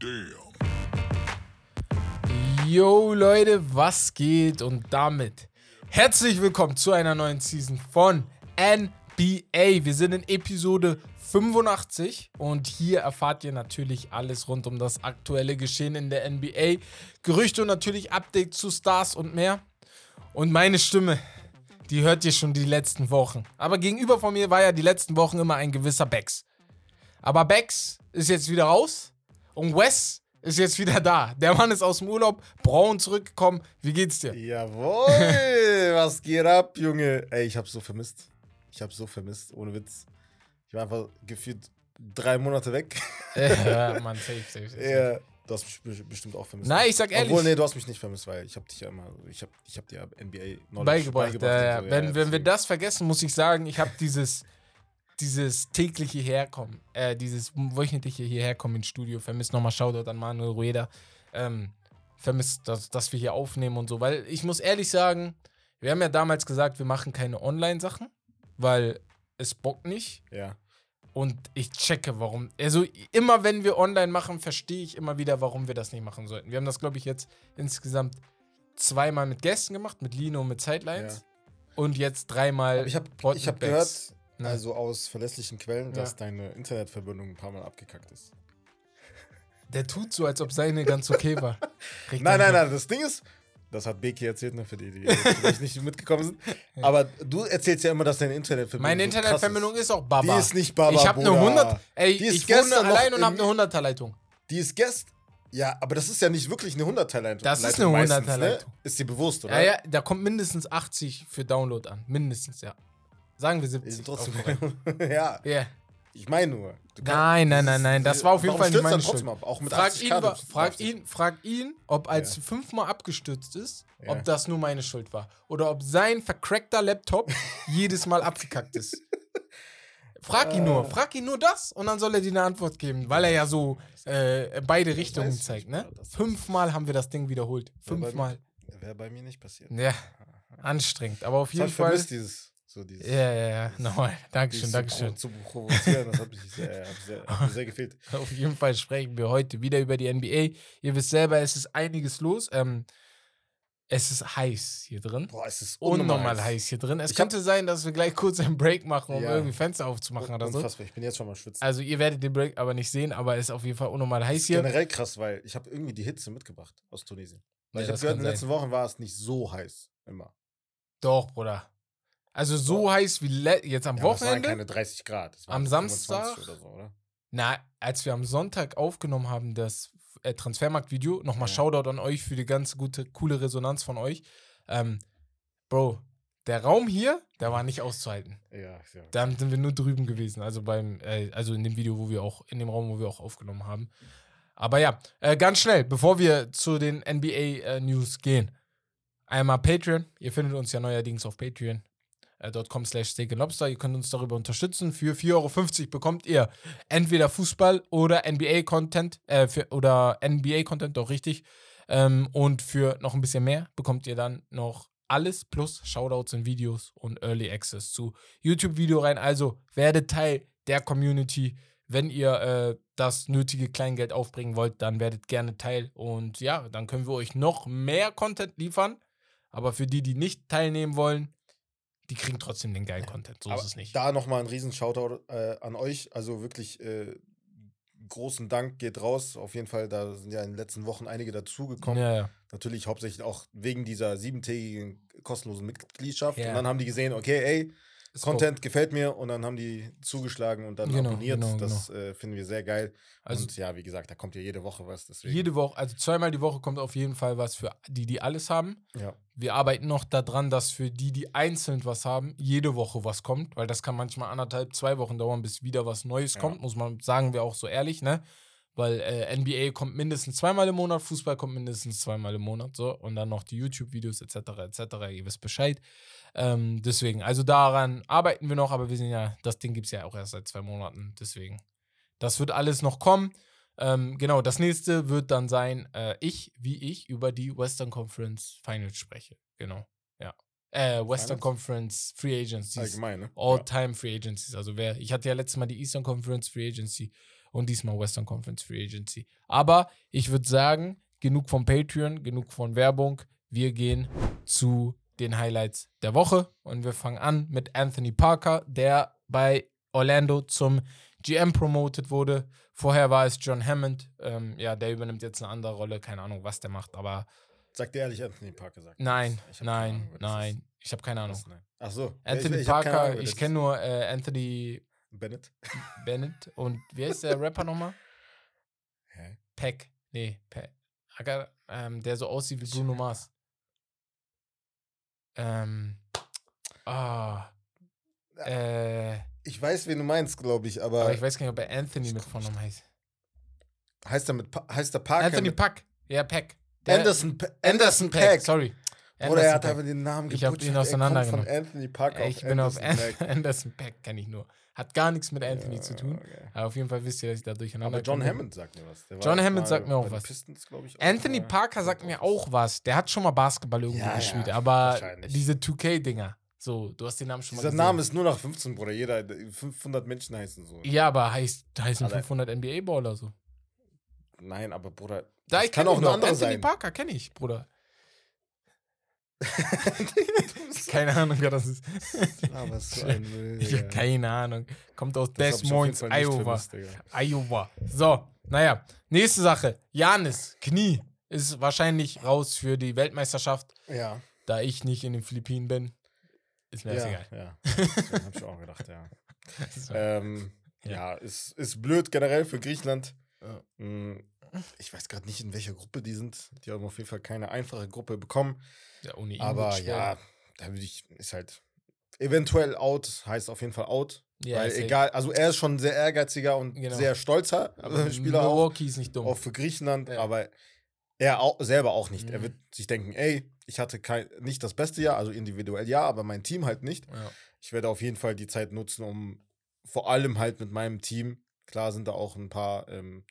Damn. Yo Leute, was geht? Und damit herzlich willkommen zu einer neuen Season von NBA. Wir sind in Episode 85 und hier erfahrt ihr natürlich alles rund um das aktuelle Geschehen in der NBA. Gerüchte und natürlich Updates zu Stars und mehr. Und meine Stimme, die hört ihr schon die letzten Wochen. Aber gegenüber von mir war ja die letzten Wochen immer ein gewisser Bex. Aber Bex ist jetzt wieder raus und Wes ist jetzt wieder da. Der Mann ist aus dem Urlaub, braun zurückgekommen. Wie geht's dir? Jawohl, was geht ab, Junge? Ey, ich hab's so vermisst. Ich hab's so vermisst, ohne Witz. Ich war einfach gefühlt drei Monate weg. ja, Mann, safe, safe, safe. Ja, du hast mich be- bestimmt auch vermisst. Nein, ich sag ehrlich. Obwohl, nee, du hast mich nicht vermisst, weil ich hab dich ja immer, ich hab, ich hab dir NBA beigebracht. ja, ja. und so, wenn, wenn wir das vergessen, muss ich sagen, ich habe dieses, dieses tägliche Herkommen, äh, dieses wöchentliche hierherkommen ins Studio, vermisst nochmal Shoutout an Manuel Rueda, ähm, vermisst, dass, dass wir hier aufnehmen und so, weil ich muss ehrlich sagen, wir haben ja damals gesagt, wir machen keine Online-Sachen, weil es bockt nicht Ja. und ich checke, warum. Also immer wenn wir online machen, verstehe ich immer wieder, warum wir das nicht machen sollten. Wir haben das, glaube ich, jetzt insgesamt zweimal mit Gästen gemacht, mit Lino und mit Sidelines. Und jetzt dreimal. Aber ich hab, Pod ich hab gehört, Bags. Ne? also aus verlässlichen Quellen, Ja. dass deine Internetverbindung ein paar Mal abgekackt ist. Der tut so, als ob seine ganz okay war. Regt Nein, nein, nein, das Ding ist, das hat Beki erzählt, ne, für die, die vielleicht nicht mitgekommen sind. Aber du erzählst ja immer, dass deine Internetverbindung. Meine Internetverbindung ist auch Baba. Die ist nicht Baba, Ich habe eine Bruder. 100. Ey, Die ist ich wohne gestern allein und habe eine 100er Leitung. Die ist Guest. Ja, aber das ist ja nicht wirklich eine 100er-Leitung. Das ist eine meistens, 100er-Leitung. Ne? Ist dir bewusst, oder? Ja, ja, da kommt mindestens 80 für Download an. Mindestens, ja. Sagen wir Die 70. sind trotzdem. Ja, Ja. ich meine nur. Nein, nein, nein, nein. Das war auf jeden Fall nicht meine Schuld. ab? Auch mit Frag 80 ihn, frag ihn, frag ihn, ob als Ja. fünfmal abgestürzt ist, Ja. ob das nur meine Schuld war. Oder ob sein vercrackter Laptop jedes Mal abgekackt ist. Frag ihn Ah. nur, frag ihn nur das und dann soll er dir eine Antwort geben, weil er ja so äh, beide Richtungen zeigt, ne? Fünfmal haben wir das Ding wiederholt. Wäre bei Fünfmal. mir- Wäre bei mir nicht passiert. Ja, anstrengend. Aber auf jeden ich Fall. vermisst, dieses. So dieses Ja, ja, ja. Nochmal. Dankeschön, Dankeschön. Zu, pro- zu provozieren, das hat mich sehr, hat sehr, hat sehr gefehlt. Auf jeden Fall sprechen wir heute wieder über die NBA. Ihr wisst selber, es ist einiges los. Ähm, es ist heiß hier drin. Boah, es ist Unnormal heiß hier drin. Es Ich könnte sein, dass wir gleich kurz einen Break machen, um Ja. irgendwie Fenster aufzumachen oder so. Unfassbar, ich bin jetzt schon mal schwitzen. Also ihr werdet den Break aber nicht sehen, aber es ist auf jeden Fall unnormal heiß hier. generell krass, weil ich habe irgendwie die Hitze mitgebracht aus Tunesien. Weil Ja, ich habe gehört, in den letzten Wochen war es nicht so heiß immer. Doch, Bruder. Also so Doch. heiß wie jetzt am Ja, aber es waren Wochenende. keine 30 Grad. Es waren Am 25 Samstag? oder so, oder? Na, als wir am Sonntag aufgenommen haben, das äh, Transfermarkt-Video, nochmal Ja. Shoutout an euch für die ganze gute, coole Resonanz von euch. Ähm, Bro, der Raum hier, der war nicht auszuhalten. Ja, ja. Dann sind wir nur drüben gewesen, also beim, äh, also in dem Video, wo wir auch, in dem Raum, wo wir auch aufgenommen haben. Aber ja, äh, ganz schnell, bevor wir zu den NBA-News gehen. Einmal Patreon. Ihr findet uns ja neuerdings auf Patreon. Äh, .com slash Lobster. Ihr könnt uns darüber unterstützen. Für 4,50 Euro bekommt ihr entweder Fußball oder NBA-Content, äh, oder NBA-Content, doch richtig. Ähm, und für noch ein bisschen mehr bekommt ihr dann noch alles plus Shoutouts in Videos und Early Access zu YouTube-Video rein. Also werdet Teil der Community. Wenn ihr äh, das nötige Kleingeld aufbringen wollt, dann werdet gerne Teil. Und ja, dann können wir euch noch mehr Content liefern. Aber für die, die nicht teilnehmen wollen, die kriegen trotzdem den geilen Content. So Aber ist es nicht. Da nochmal ein riesen Shoutout äh, an euch. Also wirklich äh, großen Dank geht raus. Auf jeden Fall, da sind ja in den letzten Wochen einige dazugekommen. Ja, ja. Natürlich hauptsächlich auch wegen dieser siebentägigen kostenlosen Mitgliedschaft. Ja. Und dann haben die gesehen, okay, ey, Content gefällt mir und dann haben die zugeschlagen und dann Genau, abonniert. genau, das Äh, finden wir sehr geil. Also und ja, wie gesagt, da kommt ja jede Woche was. Deswegen. jede Woche, also zweimal die Woche kommt auf jeden Fall was für die, die alles haben. ja. Wir arbeiten noch daran, dass für die, die einzeln was haben, jede Woche was kommt, weil das kann manchmal anderthalb, zwei Wochen dauern, bis wieder was Neues Ja. kommt, muss man sagen, wir auch so ehrlich, ne? Weil äh, NBA kommt mindestens zweimal im Monat, Fußball kommt mindestens zweimal im Monat, so. Und dann noch die YouTube-Videos etc. etc. Ihr wisst Bescheid. Ähm, deswegen, also daran arbeiten wir noch, aber wir sind ja, das Ding gibt es ja auch erst seit zwei Monaten. Deswegen, das wird alles noch kommen. Ähm, genau, das nächste wird dann sein, äh, ich, wie ich, über die Western Conference Finals spreche. Genau, ja. Äh, Western Finals? Conference Free Agencies. Allgemein, ne? All-Time Free Agencies. Also wer, ich hatte ja letztes Mal die Eastern Conference Free Agency und diesmal Western Conference Free Agency. Aber ich würde sagen, genug vom Patreon, genug von Werbung. Wir gehen zu den Highlights der Woche und wir fangen an mit Anthony Parker, der bei Orlando zum GM promoted wurde. Vorher war es John Hammond. Ähm, ja, der übernimmt jetzt eine andere Rolle. Keine Ahnung, was der macht, aber Sagt dir ehrlich, Anthony Parker sagt. nein, nein, Ahnung, wer nein. Ich habe keine ist. Ahnung. Nein. Ach so. Anthony ich, ich Parker, Ahnung, wer ich kenne nur äh, Anthony ist. Bennett. Bennett und wie heißt der Rapper nochmal? Hä? Peck. Nee, Peck. Agar- Ähm, der so aussieht wie Bruno Mars. Ähm. Ah. Äh, Ich weiß, wen du meinst, glaube ich, aber, aber ich weiß gar nicht, ob er Anthony mit Vornamen heißt. heißt er mit Pa- heißt der Parker? Anthony Pack. Ja, Peck. Der- Anderson, Pa- Anderson. Peck. Sorry. Oder er hat Peck. einfach den Namen Ich hab gebutschert. ihn Er auseinandergenommen. Von Anthony Parker Ich bin auf Anderson An Peck. Anderson Peck, kenne ich nur. Hat gar nichts mit Anthony Ja, zu tun. okay. Aber auf jeden Fall wisst ihr, dass ich da durcheinander Aber John. Hammond sagt mir was. John Hammond sagt mir auch was. Pistons, ich, auch Anthony. Parker sagt mir auch was. Der hat schon mal Basketball irgendwie Ja, ja, gespielt, aber wahrscheinlich. diese 2K-Dinger. So, du hast den Namen schon mal Dieser. Name ist nur nach 15, Bruder. Jeder, 500 Menschen heißen so. Ja, aber heißt, heißen Alter. 500 NBA-Baller so. Nein, aber Bruder. Da, ich kann auch ihn ein doch. anderer Anthony sein. Parker kenne ich, Bruder. Keine Ahnung, wer das ist. Aber so ein Müll, Ich Digga. keine Ahnung. Kommt aus Das Des Moines, Iowa. vermisst. Iowa. So, naja. Nächste Sache. Janis, Knie, ist wahrscheinlich raus für die Weltmeisterschaft. Ja. Da ich nicht in den Philippinen bin, ist mir das Ja, egal. ja. Das hab ich auch gedacht, ja. So. Ähm, Ja. ja, ist, ist blöd generell für Griechenland. Ja. Mm, Ich weiß gerade nicht, in welcher Gruppe die sind. Die haben auf jeden Fall keine einfache Gruppe bekommen. Ja, ohne ihn Aber ja, da würde ich, ist halt eventuell out, heißt auf jeden Fall out. Ja, weil egal, also er ist schon ein sehr ehrgeiziger und Genau. sehr stolzer Aber Spieler auch, Milwaukee ist nicht dumm. auch für Griechenland, Ja. aber er auch, selber auch nicht. Er Mhm. wird sich denken, ey, ich hatte kein, nicht das beste Jahr, also individuell ja, aber mein Team halt nicht. ja. Ich werde auf jeden Fall die Zeit nutzen, um vor allem halt mit meinem Team, klar sind da auch ein paar, ähm,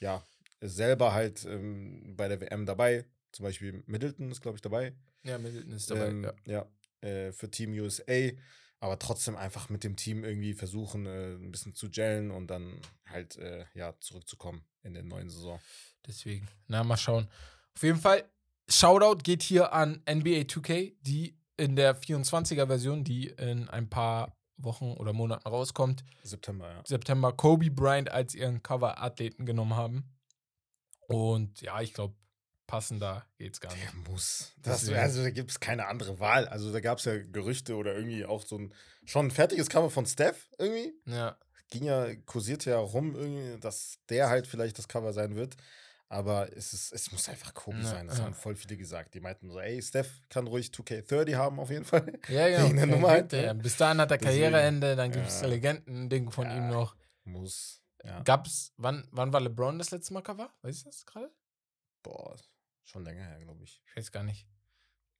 ja, selber halt ähm, bei der WM dabei. Zum Beispiel Middleton ist, glaube ich, dabei. ja, Middleton ist dabei. ähm, ja. ja, äh, für Team USA. Aber trotzdem einfach mit dem Team irgendwie versuchen, äh, ein bisschen zu gellen und dann halt, äh, ja, zurückzukommen in der neuen Saison. Deswegen, na, mal schauen. Auf jeden Fall, Shoutout geht hier an NBA 2K, die in der 24er-Version, die in ein paar Wochen oder Monaten rauskommt, September, ja. September Kobe Bryant als ihren Cover-Athleten genommen haben. Und ja, ich glaube, passender geht's gar nicht. Der muss. Das, also da gibt es keine andere Wahl. Also da gab es ja Gerüchte oder irgendwie auch so ein schon ein fertiges Cover von Steph irgendwie. Ja, Ging ja, kursierte ja rum irgendwie, dass der halt vielleicht das Cover sein wird. Aber es, ist, es muss einfach Kobe Ja, sein. Das ja. haben voll viele gesagt. Die meinten so, ey, Steph kann ruhig 2K30 haben auf jeden Fall. ja, ja. Wegen der Nummer halt, ja. ne? Bis dahin hat er. Karriereende, dann gibt es Ja. Legenden-Ding von Ja. ihm noch. Muss. Ja. Gab's, wann, wann war LeBron das letzte Mal Cover? Weißt du das gerade? Boah, schon länger her, glaube ich. Ich weiß gar nicht.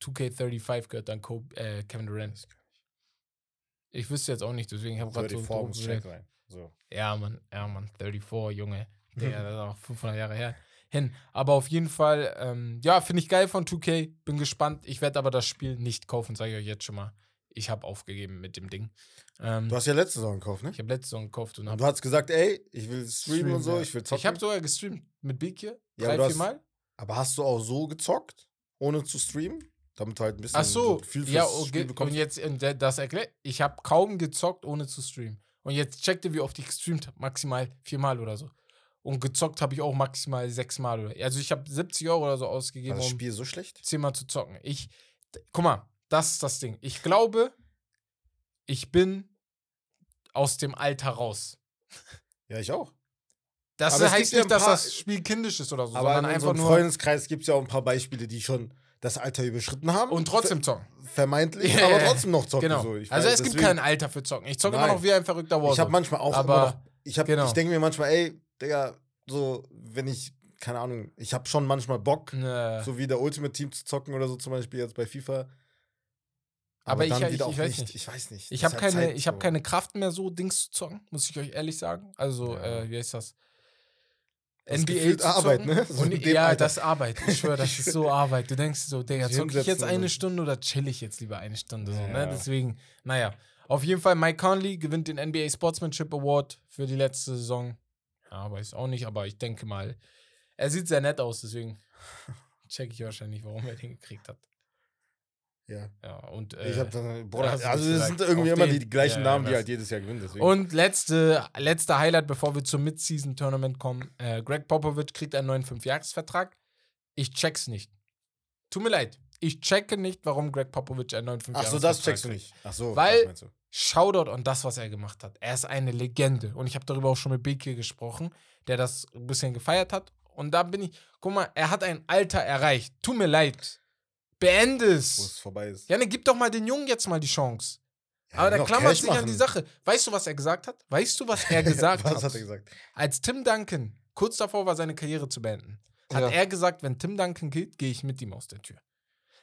2K35 gehört dann Kobe, äh, Kevin Durant. Weiß gar nicht. Ich wüsste jetzt auch nicht, deswegen habe ich gerade so 34 drum muss. Shaq rein. So. Ja, Mann, ja, Mann, 34, Junge. Der, das ist auch 500 Jahre her. Hin. Aber auf jeden Fall, ähm, ja, finde ich geil von 2K. Bin gespannt. Ich werde aber das Spiel nicht kaufen, sage ich euch jetzt schon mal. Ich habe aufgegeben mit dem Ding. Ähm, Du hast ja letzte Saison gekauft, ne? ich habe letzte Saison gekauft und Und du hast gesagt, ey, ich will streamen und so, ja. ich will zocken. Ich habe sogar gestreamt mit Big hier. Ja, drei, vier Mal. Aber hast du auch so gezockt, ohne zu streamen? Damit halt ein bisschen Ach so, fürs ja, Spiel okay. Und jetzt, und der- das erklärt, ich habe kaum gezockt, ohne zu streamen. Und jetzt checkte, wie oft ich gestreamt habe. Maximal viermal oder so. Und gezockt habe ich auch maximal sechsmal. Oder, also ich habe 70 Euro oder so War ausgegeben, das um Spiel so schlecht? zehnmal zu zocken. Ich, guck mal, das ist das Ding. Ich glaube, ich bin aus dem Alter raus. Ja, ich auch. Das Aber heißt ja nicht, dass das Spiel kindisch ist oder so, Aber sondern in einfach nur Freundeskreis gibt es ja auch ein paar Beispiele, die schon das Alter überschritten haben. und trotzdem zocken. Ver vermeintlich, Ja, aber trotzdem noch zocken. Genau. So. Ich also weiß, es gibt kein Alter für zocken. Ich zocke immer noch wie ein verrückter Warzone. Ich habe manchmal auch Aber- immer noch, ich, hab- genau. ich denke mir manchmal, ey, Digga, so, wenn ich, keine Ahnung, ich habe schon manchmal Bock, Ne. so wie der Ultimate Team zu zocken oder so, zum Beispiel jetzt bei FIFA. Aber ich- dann ich- wieder ich auch weiß nicht. Ich weiß nicht. Ich habe halt keine, Zeit ich hab keine Kraft mehr, so Dings zu zocken, muss ich euch ehrlich sagen. Also, Ja. äh, wie heißt das? NBA zu Arbeit, ne? So Und, ja, Alter. das ist Arbeit. Ich schwöre, das ist so Arbeit. Du denkst so, Digga, zocke ich jetzt eine und- Stunde oder chill ich jetzt lieber eine Stunde? So, ne? Ja. Deswegen, naja. Auf jeden Fall, Mike Conley gewinnt den NBA Sportsmanship Award für die letzte Saison. Ja, weiß auch nicht, aber ich denke mal, er sieht sehr nett aus, deswegen check ich wahrscheinlich, warum er den gekriegt hat. Ja. Ja, und, ich äh, hab dann, Bruder, also dich es sind irgendwie immer den- die, gleichen Ja, Namen, die halt jedes Jahr gewinnen. Deswegen. Und letzte, letzte Highlight, bevor wir zum Mid-Season-Tournament kommen. Äh, Greg Popovich kriegt einen neuen 5-Jahres-Vertrag. Ich check's nicht. Tut mir leid. Ich checke nicht, warum Greg Popovich einen neuen 5 Ach so, das checkst du nicht. Ach so, Weil-. Shoutout an das, was er gemacht hat. Er ist eine Legende. Und ich habe darüber auch schon mit Beke gesprochen, der das ein bisschen gefeiert hat. Und da bin ich, guck mal, er hat ein Alter erreicht. Tut mir leid. Beende wo es. es vorbei ist. Ja, ne, gib doch mal den Jungen jetzt mal die Chance. Ja, Aber der klammert Cash sich an machen. die Sache. Weißt du, was er gesagt hat? Weißt du, was er gesagt Was hat? hat er gesagt? Als Tim Duncan kurz davor war, seine Karriere zu beenden, hat Ja. er gesagt, wenn Tim Duncan geht, gehe ich mit ihm aus der Tür.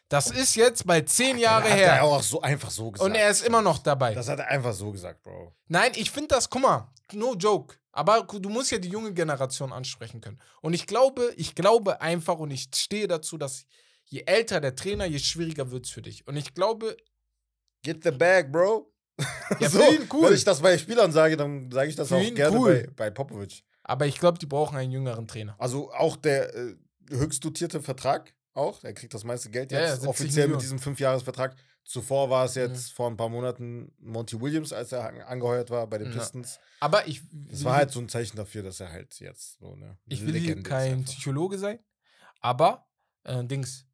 Das ist jetzt bald zehn Jahre hat her. er auch so einfach so gesagt. Und er ist immer noch dabei. Das hat er einfach so gesagt, Bro. Nein, ich finde das, guck mal, no joke. Aber du musst ja die junge Generation ansprechen können. Und ich glaube, ich glaube einfach und ich stehe dazu, dass je älter der Trainer, je schwieriger wird es für dich. Und ich glaube, Get the bag, Bro. Ja, so, cool. Wenn ich das bei Spielern sage, dann sage ich das Für auch gerne cool. bei, bei Popovic. aber ich glaube, die brauchen einen jüngeren Trainer. Also auch der äh, höchst dotierte Vertrag auch. Er kriegt das meiste Geld Ja, ja, jetzt 70 offiziell Millionen. mit diesem Fünfjahresvertrag. Zuvor war es jetzt Ja. vor ein paar Monaten Monty Williams, als er an- angeheuert war bei den Ja. Pistons. Aber ich. Das war halt so ein Zeichen dafür, dass er halt jetzt so eine Ich will hier kein. Psychologe sein, aber äh, Dings.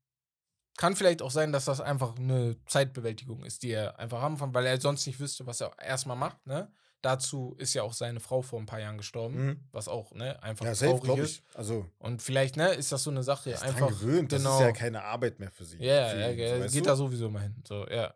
Kann vielleicht auch sein, dass das einfach eine Zeitbewältigung ist, die er einfach haben kann, weil er sonst nicht wüsste, was er erstmal macht. Ne? Dazu ist ja auch seine Frau vor ein paar Jahren gestorben, Mhm. was auch ne, einfach Ja, safe, traurig ist. ich. Also, Und vielleicht ne, ist das so eine Sache, ist einfach gewöhnt. Das genau. ist ja keine Arbeit mehr für sie. Ja, für ja, ihn, weißt geht du? da sowieso mal hin. So, ja.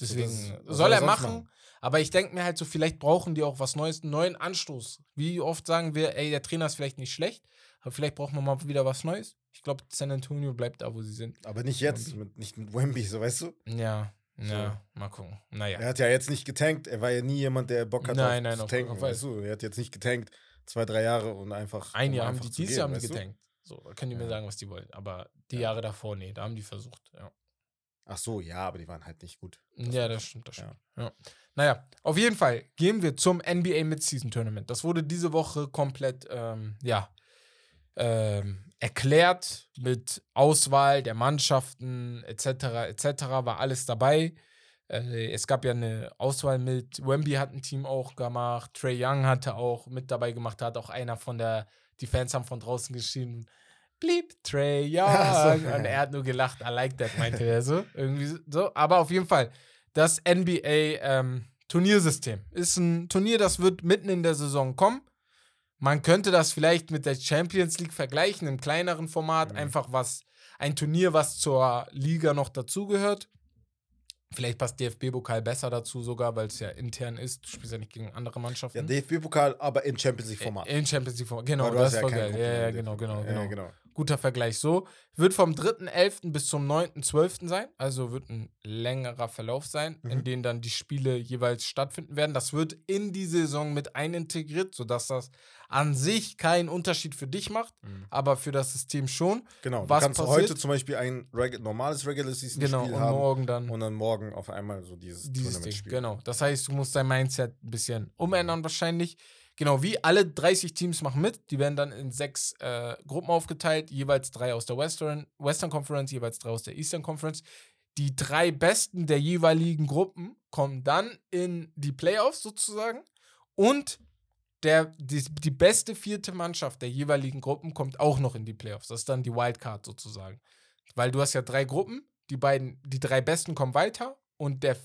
Deswegen das- soll er machen, machen? aber ich denke mir halt so, vielleicht brauchen die auch was Neues, einen neuen Anstoß. Wie oft sagen wir, ey, der Trainer ist vielleicht nicht schlecht, aber vielleicht brauchen wir mal wieder was Neues. Ich glaube, San Antonio bleibt da, wo sie sind. Aber nicht jetzt, mit, nicht mit Wemby, so weißt du? Ja, ja, mal gucken. Naja. Er hat ja jetzt nicht getankt. Er war ja nie jemand, der Bock hat, Nein, auf, nein, zu auf tanken. Fall. Weißt du? Er hat jetzt nicht getankt, zwei, drei Jahre und einfach. Ein um Jahr haben einfach die, dieses Jahr haben die getankt. So, da können die mir Ja. sagen, was die wollen. Aber die Ja. Jahre davor, nee, da haben die versucht. Ja, Ach so, ja, aber die waren halt nicht gut. ja das stimmt, das Ja. stimmt. Ja. Naja, auf jeden Fall gehen wir zum NBA Mid-Season Tournament. Das wurde diese Woche komplett, ähm, ja, ähm, erklärt mit Auswahl der Mannschaften etc. etc. war alles dabei. Äh, es gab ja eine Auswahl mit Wemby hat ein Team auch gemacht, Trey Young hatte auch mit dabei gemacht, da hat auch einer von der, die Fans haben von draußen geschrieben, blieb Trey Young. So. Und er hat nur gelacht, I like that, meinte er so. Irgendwie so. Aber auf jeden Fall, das NBA ähm, Turniersystem ist ein Turnier, das wird mitten in der Saison kommen. Man könnte das vielleicht mit der Champions League vergleichen, im kleineren Format. Mhm. Einfach was, ein Turnier, was zur Liga noch dazugehört. Vielleicht passt DFB-Pokal besser dazu sogar, weil es ja intern ist. Du spielst ja nicht gegen andere Mannschaften. Ja, DFB-Pokal, aber in Champions League-Format. In Champions League-Format, genau, Weil du das ist ja geil. Ja, ja, Gruppenspiel. genau, genau, Ja, genau. Guter Vergleich so. Wird vom 3.11. bis zum 9.12. sein. Also wird ein längerer Verlauf sein, in Mhm. dem dann die Spiele jeweils stattfinden werden. Das wird in die Saison mit einintegriert, sodass das an sich keinen Unterschied für dich macht, Mhm. aber für das System schon. Genau. Was du kannst passiert? heute zum Beispiel ein reg normales Regular Season Genau, Spiel und haben morgen dann und dann morgen auf einmal so dieses, dieses Ding. Genau. Das heißt, du musst dein Mindset ein bisschen umändern wahrscheinlich. Genau, wie alle 30 Teams machen mit. Die werden dann in sechs äh, Gruppen aufgeteilt, jeweils drei aus der Western, Western Conference, jeweils drei aus der Eastern Conference. Die drei besten der jeweiligen Gruppen kommen dann in die Playoffs sozusagen. Und der, die, die beste vierte Mannschaft der jeweiligen Gruppen kommt auch noch in die Playoffs. Das ist dann die Wildcard sozusagen. Weil du hast ja drei Gruppen, die beiden, die drei besten kommen weiter und der,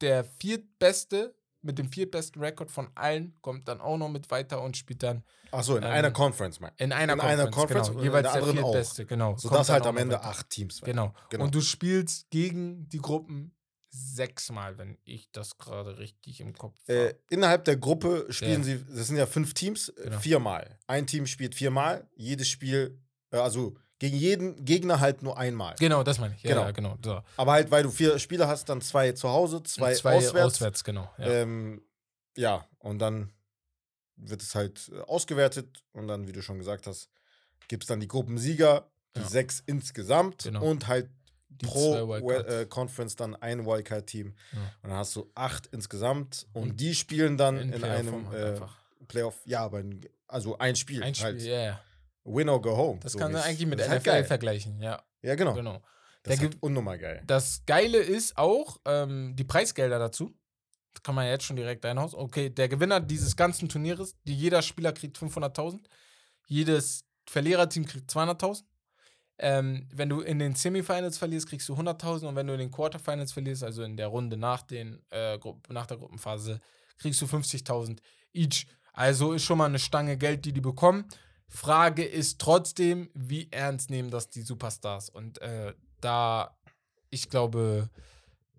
der viertbeste mit dem viertbesten Rekord von allen kommt dann auch noch mit weiter und spielt dann Achso, in Ähm, einer Conference, mein. in einer In Conference, einer Conference genau, in jeweils der der auch. viertbeste, genau. Sodass kommt dann halt auch am Ende acht Teams werden. Genau. Genau. Und du spielst gegen die Gruppen sechsmal, wenn ich das gerade richtig im Kopf habe. Äh, innerhalb der Gruppe spielen Ja. sie, das sind ja fünf Teams, äh, Genau. viermal. Ein Team spielt viermal, jedes Spiel, äh, also gegen jeden Gegner halt nur einmal. genau, das meine ich. Ja, Genau. ja, genau. So. Aber halt, weil du vier Spiele hast, dann zwei zu Hause, zwei, Zwei auswärts. genau. Ja. Ähm, ja, und dann wird es halt äh, ausgewertet und dann, wie du schon gesagt hast, gibt es dann die Gruppensieger, die Ja. sechs insgesamt Genau. und halt Die pro äh, Conference dann ein Wildcard-Team. Ja. Und dann hast du acht insgesamt und, Und die spielen dann in in, einem äh. Playoff, ja, aber ein, also ein Spiel. Ein Spiel, halt. ja, ja. Win or go home. Das so kann man eigentlich mit NFL halt vergleichen, ja, Ja, genau. genau. Das ist halt unnormal geil. Das Geile ist auch ähm, die Preisgelder dazu. Das kann man jetzt schon direkt einhaus. Okay, der Gewinner dieses ganzen Turnieres, die jeder Spieler kriegt 500.000. Jedes Verliererteam kriegt 200.000. Ähm, wenn du in den Semifinals verlierst, kriegst du 100.000 und wenn du in den Quarterfinals verlierst, also in der Runde nach, den, äh, nach der Gruppenphase, kriegst du 50.000 each. Also ist schon mal eine Stange Geld, die die bekommen. Frage ist trotzdem, wie ernst nehmen das die Superstars? Und äh, da, ich glaube,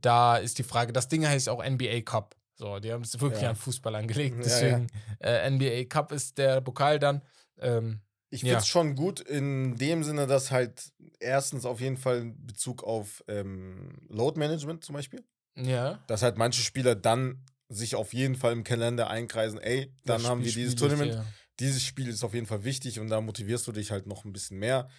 da ist die Frage, das Ding heißt auch NBA Cup. So, die haben es wirklich Ja. an Fußball angelegt. Ja, Deswegen, Äh, NBA Cup ist der Pokal dann. Ähm, Ich Ja. finde es schon gut in dem Sinne, dass halt erstens auf jeden Fall in Bezug auf ähm, Load Management zum Beispiel, ja. dass halt manche Spieler dann sich auf jeden Fall im Kalender einkreisen, ey, dann haben wir dieses Tournament, ja. Dieses Spiel ist auf jeden Fall wichtig und da motivierst du dich halt noch ein bisschen mehr.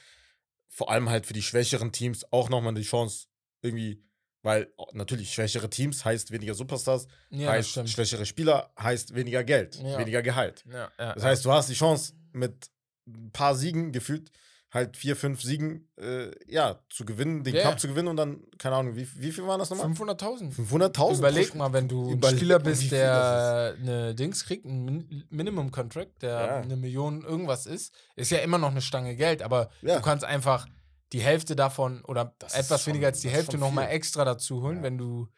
Vor allem halt für die schwächeren Teams auch nochmal die Chance irgendwie, weil natürlich schwächere Teams heißt weniger Superstars, Ja, heißt schwächere Spieler heißt weniger Geld, Ja. weniger Gehalt. Ja, Das heißt, du hast die Chance mit ein paar Siegen gefühlt, halt vier, fünf Siegen, äh, ja, zu gewinnen, den Ja. Cup zu gewinnen und dann, keine Ahnung, wie, wie viel waren das nochmal? 500.000. 500.000? Überleg mal, wenn du ein Spieler bist, der eine Dings kriegt, ein Min Minimum Contract, der Ja. eine Million irgendwas ist, ist ja immer noch eine Stange Geld, aber Ja. du kannst einfach die Hälfte davon oder Das etwas schon- weniger als die Hälfte nochmal extra dazu holen, Ja. wenn du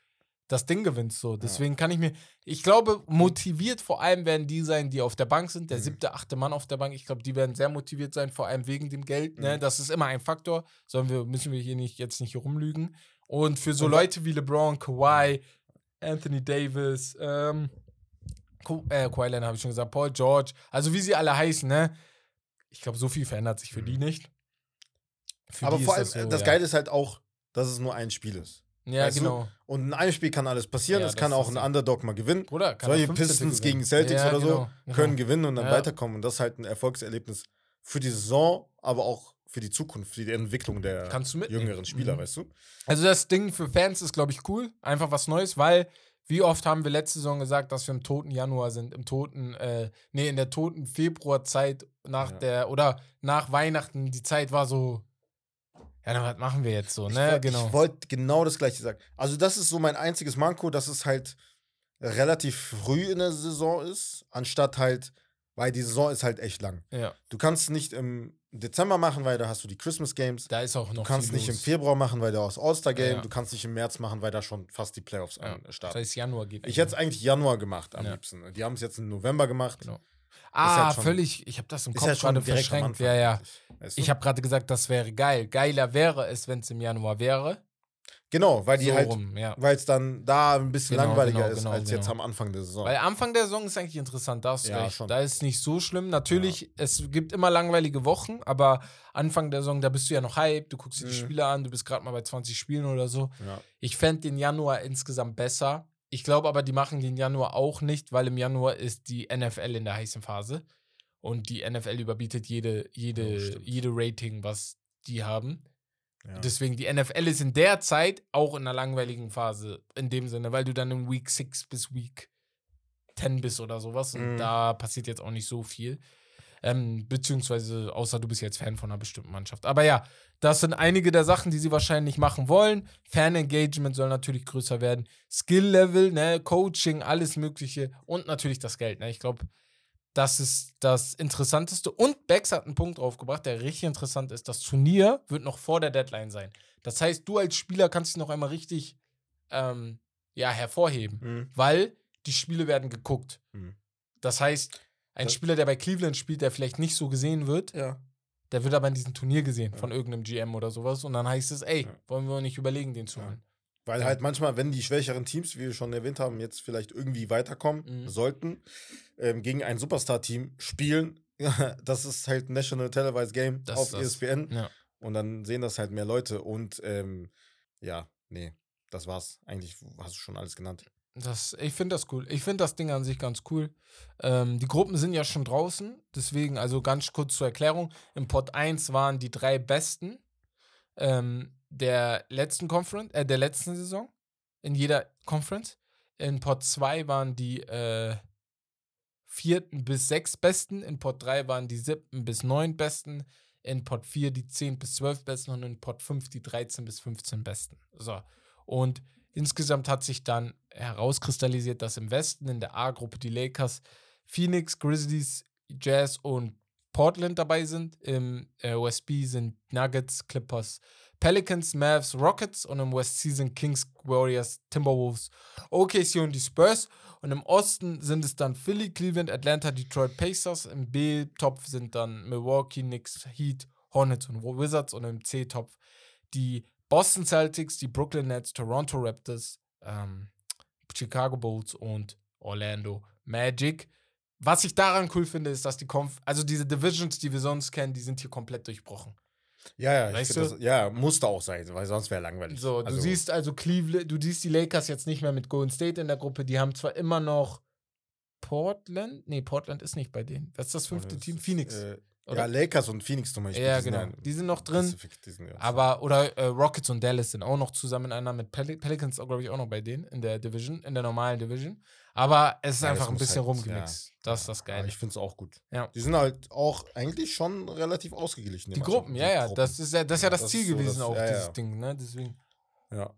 das Ding gewinnst. So. Deswegen kann ich mir, ich glaube, motiviert vor allem werden die sein, die auf der Bank sind, der Mhm. siebte, achte Mann auf der Bank. Ich glaube, die werden sehr motiviert sein, vor allem wegen dem Geld. Ne? Mhm. Das ist immer ein Faktor. Sollen wir, müssen wir hier nicht jetzt nicht rumlügen. Und für so Und Leute wie LeBron, Kawhi, Anthony Davis, ähm, Ka äh, Kawhi Leonard habe ich schon gesagt, Paul George, also wie sie alle heißen, ne? Ich glaube, so viel verändert sich für die nicht. Für Aber die vor allem, das, so, das ja. Geile ist halt auch, dass es nur ein Spiel ist. Ja, weißt du? genau. Und in einem Spiel kann alles passieren. Ja, es kann auch ein. Underdog mal gewinnen. Bruder, kann Solche 15. Pistons gewinnen. gegen Celtics Ja, oder so genau, genau. können gewinnen und dann Ja. weiterkommen. Und das ist halt ein Erfolgserlebnis für die Saison, aber auch für die Zukunft, für die Entwicklung der du jüngeren Spieler, Mhm. weißt du? Also das Ding für Fans ist, glaube ich, cool. Einfach was Neues, weil wie oft haben wir letzte Saison gesagt, dass wir im toten Januar sind, im toten, äh, nee, in der toten Februarzeit nach Ja. der, oder nach Weihnachten, die Zeit war so, ja, was machen wir jetzt so, Ich ne? woll- genau. Ich wollte genau das gleiche sagen. Also, das ist so mein einziges Manko, dass es halt relativ früh in der Saison ist, anstatt halt, weil die Saison ist halt echt lang. ja, Du kannst nicht im Dezember machen, weil da hast du die Christmas Games. da ist auch noch Du kannst nicht im los. Februar machen, weil da hast All-Star Game. Ja. Du kannst nicht im März machen, weil da schon fast die Playoffs Ja. an Das starten. heißt, Januar geht. Ich hätte es eigentlich Januar gemacht am liebsten. Die haben es jetzt im November gemacht. Genau. Ah, halt schon- völlig, ich habe das im Ist Kopf ja schon gerade verschränkt. Ja, ja. Weißt du? Ich habe gerade gesagt, das wäre geil. Geiler wäre es, wenn es im Januar wäre. genau, weil die so halt, ja. weil es dann da ein bisschen Genau, langweiliger genau, ist genau, als jetzt genau. am Anfang der Saison. Weil Anfang der Saison ist eigentlich interessant, da hast du Ja, recht. schon. Da ist nicht so schlimm. Natürlich, es gibt immer langweilige Wochen, aber Anfang der Saison, da bist du ja noch hype, du guckst dir die Mhm. Spiele an, du bist gerade mal bei 20 Spielen oder so. ja. Ich fände den Januar insgesamt besser. Ich glaube aber, die machen den Januar auch nicht, weil im Januar ist die NFL in der heißen Phase. Und die NFL überbietet jede, Oh, jede, stimmt. jede Rating, was die haben. Ja. Deswegen, die NFL ist in der Zeit auch in einer langweiligen Phase. In dem Sinne, weil du dann in Week 6 bis Week 10 bist oder sowas. Und Mhm. da passiert jetzt auch nicht so viel. Ähm, beziehungsweise, außer du bist jetzt Fan von einer bestimmten Mannschaft. Aber ja, das sind einige der Sachen, die sie wahrscheinlich machen wollen. Fan-Engagement soll natürlich größer werden. Skill-Level, ne, Coaching, alles Mögliche. Und natürlich das Geld. Ne? Ich glaube, das ist das Interessanteste. Und Bex hat einen Punkt draufgebracht, der richtig interessant ist. Das Turnier wird noch vor der Deadline sein. Das heißt, du als Spieler kannst dich noch einmal richtig ähm, ja, hervorheben, Mhm. weil die Spiele werden geguckt. Mhm. Das heißt, ein Das- Spieler, der bei Cleveland spielt, der vielleicht nicht so gesehen wird, ja. der wird aber in diesem Turnier gesehen Ja. von irgendeinem GM oder sowas. Und dann heißt es, ey, Ja. wollen wir nicht überlegen, den zu holen. Weil halt manchmal, wenn die schwächeren Teams, wie wir schon erwähnt haben, jetzt vielleicht irgendwie weiterkommen Mhm. sollten, ähm, gegen ein Superstar-Team spielen, das ist halt National Televised Game Das auf. ESPN. Ja. Und dann sehen das halt mehr Leute. Und ähm, ja, nee, das war's. Eigentlich hast du schon alles genannt. Das, ich finde das cool. Ich finde das Ding an sich ganz cool. Ähm, die Gruppen sind ja schon draußen, deswegen, also ganz kurz zur Erklärung. Im Pod 1 waren die drei besten ähm, der letzten Conference, äh, der letzten Saison. In jeder Conference. In Pod 2 waren die äh, vierten bis sechs besten, in Pot 3 waren die siebten bis neun besten, in Pot 4 die 10 bis 12 besten und in Pot 5 die 13 bis 15 besten. So. Und insgesamt hat sich dann herauskristallisiert, dass im Westen in der A-Gruppe die Lakers, Phoenix, Grizzlies, Jazz und Portland dabei sind. Im äh, OSB sind Nuggets, Clippers, Pelicans, Mavs, Rockets und im West sind Kings, Warriors, Timberwolves, OKC und die Spurs. Und im Osten sind es dann Philly, Cleveland, Atlanta, Detroit Pacers. Im B-Topf sind dann Milwaukee, Knicks, Heat, Hornets und Wizards. Und im C-Topf die Boston Celtics, die Brooklyn Nets, Toronto Raptors, ähm, Chicago Bulls und Orlando Magic. Was ich daran cool finde, ist, dass die Konf also diese Divisions, die wir sonst kennen, die sind hier komplett durchbrochen. Ja, ja, das, ja, musste auch sein, weil sonst wäre langweilig. So, du Also, siehst also Cleveland, du siehst die Lakers jetzt nicht mehr mit Golden State in der Gruppe. Die haben zwar immer noch Portland, nee, Portland ist nicht bei denen. Was ist das fünfte das Team? ist, Phoenix. Äh, oder? ja, Lakers und Phoenix zum Beispiel. ja, die sind genau. Die sind noch drin. Die sind ja- Aber, oder äh, Rockets und Dallas sind auch noch zusammen einer mit Pel Pelicans, glaube ich, auch noch bei denen in der Division, in der normalen Division. Aber es ist Ja, einfach ein bisschen halt- rumgemixt. Das ist das Ja, Geile. ich finde es auch gut. Ja. Die sind halt auch eigentlich schon relativ ausgeglichen. die Gruppen, ja, ja. Das ist ja das, ist ja das Das Ziel so gewesen, das- auch ja, dieses ja. Ding, ne? Deswegen. Ja.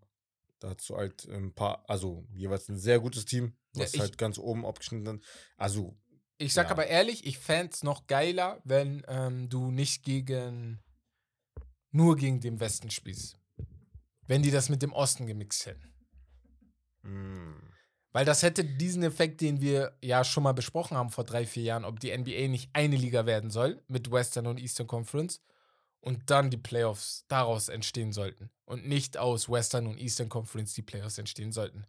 Da hast du halt ein paar, also jeweils ein sehr gutes Team, Ja, was halt ganz oben abgeschnitten ist. Also, Ich sag Ja. aber ehrlich, ich fände es noch geiler, wenn ähm, du nicht gegen nur gegen den Westen spielst. Wenn die das mit dem Osten gemixt hätten. mh, Weil das hätte diesen Effekt, den wir ja schon mal besprochen haben vor drei, vier Jahren, ob die NBA nicht eine Liga werden soll mit Western und Eastern Conference und dann die Playoffs daraus entstehen sollten. Und nicht aus Western und Eastern Conference die Playoffs entstehen sollten.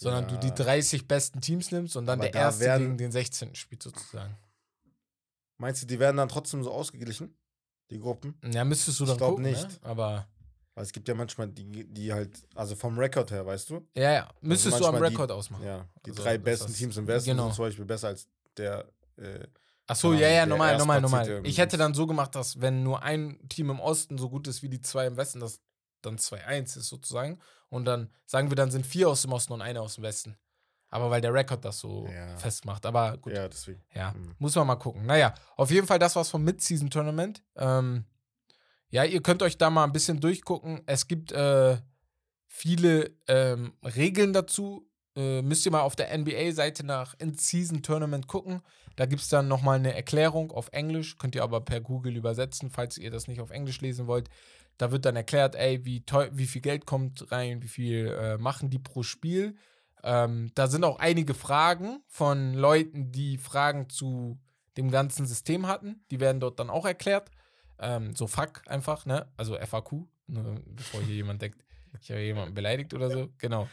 Sondern du die Ja. 30 besten Teams nimmst und dann Aber der da erste werden- gegen den 16. spielt sozusagen. meinst du, die werden dann trotzdem so ausgeglichen? Die Gruppen? Ja, müsstest du Ich dann glaub gucken, nicht. Ne? Aber Weil es gibt ja manchmal die, die halt, also vom Rekord her, weißt du? ja, ja, müsstest du am Rekord ausmachen. Ja, die Also, drei besten Teams im Westen genau. sind zum Beispiel besser als der. Äh, Ach so, ja, ja, normal, normal, normal. Ich hätte dann so gemacht, dass wenn nur ein Team im Osten so gut ist wie die zwei im Westen, dass dann 2-1 ist sozusagen. Und dann sagen wir, dann sind vier aus dem Osten und einer aus dem Westen. Aber weil der Rekord das so Ja. festmacht. Aber gut, ja, ja, deswegen. Mhm. muss man mal gucken. Naja, auf jeden Fall das war's vom Mid-Season-Tournament. Ähm, ja, ihr könnt euch da mal ein bisschen durchgucken. Es gibt äh, viele ähm, Regeln dazu. Äh, müsst ihr mal auf der NBA-Seite nach In-Season-Tournament gucken. Da gibt es dann nochmal eine Erklärung auf Englisch. Könnt ihr aber per Google übersetzen, falls ihr das nicht auf Englisch lesen wollt. Da wird dann erklärt, ey, wie, teuer, wie viel Geld kommt rein, wie viel äh, machen die pro Spiel. Ähm, da sind auch einige Fragen von Leuten, die Fragen zu dem ganzen System hatten. Die werden dort dann auch erklärt. Ähm, so fuck einfach, ne? Also FAQ, nur bevor hier jemand denkt, ich habe jemanden beleidigt oder so. Genau.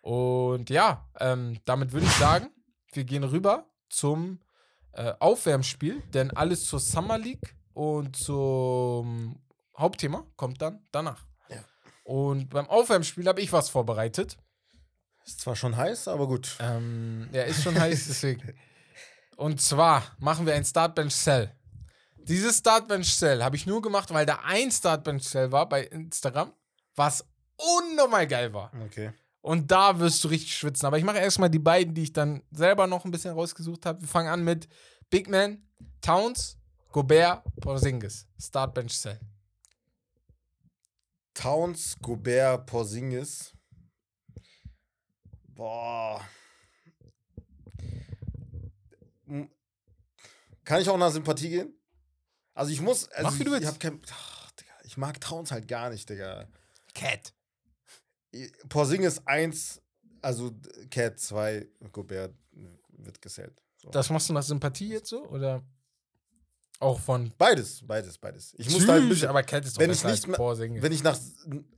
Und ja, ähm, damit würde ich sagen, wir gehen rüber zum äh, Aufwärmspiel, denn alles zur Summer League und zum Hauptthema kommt dann danach. Ja. Und beim Aufwärmspiel habe ich was vorbereitet. Ist zwar schon heiß, aber gut. Ähm, ja, ist schon heiß, deswegen. Und zwar machen wir ein Startbench Cell. Dieses Startbench Cell habe ich nur gemacht, weil da ein Startbench Cell war bei Instagram, was unnormal geil war. Okay. Und da wirst du richtig schwitzen. Aber ich mache erstmal die beiden, die ich dann selber noch ein bisschen rausgesucht habe. Wir fangen an mit Big Man, Towns, Gobert, Porzingis. Startbench Cell. Towns, Gobert, Porzingis. Boah. Kann ich auch nach Sympathie gehen? Also ich muss, also Mach, wie du ich, willst. ich hab kein, ach, Digga, ich mag Towns halt gar nicht, Digga. Cat. Porzingis 1, also Cat 2, Gobert wird gesellt. So. Das machst du nach Sympathie jetzt so? Oder auch von. Beides, beides, beides. Ich muss da halt ein bisschen, aber Cat ist wenn ich nicht als wenn ich nach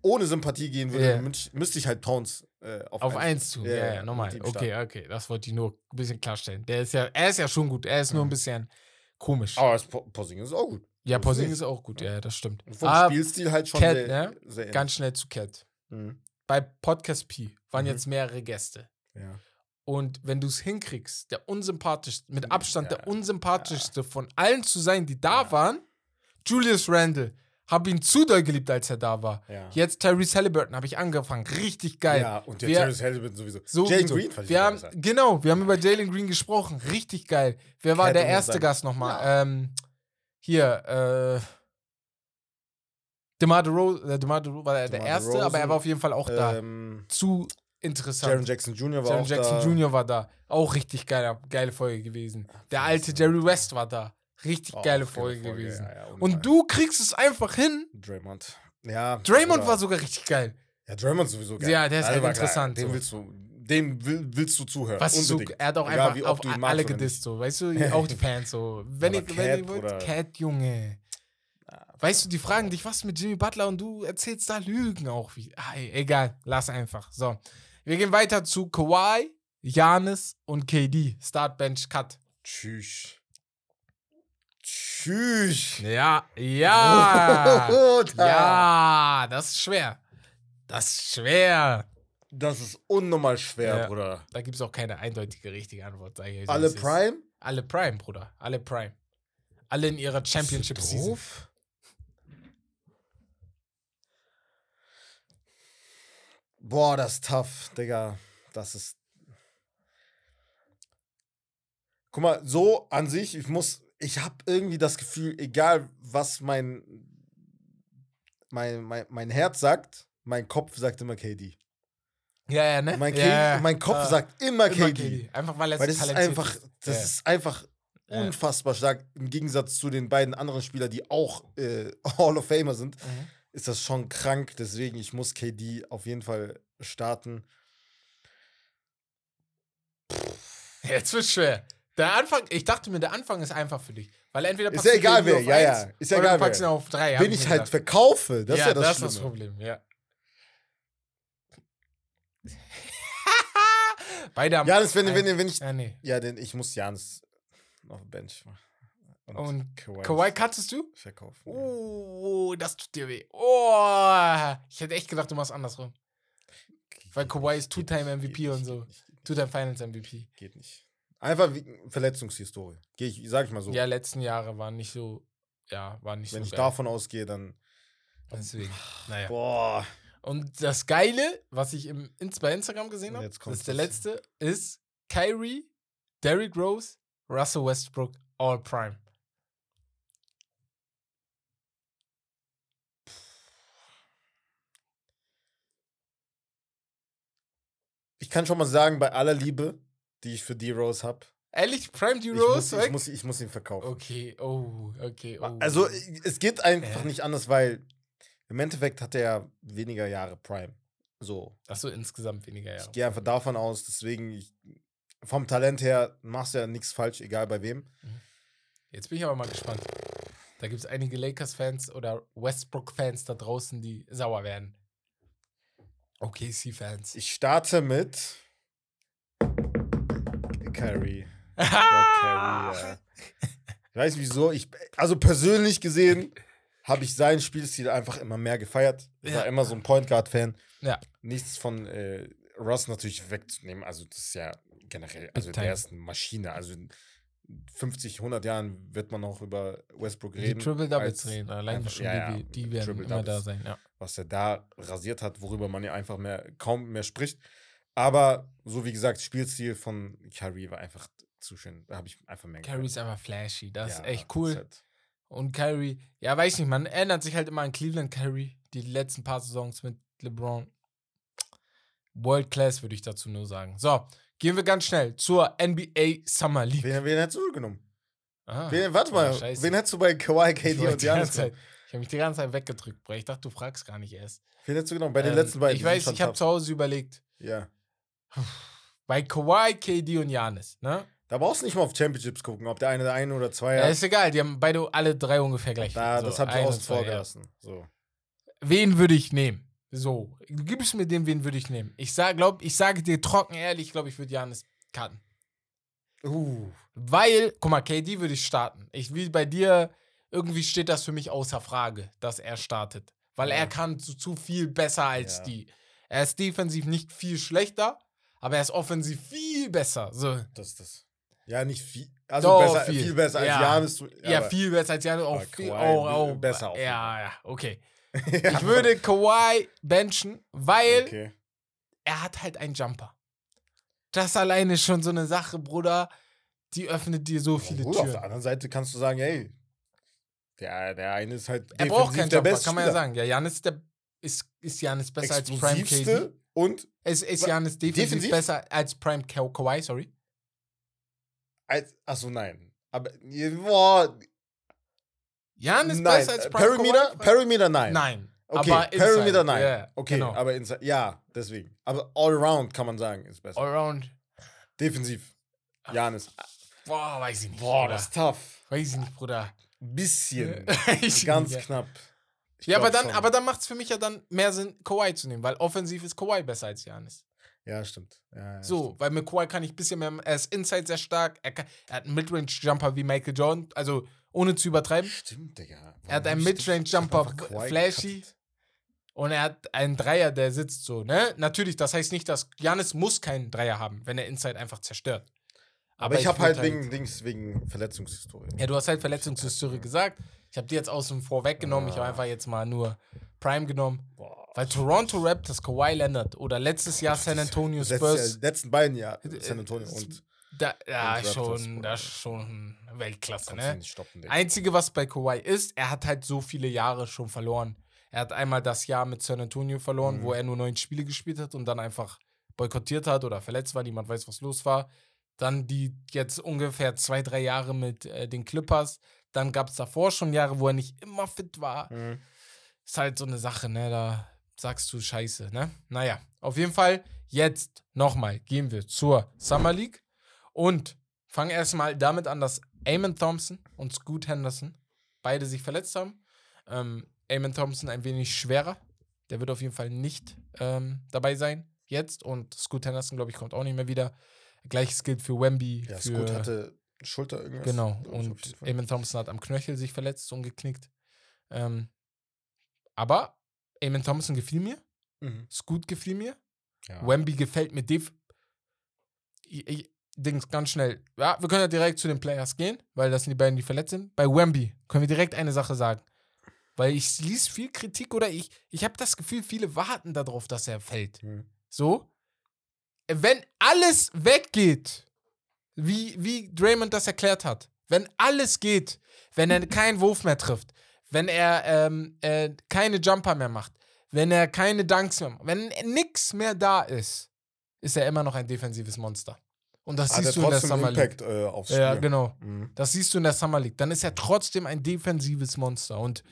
ohne Sympathie gehen würde, dann müsste ich- halt Towns äh, auf, Auf eins- 1 zu, Ja, ja, ja, ihm Okay, okay, das wollte ich nur ein bisschen klarstellen. Der ist ja, er ist ja schon gut, er ist nur ein Mhm. bisschen komisch. Aber das Po- Porzingis ist auch gut. ja, nicht. ist auch gut, ja, ja, das stimmt. Und vom Ah, Spielstil halt schon Cat, sehr, ne? sehr. Ganz schnell zu Cat. Mhm. Bei Podcast P waren Mhm. jetzt mehrere Gäste. Ja. Und wenn du es hinkriegst, der unsympathischste, mit Abstand Ja, der unsympathischste von allen zu sein, die da Ja. waren, Julius Randle Habe ihn zu doll geliebt, als er da war. Ja. Jetzt Tyrese Halliburton habe ich angefangen. Richtig geil. Ja, und der Terrence Halliburton sowieso. So Jalen so. Green fand wir haben. Genau, wir haben über Jalen Green gesprochen. Richtig geil. Wer war Cat der erste sein- Gast nochmal? Ähm, hier, äh. DeMar DeRozan, äh, DeMar DeRozan war der DeMar erste, aber er war auf jeden Fall auch da. Ähm, Zu interessant. Jaron Jackson Jr. war Jaron Jackson da. Jr. war da. Auch richtig geile, geile Folge gewesen. Der alte Jerry West war da. Richtig Oh, geile Folge, Folge, gewesen. ja, ja, und- Und du kriegst es einfach hin. Draymond. Ja. Draymond war sogar richtig geil. Ja, Draymond sowieso geil. Ja, der ist halt war interessant, Geil. Dem so. willst du, dem will, willst du zuhören. Was Unbedingt. er hat auch Egal, einfach auf du alle gedisst, so. Weißt du, auch die Fans so. Wenn ihr, wenn wollt. Cat, Junge. Weißt du, die fragen dich, was mit Jimmy Butler und du erzählst da Lügen auch. Wie, ah, egal, lass einfach. So. Wir gehen weiter zu Kawhi, Janis und KD. Start, Bench, Cut. Tschüss. Tschüss. Ja, ja. Ja, das ist schwer. Das ist schwer. Das ist unnormal schwer, Ja. Bruder. Da gibt es auch keine eindeutige richtige Antwort. Sag ich Alle. Prime? Alle Prime, Bruder. Alle Prime. Alle in ihrer Championship-Season. Boah, das ist tough, Digga. Das ist. Guck mal, so an sich, ich muss. Ich habe irgendwie das Gefühl, egal was mein, mein, mein, mein Herz sagt, mein Kopf sagt immer KD. Ja, ja, ne? Mein, ja, KD, ja. mein Kopf Ah, sagt immer, immer KD. Einfach weil er Weil das ist einfach, das Ja. ist einfach Ja. unfassbar stark. Im Gegensatz zu den beiden anderen Spielern, die auch äh, Hall of Famer sind, Mhm. Ist das schon krank. Deswegen, ich muss KD auf jeden Fall starten. Jetzt wird's schwer. Der Anfang, ich dachte mir, der Anfang ist einfach für dich. Weil entweder Ist packst ja du egal, wer, ja, ja. Ist ja egal, packst ihn wer. auf drei. Wenn ich halt verkaufe, das ist ja das, das Schlimme. ist das Problem, ja. Beide haben. Janis, wenn, wenn, wenn ich. Ja, nee. Ja, denn ich muss Janis auf den Bench. Und Kawhi Kawhi cuttest du? verkaufen. Oh, das tut dir weh. Oh, ich hätte echt gedacht, du machst andersrum. Weil Kawhi ist Two-Time MVP und so. Two-Time Finals MVP. Geht nicht. Einfach wie Verletzungshistorie. Geh ich, sag ich mal so. Ja, letzten Jahre waren nicht so. Ja, waren nicht wenn so. ich geil. davon ausgehe, dann. Deswegen. Naja. Boah. Und das Geile, was ich im, bei Instagram gesehen habe, das ist der letzte, ist Kyrie, Derrick Rose, Russell Westbrook, All Prime. Ich kann schon mal sagen, bei aller Liebe, die ich für D-Rose habe, Ehrlich, Prime D ich, Rose ich, weg? muss, ich muss ihn verkaufen. Okay, oh, okay, oh. Also, es geht einfach Ja. nicht anders, weil im Endeffekt hat er ja weniger Jahre Prime. So. Achso, insgesamt weniger Jahre. Ich gehe einfach davon aus, deswegen, ich, vom Talent her machst du ja nichts falsch, egal bei wem. Jetzt bin ich aber mal gespannt. Da gibt es einige Lakers-Fans oder Westbrook-Fans da draußen, die sauer werden. OKC-Fans. Ich starte mit Kyrie. Ich glaub, Kyrie, ja. Ich weiß wieso. Ich, also persönlich gesehen habe ich seinen Spielstil einfach immer mehr gefeiert. Ich war Ja. immer so ein Point Guard-Fan. Ja. Nichts von äh, Russ natürlich wegzunehmen. Also, das ist ja generell, also der ist eine Maschine. Also in 50, 100 Jahren wird man noch über Westbrook Die reden. Triple Doubles reden. Allein schon ja, die, die werden immer da sein. Ja. Was er da rasiert hat, worüber man ja einfach mehr kaum mehr spricht. Aber so wie gesagt, Spielstil von Kyrie war einfach zu schön. Da habe ich einfach mehr Kyrie ist einfach flashy. Das Ja, ist echt cool. halt- Und Kyrie, ja, weiß nicht, man erinnert sich halt immer an Cleveland Kyrie, die letzten paar Saisons mit LeBron. World Class würde ich dazu nur sagen. So, gehen wir ganz schnell zur NBA Summer League. Wen, wen hättest du genommen? Ah, Wen, warte mal, scheiße. wen hättest du bei Kawhi, KD und die ganze Janis? Ich habe mich die ganze Zeit weggedrückt, Bro. Ich dachte, du fragst gar nicht erst. Wen hättest du genommen? Bei den Ähm, letzten beiden. Ich weiß, ich habe zu Hause überlegt. Ja. Bei Kawhi, KD und Janis, ne? Da brauchst du nicht mal auf Championships gucken, ob der eine der eine oder zwei Ja, hat. ist egal, die haben beide alle drei ungefähr gleich. Da, viel. das So, habe ich außen vor ja. gelassen. So. Wen würde ich nehmen? So, gib es mir dem, wen würde ich nehmen? Ich sag, glaub, ich sage dir trocken ehrlich, ich glaube, ich würde Janis cutten. Uh. Weil, guck mal, KD würde ich starten. Ich wie bei dir, irgendwie steht das für mich außer Frage, dass er startet. Weil Ja. er kann zu, zu viel besser als Ja. die. Er ist defensiv nicht viel schlechter, aber er ist offensiv viel besser. So. Das ist das. Ja, nicht viel. Also Doch, besser, viel. besser Ja. als Janis. Ja, viel besser als Janis. Auch, viel, auch, auch besser jeden Ja, ja, okay. ja, Ich würde Kawhi benchen, weil Okay. er hat halt einen Jumper. Das alleine ist schon so eine Sache, Bruder. Die öffnet dir so viele Gut, auf der Türen. anderen Seite kannst du sagen, hey, der, der eine ist halt Er braucht keinen der Jumper, kann man ja sagen. Ja, Janis ist, der, ist, ist Janis besser als Prime KD. Und Es ist Janis defensiv, defensiv? besser als Prime Ka Kawhi, sorry. als, achso, nein. Aber, boah, Janis nein. besser als Äh, Prime Perimeter, Kawhi? Perimeter, nein. Nein. Okay, aber Perimeter, inside, nein. ja, okay, genau. aber inside, ja, deswegen. Aber allround kann man sagen, ist besser. Allround. Defensiv. Janis. Boah, weiß ich nicht. Boah, Bruder. das ist tough. Weiß ich nicht, Bruder. Bisschen. Ich Ganz knapp. Ich Ja, aber dann, schon. aber dann macht es für mich ja dann mehr Sinn, Kawhi zu nehmen, weil offensiv ist Kawhi besser als Janis. Ja, stimmt. Ja, ja, So, weil mit Kawhi kann ich ein bisschen mehr, er ist inside sehr stark, er, kann, er hat einen Midrange-Jumper wie Michael Jordan, also ohne zu übertreiben. Stimmt, Digga. Er hat Warum einen Midrange-Jumper, flashy. gecuttet? Und er hat einen Dreier, der sitzt so, ne? Natürlich, das heißt nicht, dass Janis muss keinen Dreier haben, wenn er Inside einfach zerstört. Aber ich habe würd halt wegen Dings, wegen Verletzungshistorie. Ja, du hast halt Verletzungshistorie gesagt. Ich habe die jetzt außen vor weggenommen. Ich habe Ah. einfach jetzt mal nur Prime genommen. Boah. Weil Toronto Raptors, Kawhi Leonard oder letztes Jahr San Antonio Letztes Spurs. Jahr, letzten beiden Jahr Äh, San Antonio und Da, ja, und schon, das ist schon Weltklasse, ne? stoppen. Einzige, was bei Kawhi ist, er hat halt so viele Jahre schon verloren. Er hat einmal das Jahr mit San Antonio verloren, Mhm. wo er nur neun Spiele gespielt hat und dann einfach boykottiert hat oder verletzt war. Niemand weiß, was los war. Dann die jetzt ungefähr zwei, drei Jahre mit äh, den Clippers. Dann gab es davor schon Jahre, wo er nicht immer fit war. Mhm. Ist halt so eine Sache, ne? Da sagst du Scheiße, ne? Naja, auf jeden Fall, jetzt nochmal gehen wir zur Summer League und fangen erstmal damit an, dass Eamon Thompson und Scoot Henderson beide sich verletzt haben. Ähm, Eamon Thompson ein wenig schwerer. Der wird auf jeden Fall nicht ähm, dabei sein jetzt und Scoot Henderson, glaube ich, kommt auch nicht mehr wieder. Gleiches gilt für Wemby. Ja, für, Scoot hatte Schulter irgendwas. Genau, und. Eamon Thompson hat am Knöchel sich verletzt und geknickt. Ähm, aber Eamon Thompson gefiel mir, Mhm. Scoot gefiel mir, Ja. Wemby gefällt mir def. Ich, ich, Dings, ganz schnell. Ja, wir können ja direkt zu den Players gehen, weil das sind die beiden, die verletzt sind. Bei Wemby können wir direkt eine Sache sagen. Weil ich ließ viel Kritik oder ich, ich habe das Gefühl, viele warten darauf, dass er fällt. Mhm. So. Wenn alles weggeht, wie, wie Draymond das erklärt hat, wenn alles geht, wenn er keinen Wurf mehr trifft, wenn er ähm, äh, keine Jumper mehr macht, wenn er keine Dunks mehr macht, wenn nix mehr da ist, ist er immer noch ein defensives Monster. Und das Hat siehst du in der Summer League. Impact äh, aufs Spiel. Ja, genau. Mhm. Das siehst du in der Summer League. Dann ist er trotzdem ein defensives Monster. Und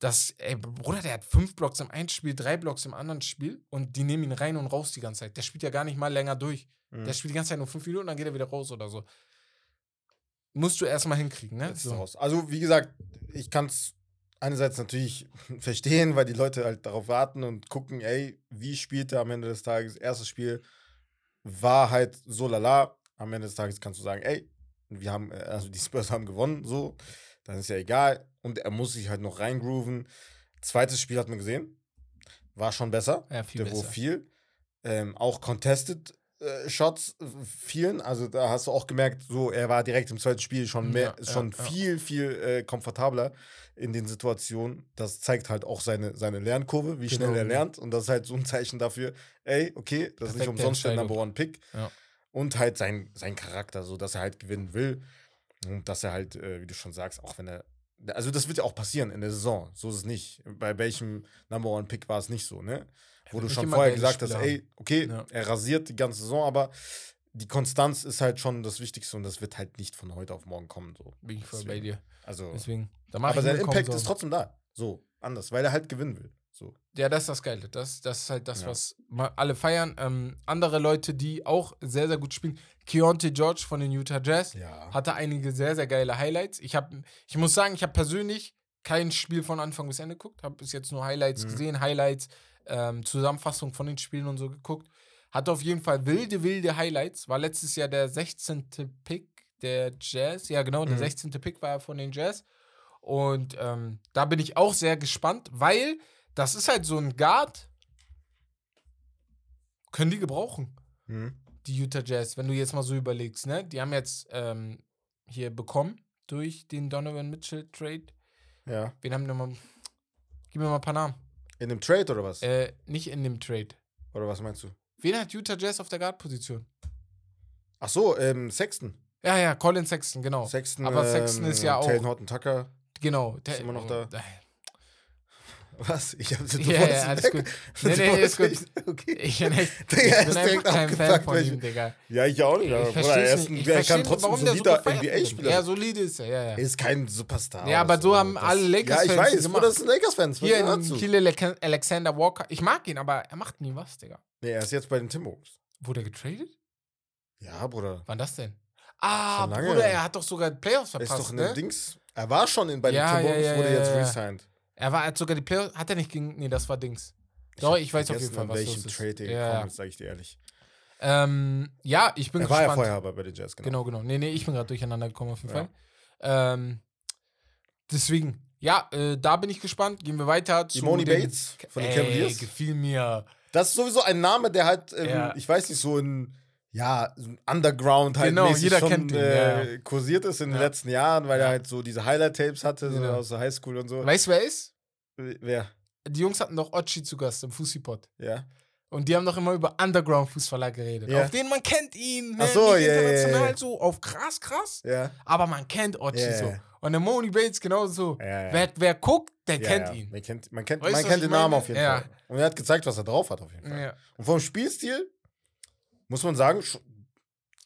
das, ey, Bruder, der hat fünf Blocks im einen Spiel, drei Blocks im anderen Spiel und die nehmen ihn rein und raus die ganze Zeit. Der spielt ja gar nicht mal länger durch. Mhm. Der spielt die ganze Zeit nur fünf Minuten, dann geht er wieder raus oder so. Musst du erstmal hinkriegen, ne? So. raus. Also, wie gesagt, ich kann es einerseits natürlich verstehen, weil die Leute halt darauf warten und gucken, ey, wie spielt er am Ende des Tages? Erstes Spiel war halt so lala. Am Ende des Tages kannst du sagen, ey, wir haben, äh, also die Spurs haben gewonnen, so, dann ist ja egal. Und er muss sich halt noch reingrooven. Zweites Spiel hat man gesehen, war schon besser. Ja, viel der besser. viel. Ähm, auch Contested äh, Shots äh, vielen. Also da hast du auch gemerkt, so er war direkt im zweiten Spiel schon mehr, Ja, schon ja, viel, viel äh, komfortabler in den Situationen. Das zeigt halt auch seine, seine Lernkurve, wie schnell Genau, er genau. lernt. Und das ist halt so ein Zeichen dafür, ey, okay, das ist nicht umsonst der. Number One Pick. Und halt sein, sein Charakter, so dass er halt gewinnen will. Und dass er halt, äh, wie du schon sagst, auch wenn er. Also, das wird ja auch passieren in der Saison. So ist es nicht. Bei welchem Number One Pick war es nicht so, ne? Wo du schon vorher gesagt hast, ey, okay, Ja. er rasiert die ganze Saison, aber die Konstanz ist halt schon das Wichtigste und das wird halt nicht von heute auf morgen kommen. So. Bin ich voll Deswegen. bei dir. Also, Deswegen. Da mach aber sein Impact ist trotzdem da. So, anders, weil er halt gewinnen will. So. Ja, das ist das Geile. Das, das ist halt das, Ja. was alle feiern. Ähm, andere Leute, die auch sehr, sehr gut spielen. Keontae George von den Utah Jazz Ja. hatte einige sehr, sehr geile Highlights. Ich, hab, ich muss sagen, ich habe persönlich kein Spiel von Anfang bis Ende geguckt. Habe bis jetzt nur Highlights Mhm. gesehen, Highlights, ähm, Zusammenfassung von den Spielen und so geguckt. Hatte auf jeden Fall wilde, wilde Highlights. War letztes Jahr der 16. Pick der Jazz. Ja, genau, der Mhm. 16. Pick war er von den Jazz. Und ähm, da bin ich auch sehr gespannt, weil das ist halt so ein Guard, können die gebrauchen. Mhm. Die Utah Jazz, wenn du jetzt mal so überlegst, ne? Die haben jetzt ähm, hier bekommen durch den Donovan Mitchell Trade. Ja. Wen haben wir mal? Gib mir mal ein paar Namen. In dem Trade oder was? Äh, nicht in dem Trade. Oder was meinst du? Wen hat Utah Jazz auf der Guard-Position? Ach so, ähm, Sexton. Ja, ja, Colin Sexton, genau. Sexton, Aber Sexton ähm, ist ja auch- Taylor Horton Tucker. Genau. Ist immer noch da. Was? Ich hab du Ja, wolltest ja, alles weg. gut. Du Nee, nee, ist gut. Okay. Ich bin echt. Digga, ich er bin einfach direkt kein Fan von ihm, Digga. Ja, ich auch nicht. Ich Bruder, er ist ein. Ich er kann trotzdem solider. NBA-Spieler. Ja, solide ist er, ja, ja. Er ist kein Superstar. Ja, aber so haben alle Lakers-Fans Ja, ich weiß. Bruder, das sind Lakers-Fans. Hier in Kiel Alexander Walker. Ich mag ihn, aber er macht nie was, Digga. Nee, er ist jetzt bei den Timberwolves. Wurde er getradet? Ja, Bruder. Wann das denn? Ah. Bruder, er hat doch sogar Playoffs Er ist verpasst, doch ne? Dings. Er war schon in, bei den Timberwolves, wurde jetzt resigned. Er war, hat sogar die Playoffs, hat er nicht gegen, nee, das war Dings. Doch, ich weiß auf jeden Fall, was welchem los ist. Trade er Ja, gekommen ja. ist, sag ich dir ehrlich. Ähm, ja, ich bin Er war ja gespannt. vorher aber bei den Jazz, genau. Genau, genau. Nee, nee, ich bin gerade durcheinander gekommen auf jeden Ja. Fall. Ähm, deswegen, ja, äh, da bin ich gespannt. Gehen wir weiter zu Imoni den- Bates von den Cavaliers. gefiel mir. Das ist sowieso ein Name, der halt, ähm, Ja. ich weiß nicht, so in, ja, so ein Underground halt Genau, jeder schon kennt ihn, äh, ja. kursiert ist in den Ja. letzten Jahren, weil er halt so diese Highlight-Tapes hatte, so Genau. aus der Highschool und so. Weißt du, wer er ist? Wer? Die Jungs hatten doch Ochi zu Gast im Fussi-Pod. Ja. Und die haben doch immer über Underground-Fußballer geredet. Ja. Auf denen man kennt ihn. Ne? Ach so, Nicht ja, ja, ja, international ja. so auf krass, krass. Ja. Aber man kennt Ochi Ja, so. ja. Und der Moni Bates genauso. Ja, ja. Wer, wer guckt, der ja, kennt ja. ihn. Man kennt, man kennt, Weißt man kennt den Namen auf jeden Ja. Fall. Und er hat gezeigt, was er drauf hat auf jeden Fall. Ja. Und vom Spielstil muss man sagen,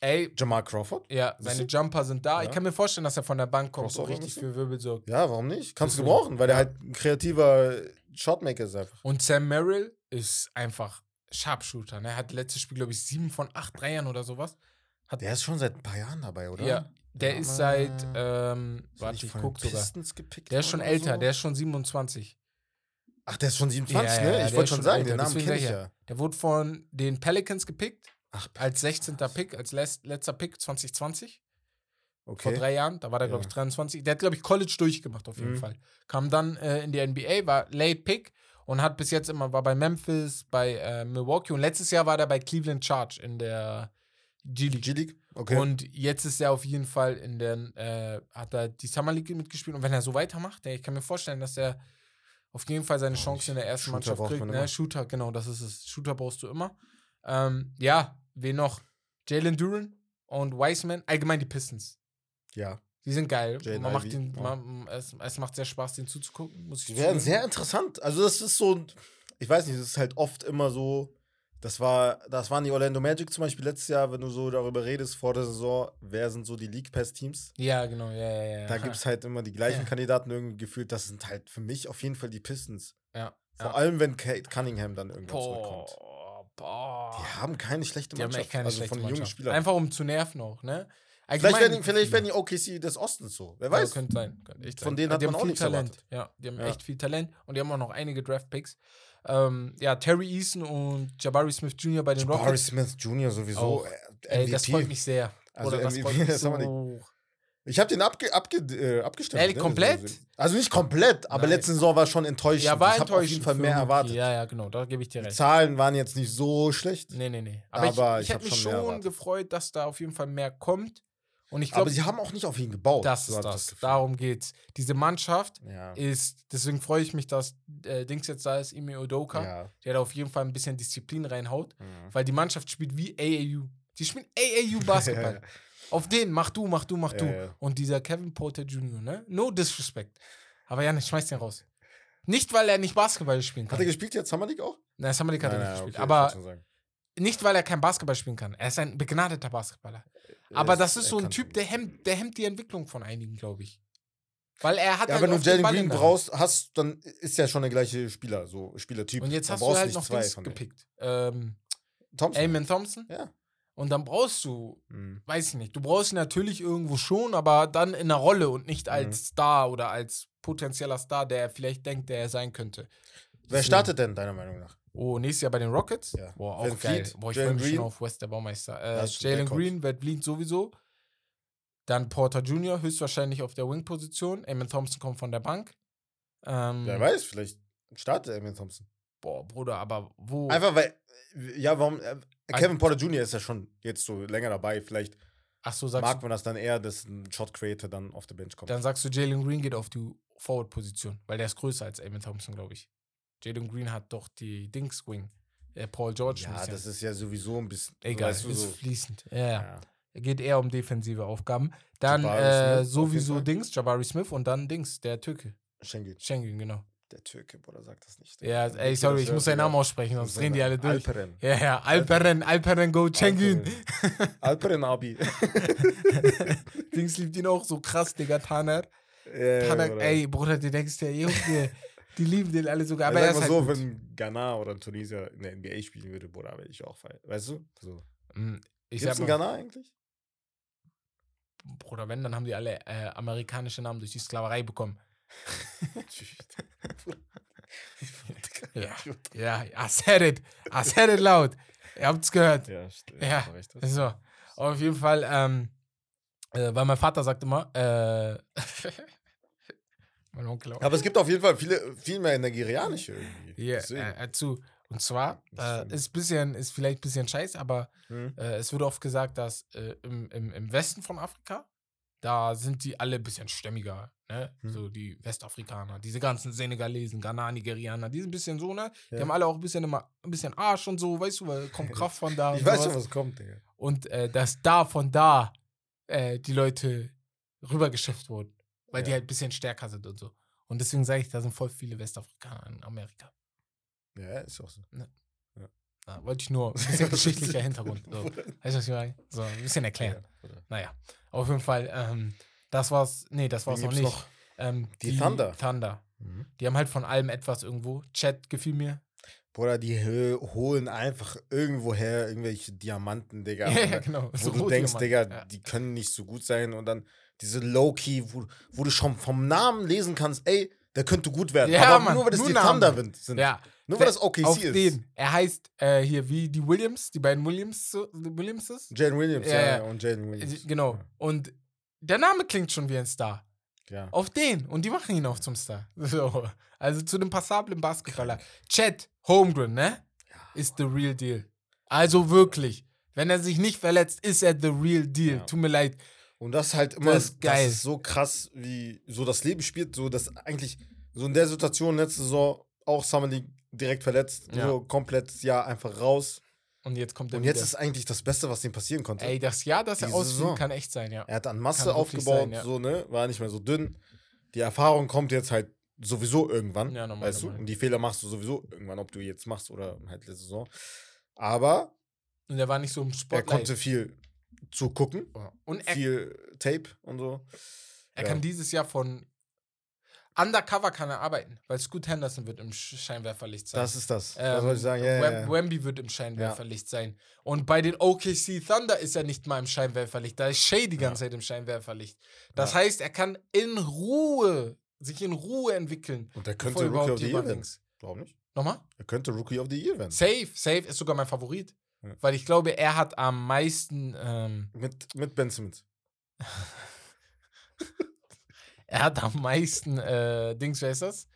Ey, Jamal Crawford. ja, seine? Jumper sind da. Ja. Ich kann mir vorstellen, dass er von der Bank kommt und Crossover richtig für Wirbel sorgt. Ja, warum nicht? Kannst du gebrauchen, weil der ja. halt ein kreativer Shotmaker ist einfach. Und Sam Merrill ist einfach Sharpshooter. Ne? Er hat letztes Spiel, glaube ich, sieben von acht Dreiern oder sowas. Der ist schon seit ein paar Jahren dabei, oder? Ja, der ist seit, ähm, Ist warte, ich guck sogar. Der ist schon älter, so? der ist schon 27. Ach, der ist schon 27, Ja, ja, ne? ja, ich der wollte schon sagen, älter, den Namen kenne ich ja. Der wurde von den Pelicans gepickt, Ach, als 16. Pick, als letzter Pick 2020, vor okay. drei Jahren. Da war der, glaube Ja. ich, 23. Der hat, glaube ich, College durchgemacht, auf jeden Mhm. Fall. Kam dann äh, in die NBA, war Late Pick und hat bis jetzt immer, war bei Memphis, bei äh, Milwaukee und letztes Jahr war der bei Cleveland Charge in der G-League. Okay. Und jetzt ist er auf jeden Fall in der, äh, hat er die Summer League mitgespielt. Und wenn er so weitermacht, ich kann mir vorstellen, dass er auf jeden Fall seine Brauch Chance in der ersten Shooter Mannschaft kriegt. Ne? Shooter, genau, das ist es. Shooter brauchst du immer. Ähm, ja, wen noch? Jalen Duran und Wiseman. Allgemein die Pistons. ja. Die sind geil. Man macht den, man, es, es macht sehr Spaß, den zuzugucken. Muss ich Die werden sehr interessant. Also, das ist so, ich weiß nicht, das ist halt oft immer so. Das war, das waren die Orlando Magic zum Beispiel letztes Jahr, wenn du so darüber redest vor der Saison, wer sind so die League Pass Teams? Ja, genau, ja, ja, ja. Da gibt es halt immer die gleichen Ja. Kandidaten irgendwie gefühlt. Das sind halt für mich auf jeden Fall die Pistons. Ja. Vor ja. allem, wenn Kate Cunningham dann irgendwann zurückkommt. Boah. Die haben keine schlechte Die haben Mannschaft. echt keine also schlechte von jungen Mannschaft. Spielern. Einfach um zu nerven auch, ne? vielleicht Allgemein- werden, die- vielleicht werden die OKC des Ostens so. Wer weiß. könnte sein. Könnte Von sein. denen hat die man auch viel nichts Talent. erwartet. Ja, die haben Ja. echt viel Talent und die haben auch noch einige Draftpicks. Ähm, ja, Terry Eason und Jabari Smith Jr. bei den Barry Rockets. Smith Jr. sowieso. Äh, Ey, das freut mich sehr. Also Oder das MVP, freut mich das haben wir so. Ich habe den abge, abge, äh, abgestimmt. Ehrlich, komplett? Also nicht komplett, aber Nein. letzte Saison war schon enttäuschend. Ja, war ich habe auf enttäuschend. jeden Fall mehr erwartet. Ja, ja, genau, da gebe ich dir Die recht. Zahlen waren jetzt nicht so schlecht. Nee, nee, nee. Aber Aber, ich, ich ich hab hätte mich schon gefreut, dass da auf jeden Fall mehr kommt. Und ich aber glaube, sie haben auch nicht auf ihn gebaut. das ist das. Gefühl. Darum geht's. Diese Mannschaft Ja. ist, deswegen freue ich mich, dass äh, Dings jetzt da ist, Imi Odoka, ja. der da auf jeden Fall ein bisschen Disziplin reinhaut. Mhm. Weil die Mannschaft spielt wie AAU. Die spielen AAU Basketball. Auf den, mach du, mach du, mach Ja, du. ja. Und dieser Kevin Porter Jr., ne? No disrespect. Aber ja, ich schmeiß den raus. Nicht, weil er nicht Basketball spielen Hat kann. er gespielt jetzt Summer League auch? Nein, Summer League hat er Nein, nicht nein, gespielt. okay, aber nicht, weil er kein Basketball spielen kann. Er ist ein begnadeter Basketballer. Aber Er das ist er so ein Typ, der hemmt, der hemmt die Entwicklung von einigen, glaube ich. Weil er hat Ja, halt wenn du Jalen Green brauchst, hast, dann ist ja schon der gleiche Spieler, so Spielertyp. Und jetzt hast du halt noch zwei Dings gepickt. Ähm, Thompson. Eamon Thompson. Ja. Und dann brauchst du, Mhm. weiß ich nicht, du brauchst ihn natürlich irgendwo schon, aber dann in einer Rolle und nicht als Mhm. Star oder als potenzieller Star, der er vielleicht denkt, der er sein könnte. Wer Deswegen- startet denn, deiner Meinung nach? Oh, nächstes Jahr bei den Rockets? Ja. Boah, auch Van geil. Vliet, Boah, ich freue mich schon auf West, der Baumeister. Äh, Jalen. Green, Van Vliet sowieso. Dann Porter Jr. höchstwahrscheinlich auf der Wing-Position. Eamon Thompson kommt von der Bank. Ähm, Wer weiß, vielleicht startet Eamon Thompson. Boah, Bruder, aber wo? Einfach weil, ja, warum, äh, Kevin Porter Jr. ist ja schon jetzt so länger dabei. Vielleicht Ach so, sagst mag du, man das dann eher, dass ein Shot Creator dann auf der Bench kommt. dann sagst du, Jalen Green geht auf die Forward-Position, weil der ist größer als Eamon Thompson, glaube ich. Jalen Green hat doch die Dings-Wing. Äh, Paul George. ja, das ist ja sowieso ein bisschen. Egal, weißt du, ist so, fließend. Ja, ja. Geht eher um defensive Aufgaben. Dann äh, sowieso. Dings, Jabari Smith und dann Dings, der Türke. Schengen. Schengen, genau. Der Türke, Bruder, sagt das nicht. Ja, ey, Türke, sorry, ich muss seinen Namen aussprechen, sonst drehen die alle durch. Alperen. Ja, ja, Alperen, Alperen, go, Cengün. Alperen. Alperen Abi. Dings liebt ihn auch so krass, Digga, Taner. Ja, Taner, Bruder. ey, Bruder, du denkst ja, Junge, die lieben den alle sogar, aber er sag ist mal halt so, gut. wenn Ghana oder ein Tunesier in der NBA spielen würde, Bruder, wäre ich auch feiern. Weißt du? So. Mm, Ich Gibt's in Ghana eigentlich? Bruder, wenn, dann haben die alle äh, amerikanische Namen durch die Sklaverei bekommen. Ja. Ja, I said it. I said it laut. Ihr habt's gehört. Ja, stimmt. Ja, So, auf jeden Fall, ähm, äh, weil mein Vater sagt immer, äh, mein Onkel auch. Aber es gibt auf jeden Fall viele, viel mehr nigerianische irgendwie. Ja, Deswegen. äh, äh, zu. Und zwar, äh, ist ist bisschen, ist vielleicht ein bisschen scheiß, aber Hm? äh, es wird oft gesagt, dass äh, im, im, im Westen von Afrika, da sind die alle ein bisschen stämmiger, ne? Hm. So die Westafrikaner, diese ganzen Senegalesen, Ghana, Nigerianer, die sind ein bisschen so, ne? Die Ja. haben alle auch ein bisschen immer ein bisschen Arsch und so, weißt du, weil kommt Kraft von da. Ich weiß schon, was kommt, Digga. Und äh, dass da von da äh, die Leute rübergeschifft wurden, weil die Ja. halt ein bisschen stärker sind und so. Und deswegen sage ich, da sind voll viele Westafrikaner in Amerika. Ja, ist auch so. Ja, wollte ich nur ein bisschen geschichtlicher Hintergrund. So. Weißt du, was ich meine? So, ein bisschen erklären. Ja. Naja, auf jeden Fall, ähm, das war's. Nee, das war's Wen noch nicht. Ähm, Die Thunder. Thunder. Mhm. Die haben halt von allem etwas irgendwo. Chat gefiel mir. Bruder, die holen einfach irgendwoher irgendwelche Diamanten, Digga. Ja, genau. Wo So du denkst. Digga, Ja. die können nicht so gut sein. Und dann diese Low-Key, wo, wo du schon vom Namen lesen kannst, ey, der könnte gut werden. Ja, Aber Mann, nur weil das nur die Namen. Thunder sind-. Ja, Nur weil das OKC auf ist. den. Er heißt äh, hier wie die Williams, die beiden Williams, Williamses. Jalen Williams, Ja, ja. Und Jalen Williams. Genau. Und der Name klingt schon wie ein Star. Ja. Auf den. Und die machen ihn auch zum Star. So. Also zu dem passablen Basketballer. Chet Holmgren, ne? Ist the real deal. Also wirklich. Wenn er sich nicht verletzt, ist er the real deal. Ja. Tut mir leid. Und das ist halt immer Das ist geil. Das ist so krass, wie so das Leben spielt. So, dass eigentlich so in der Situation letzte Saison auch Summer League direkt verletzt. Ja. So komplett Jahr einfach raus. Und jetzt kommt er Und jetzt wieder. ist eigentlich das Beste, was ihm passieren konnte. Ey, das Jahr, das er ausfiel, kann echt sein, ja. Er hat an Masse Kann aufgebaut, sein, ja. so, ne? War nicht mehr so dünn. Die Erfahrung kommt jetzt halt sowieso irgendwann. Ja, normal, weißt normal. du? Und die Fehler machst du sowieso irgendwann, ob du jetzt machst oder halt letzte Saison. Aber Und er war nicht so im er Spotlight. konnte viel zugucken. Und er, viel Tape und so. er ja. kann dieses Jahr von Undercover kann er arbeiten, weil Scoot Henderson wird im Sch- Scheinwerferlicht sein. Das ist das. Ähm, was soll ich sagen? Ja, Wem- ja. Wemby wird im Scheinwerferlicht sein. Und bei den OKC Thunder ist er nicht mal im Scheinwerferlicht. Da ist Shay die ganze Zeit im Scheinwerferlicht. Das heißt, er kann in Ruhe, sich in Ruhe entwickeln. Und bevor könnte Rookie of the Year werden. Warum nicht? Nochmal? Er könnte Rookie of the Year werden. Safe, safe ist sogar mein Favorit. Weil ich glaube, er hat am meisten, ähm, Mit, mit Ben Simmons. er hat am meisten, äh, Dings, wer ist das?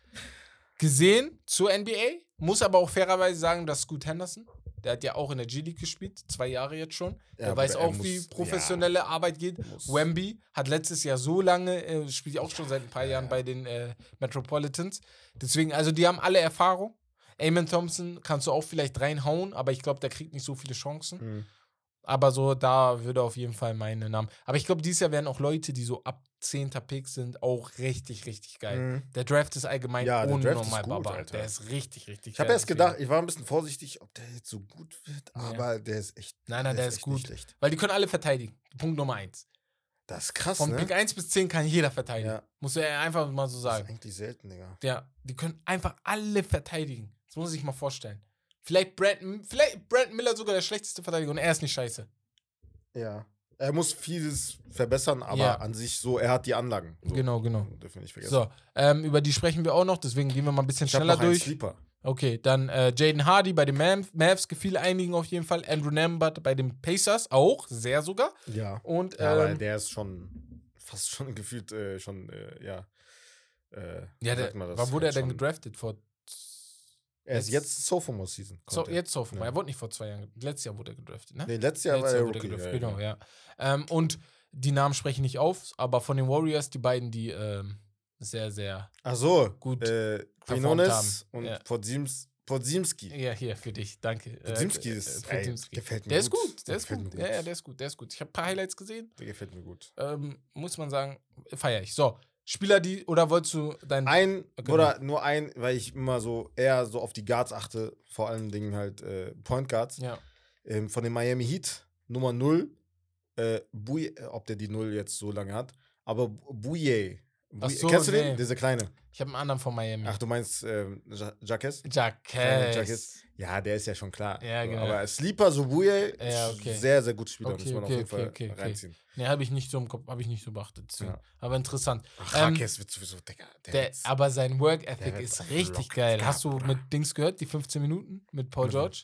Gesehen zur NBA. Muss aber auch fairerweise sagen, dass Scoot Henderson, der hat ja auch in der G-League gespielt, zwei Jahre jetzt schon. Ja, Der weiß auch, wie muss- professionelle Arbeit geht. muss. Wemby hat letztes Jahr so lange, äh, spielt ja auch schon seit ein paar Jahren bei den äh, Metropolitans. Deswegen, also die haben alle Erfahrung. Eamon Thompson kannst du auch vielleicht reinhauen, aber ich glaube, der kriegt nicht so viele Chancen. Mhm. Aber so, da würde auf jeden Fall meine Namen. Aber ich glaube, dieses Jahr werden auch Leute, die so ab 10. Pick sind, auch richtig, richtig geil. Mhm. Der Draft ist allgemein Ja, der Draft ist unnormal, gut, Baba. Alter. Der ist richtig, richtig Ich habe erst gedacht, ich war ein bisschen vorsichtig, ob der jetzt so gut wird, Ja. aber der ist echt. Nein, nein, der ist echt gut. nicht schlecht. Weil die können alle verteidigen. Punkt Nummer eins. Das ist krass, Von ne? Pick 1 bis 10 kann jeder verteidigen. Ja. Muss er einfach mal so Das sagen. ist eigentlich selten, Digga. Ja, die können einfach alle verteidigen. Das muss man sich mal vorstellen. Vielleicht Brandon, vielleicht Brandon Miller sogar der schlechteste Verteidiger und er ist nicht scheiße. Ja. Er muss vieles verbessern, aber Ja. an sich so, er hat die Anlagen. So. Genau, genau. Dürfen wir nicht vergessen. So, ähm, über die sprechen wir auch noch, deswegen gehen wir mal ein bisschen ich schneller noch durch. Sleeper. Okay, dann äh, Jaden Hardy bei den Mavs, gefiel einigen auf jeden Fall. Andrew Nambert bei den Pacers auch, sehr sogar. Ja. Und Ja, aber ähm, der ist schon fast schon gefühlt äh, schon, äh, ja. Äh, ja, der, wann wurde er Halt denn gedraftet? Vor Er ist Jetzt- jetzt Sophomore Season. So, jetzt Sophomore. Ja. Er wurde nicht vor zwei Jahren. Letztes Jahr wurde er gedraftet, ne? Nee, letztes Jahr Letztes war Jahr er wurde Rookie. gedraftet, ja, genau, ja. ja. Ähm, und die Namen spreche ich nicht auf, aber von den Warriors, die beiden, die ähm, sehr, sehr. Ach so, Gut Äh, Quinones und Ja. Podzims, Podzimski. Ja, hier für dich, danke. Äh, Podzimski äh, ist- äh, ey, Podzimski. gefällt mir Der ist gut. gut, der Der ist gut. mir Ja, gut. ja, der ist gut, der ist gut. Ich habe ein paar Highlights gesehen. Der gefällt mir gut. Ähm, muss man sagen, feiere ich. So, Spieler, die, oder wolltest du dein. Ein, Okay. oder nur ein, weil ich immer so eher so auf die Guards achte, vor allen Dingen halt äh, Point Guards. ja. Ähm, von den Miami Heat, Nummer 0, äh, äh, ob der die 0 jetzt so lange hat, aber Bouye. Ach so, Kennst du nee. den? Dieser kleine. Ich habe einen anderen von Miami. Ach, du meinst ähm, Ja- Jacques? Jacques. Jacques. Ja, der ist ja schon klar. Ja, genau. Aber Sleeper, so Bouye, Ja, okay. sehr, sehr gut Spieler. Okay, muss man okay, auf jeden Fall reinziehen. Nee, habe ich nicht so im Kopf, habe ich nicht so beachtet. Ja. Aber interessant. Ach, Ähm, Jacques wird sowieso, Digga. Der, Der, aber sein Work Ethic ist richtig geil. Hast du mit Dings gehört, die 15 Minuten mit Paul Mit George?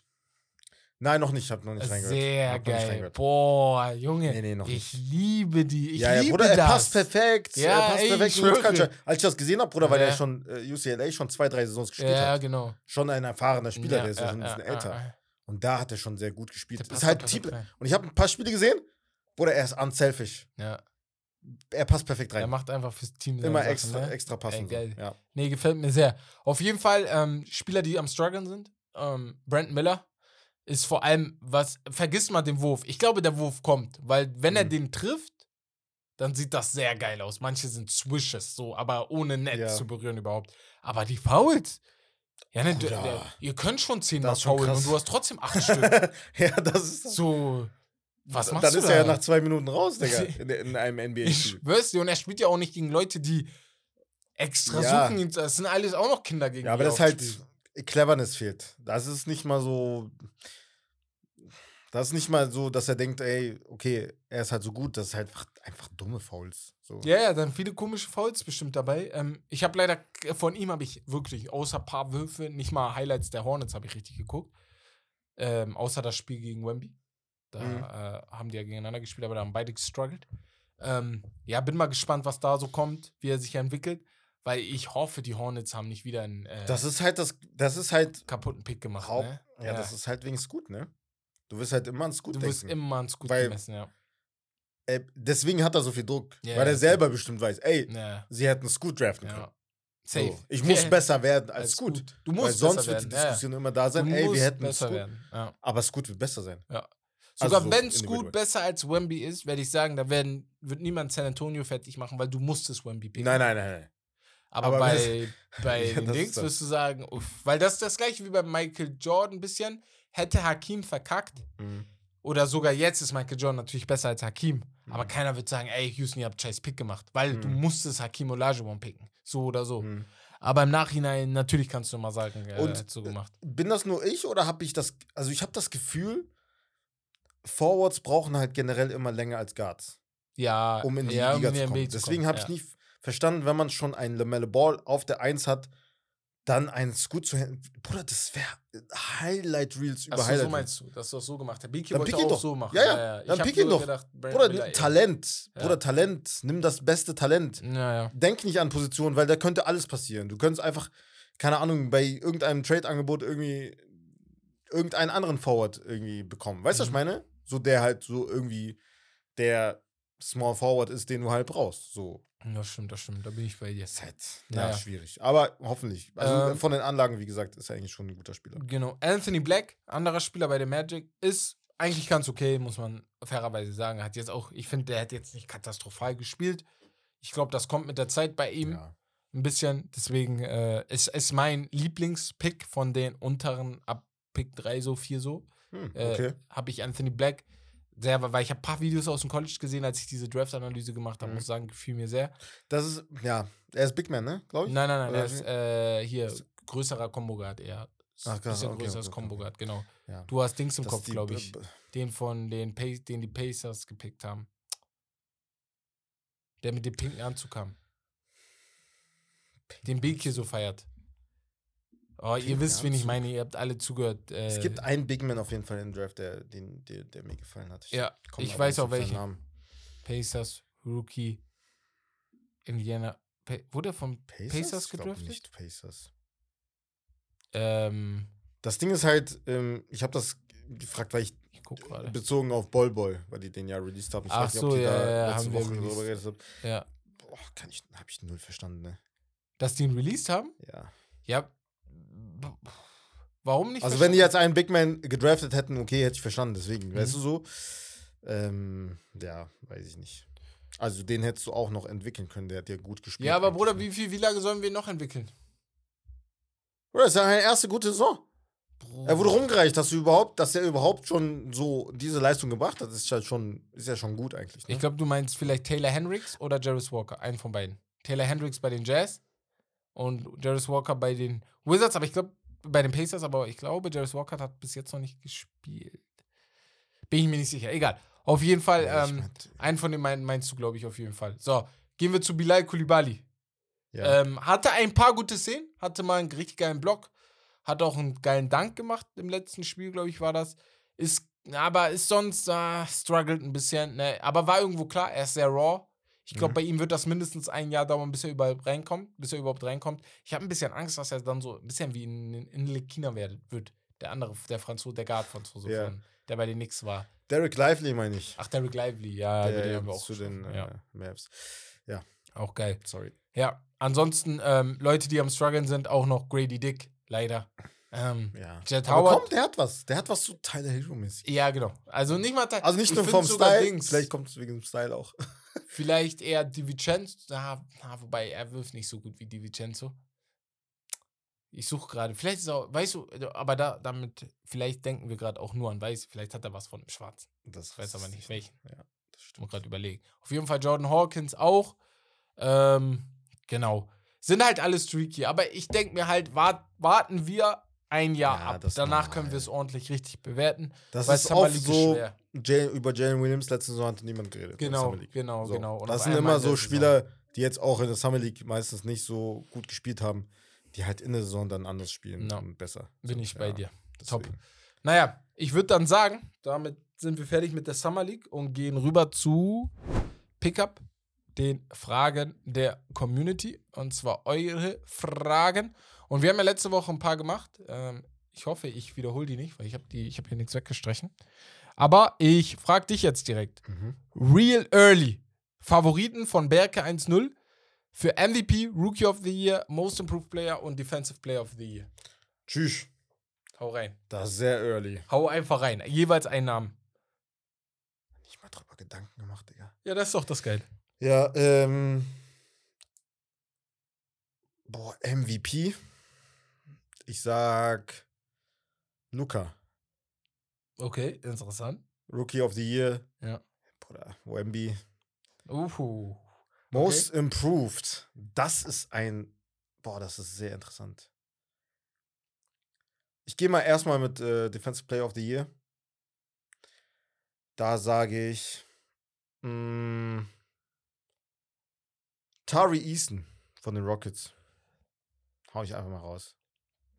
Nein, noch nicht, ich hab noch nicht reingehört. Sehr geil. Boah, Junge. Nee, nee, noch ich nicht. liebe die. Ich ja, ja, liebe Bruder, er das. passt perfekt. Ja, er passt ey, perfekt ich. Culture. Als ich das gesehen habe, Bruder, weil Ja. er schon äh, UCLA schon zwei, drei Saisons gespielt Ja, hat. genau. Schon ein erfahrener Spieler, Ja, der ist ja, schon ein ja, bisschen ja, älter. ja. Und da hat er schon sehr gut gespielt. Der ist halt. Und ich habe ein paar Spiele gesehen. Bruder, er ist unselfish. Ja, Er passt perfekt er rein. macht einfach fürs Team Immer Sachen, extra, ne? extra passen. geil. Ja. Nee, gefällt mir sehr. Auf jeden Fall ähm, Spieler, die am struggeln sind. Ähm, Brent Miller ist vor allem was. Vergiss mal den Wurf. Ich glaube, der Wurf kommt, weil wenn er Mhm. den trifft, dann sieht das sehr geil aus. Manche sind Swishes, so, aber ohne Netz Ja. zu berühren überhaupt. Aber die Fouls. Ja, ne, du, der, ihr könnt schon zehnmal ist faulen und du hast trotzdem acht Stück. ja, das ist. So, was machst dann du ist da? er ja nach zwei Minuten raus, Digga. In, in einem Ich NBA-Spiel. schwör's dir, und er spielt ja auch nicht gegen Leute, die extra Ja. suchen. Das sind alles auch noch Kinder gegen Ja, aber das er auch halt spielt. Cleverness fehlt. Das ist nicht mal so. Das ist nicht mal so, dass er denkt, ey, okay, er ist halt so gut. Das ist halt einfach, einfach dumme Fouls. So. Ja, ja, dann viele komische Fouls bestimmt dabei. Ähm, ich habe leider von ihm habe ich wirklich außer paar Würfe nicht mal Highlights der Hornets habe ich richtig geguckt. Ähm, außer das Spiel gegen Wemby. Da Mhm. äh, haben die ja gegeneinander gespielt, aber da haben beide gestruggelt. Ähm, ja, bin mal gespannt, was da so kommt, wie er sich entwickelt, weil ich hoffe, die Hornets haben nicht wieder einen äh, Das ist halt das, das ist halt kaputten Pick gemacht. Haupt, Ne? ja, das ist halt wegen Scoot, ne? Du wirst halt immer an Scoot du denken. wirst immer ans Gut Weil- gemessen, ja. Äh, deswegen hat er so viel Druck, Ja, weil ja, er selber bestimmt weiß, ey, ja. sie hätten Scoot draften können. ja. Safe. So, ich muss besser werden als, Scoot. Scoot. Du Weil musst sonst besser wird die werden, ja, ja. Diskussion immer da sein, Du ey, wir hätten besser Scoot. werden. Ja. Aber Scoot wird besser sein. Sogar Also so wenn. Scoot besser als Wemby ist, werde ich sagen, da werden, wird niemand San Antonio fertig machen, weil du musstest Wemby picken. Nein, nein, nein, nein. Aber, aber bei, bei Ja, Dings wirst du sagen, uff, weil das ist das gleiche wie bei Michael Jordan ein bisschen. Hätte Hakim verkackt, Mhm. oder sogar jetzt ist Michael Jordan natürlich besser als Hakim, aber Mhm. keiner wird sagen, ey, Houston, ihr habt scheiß Pick gemacht, weil du Mhm. musstest Hakim Olajuwon picken. So oder so. Mhm. Aber im Nachhinein, natürlich kannst du mal sagen, äh, Und, so gemacht. Bin das nur ich oder habe ich das, also ich habe das Gefühl, Forwards brauchen halt generell immer länger als Guards, Ja, um in die ja, Liga in die zu NBA kommen. Deswegen habe ja. ich nie verstanden, wenn man schon einen LaMelo Ball auf der 1 hat, dann einen Scoot zu händen. Bruder, das wäre Highlight Reels über Ach so, Highlight so meinst du, dass du das so gemacht hast. Biki Dann wollte auch doch. so machen. Ja, ja, Ich dann hab pick ihn doch. Gedacht, Bruder, Miller. Talent. Ja. Bruder, Talent. Nimm das beste Talent. Ja, ja. Denk nicht an Position, weil da könnte alles passieren. Du könntest einfach, keine Ahnung, bei irgendeinem Trade-Angebot irgendwie irgendeinen anderen Forward irgendwie bekommen. Weißt du, was ich Mhm. meine? So der halt so irgendwie der Small Forward ist, den du halt brauchst. So. Das stimmt, das stimmt. Da bin ich bei dir. Ist halt ja, Naja. schwierig. Aber hoffentlich. Also Ähm, von den Anlagen, wie gesagt, ist er eigentlich schon ein guter Spieler. Genau. Anthony Black, anderer Spieler bei der Magic, ist eigentlich ganz okay, muss man fairerweise sagen. Hat jetzt auch, ich finde, der hat jetzt nicht katastrophal gespielt. Ich glaube, das kommt mit der Zeit bei ihm Ja. ein bisschen. Deswegen äh, ist, ist mein Lieblingspick von den unteren ab Pick 3 so, 4 so. Hm, äh, okay. habe ich Anthony Black sehr, weil ich habe ein paar Videos aus dem College gesehen, als ich diese Draft-Analyse gemacht habe, Mhm. muss ich sagen, gefiel mir sehr. Das ist, ja, er ist Big Man, ne? Glaube ich. Nein, nein, nein, Oder er ist äh, hier Ist- größerer Combo Guard eher. Ach, ein krass, bisschen okay, größeres okay, Combo. Guard, genau. Ja. Du hast Dings im Das Kopf, glaube ich. B- Den von den, Pa- den die Pacers gepickt haben. Der mit dem pinken Anzug kam. Den Big hier so feiert. Oh, ihr wisst, wen ich meine, ihr habt alle zugehört. Äh, Es gibt einen Big Man auf jeden Fall im Draft, der, den, der, der mir gefallen hat. Ja, komm ich weiß auch welchen. Namen. Pacers, Rookie, Indiana. Pa wurde er vom Pacers, Pacers Ich gedraftet? Nicht Pacers. Ähm, Das Ding ist halt, ähm, ich habe das gefragt, weil ich ich bezogen auf Ballboy, weil die den ja released haben. Ich Ach weiß nicht, so, ob die ja, da ja, letzte haben wir Woche drüber geredet haben. Ja. Boah, kann ich, hab ich null verstanden, ne? Dass die ihn released haben? Ja. Ja. Warum nicht? Also wenn die jetzt einen Big Man gedraftet hätten, okay, hätte ich verstanden. Deswegen, Mhm. weißt du so? Ähm, ja, weiß ich nicht. Also den hättest du auch noch entwickeln können, der hat ja gut gespielt. Ja, aber Bruder, ne? wie, viel, wie lange sollen wir ihn noch entwickeln? Bruder, das ist ja eine erste gute Saison. Er wurde rumgereicht, dass überhaupt, dass er überhaupt schon so diese Leistung gebracht hat, ist halt schon, ist ja schon gut eigentlich. Ne? Ich glaube, du meinst vielleicht Taylor Hendricks oder Jarvis Walker, einen von beiden. Taylor Hendricks bei den Jazz und Jarvis Walker bei den Wizards, aber ich glaube, bei den Pacers, aber ich glaube, Jarvis Walker hat bis jetzt noch nicht gespielt. Bin ich mir nicht sicher. Egal. Auf jeden Fall, Ja, ähm, einen von den mein, meinst du, glaube ich, auf jeden Fall. So, gehen wir zu Bilal Kulibali. ja. Ähm, hatte ein paar gute Szenen, hatte mal einen richtig geilen Block, hat auch einen geilen Dank gemacht im letzten Spiel, glaube ich, war das. Ist, aber ist sonst, äh, struggelt ein bisschen, ne? Aber war irgendwo klar, er ist sehr raw. Ich glaube, Mhm. bei ihm wird das mindestens ein Jahr dauern, bis er überhaupt reinkommt, bis er überhaupt reinkommt. Ich habe ein bisschen Angst, dass er dann so ein bisschen wie in, in, in Lekina werden wird. Der andere, der Franzose, der Guard-Franzose, Ja. von, der bei den Knicks war. Derek Lively meine ich. Ach, Derek Lively, ja, über den der haben wir auch zu den gesprochen, äh, ja. Mavs. Auch geil. Sorry. Ja, ansonsten ähm, Leute, die am struggeln sind, auch noch Grady Dick, leider. Ähm, Ja. Jet Aber Howard. komm, der hat was. Der hat was zu Tyler Hero-mäßig. Ja, genau. Also nicht mal. Also nicht ich nur vom Style, Dings. vielleicht kommt es wegen dem Style auch. Vielleicht eher DiVincenzo. Na, na, wobei er wirft nicht so gut wie DiVincenzo. Ich suche gerade. Vielleicht ist er, weißt du, aber da, damit, vielleicht denken wir gerade auch nur an Weiß. Vielleicht hat er was von dem Schwarzen. Das Ich weiß aber nicht welchen. Ja, das Ich muss stimmt. gerade überlegen. Auf jeden Fall Jordan Hawkins auch. Ähm, genau. Sind halt alle streaky. Aber ich denke mir halt, wart, warten wir ein Jahr Ja, ab. Danach normal. können wir es ordentlich richtig bewerten. Das ist oft so, schwer. Jay, über Jalen Williams letzte Saison hatte niemand geredet. der Genau, genau, So. genau. Und das sind immer so Saison. Spieler, die jetzt auch in der Summer League meistens nicht so gut gespielt haben, die halt in der Saison dann anders spielen Ja. und besser. Bin So, ich bei ja, dir. Top. deswegen. Naja, ich würde dann sagen, damit sind wir fertig mit der Summer League und gehen rüber zu Pickup, den Fragen der Community. Und zwar eure Fragen. Und wir haben ja letzte Woche ein paar gemacht. Ähm, ich hoffe, ich wiederhole die nicht, weil ich habe hab hier nichts weggestrichen. Aber ich frage dich jetzt direkt. Mhm. Real Early. Favoriten von Berke 1-0 für MVP, Rookie of the Year, Most Improved Player und Defensive Player of the Year. Tschüss. Hau rein. Das ist sehr early. Hau einfach rein. Jeweils einen Namen. Nicht mal drüber Gedanken gemacht, Digga. Ja, das ist doch das Geil. Ja, ähm. Boah, MVP. Ich sag Luca. Okay, interessant. Rookie of the Year. Ja. Bruder, Wemby. Uhu. Most Improved. Das ist ein. Boah, das ist sehr interessant. Ich gehe mal erstmal mit äh, Defensive Player of the Year. Da sage ich. Mh, Tari Eason von den Rockets. Hau ich einfach mal raus.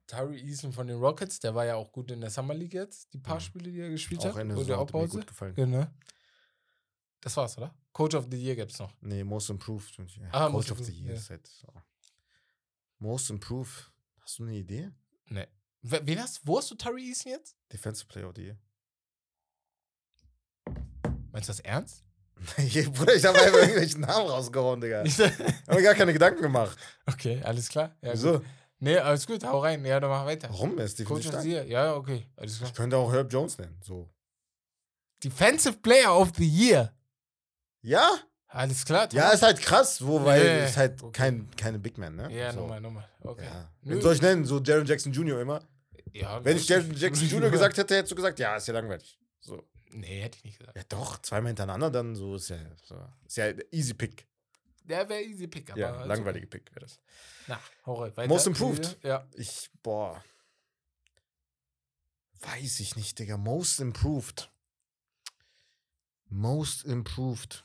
Tyree Eason von den Rockets, der war ja auch gut in der Summer League jetzt, die paar Mhm. Spiele, die er gespielt Auch hat. Oder Saison hat mir gut gefallen. Genau. Das war's, oder? Coach of the Year gibt's noch. Nee, Most Improved. Ah, Coach Most of the Year ja. ist halt so. Most Improved. Hast du eine Idee? Nee. We- Wen hast, wo hast du Tyree Eason jetzt? Defensive Player of the Year. Meinst du das ernst? Bruder, ich habe einfach irgendwelchen Namen rausgehauen, Digga. Ich habe mir gar keine Gedanken gemacht. okay, alles klar. Ja, Wieso? Gut. Nee, alles gut, hau rein. Ja, dann mach weiter. Warum? Er ist Coach of the stark. Ja, okay, alles klar. Ich könnte auch Herb Jones nennen. So. Defensive Player of the Year. Ja? Alles klar. Ja, ist halt krass, wo, weil ja, ist halt okay. kein, keine Big Man, ne? Ja, so. nochmal, nochmal. Okay. Ja. Wen soll ich nennen? So Jaron Jackson Jr. immer? Ja, Wenn ich Jaron Jackson Jr. gesagt hätte, hättest du gesagt, ja, ist ja langweilig. So. Nee, hätte ich nicht gesagt. Ja, doch, zweimal hintereinander, dann so ist ja, so. Ist ja easy Pick. Der wäre easy pick, aber. ja, ist langweilige Pick wäre das. Na. Weiter. Most improved. Ja. Ich, boah. Weiß ich nicht, Digga. Most improved. Most improved.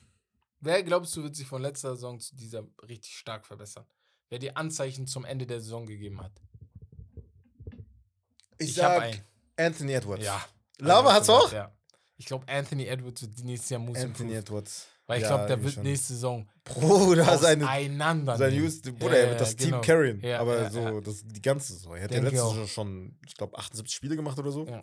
Wer glaubst du, wird sich von letzter Saison zu dieser richtig stark verbessern? Wer die Anzeichen zum Ende der Saison gegeben hat? Ich, hab sag. Anthony Edwards. Ja. Lava hat's auch? Ja. Ich glaube, Anthony Edwards wird nächstes Jahr Most Anthony improved. Edwards. Weil ich Ja, glaube, der wird schon. nächste Saison Bruder, seine, auseinander. sein. Just, Bruder, er wird das Team genau. carryen. Ja, aber ja, so, ja. Das, die ganze Saison. Er hat ja letztes. Jahr schon, ich glaube, 78 Spiele gemacht oder so. Ja.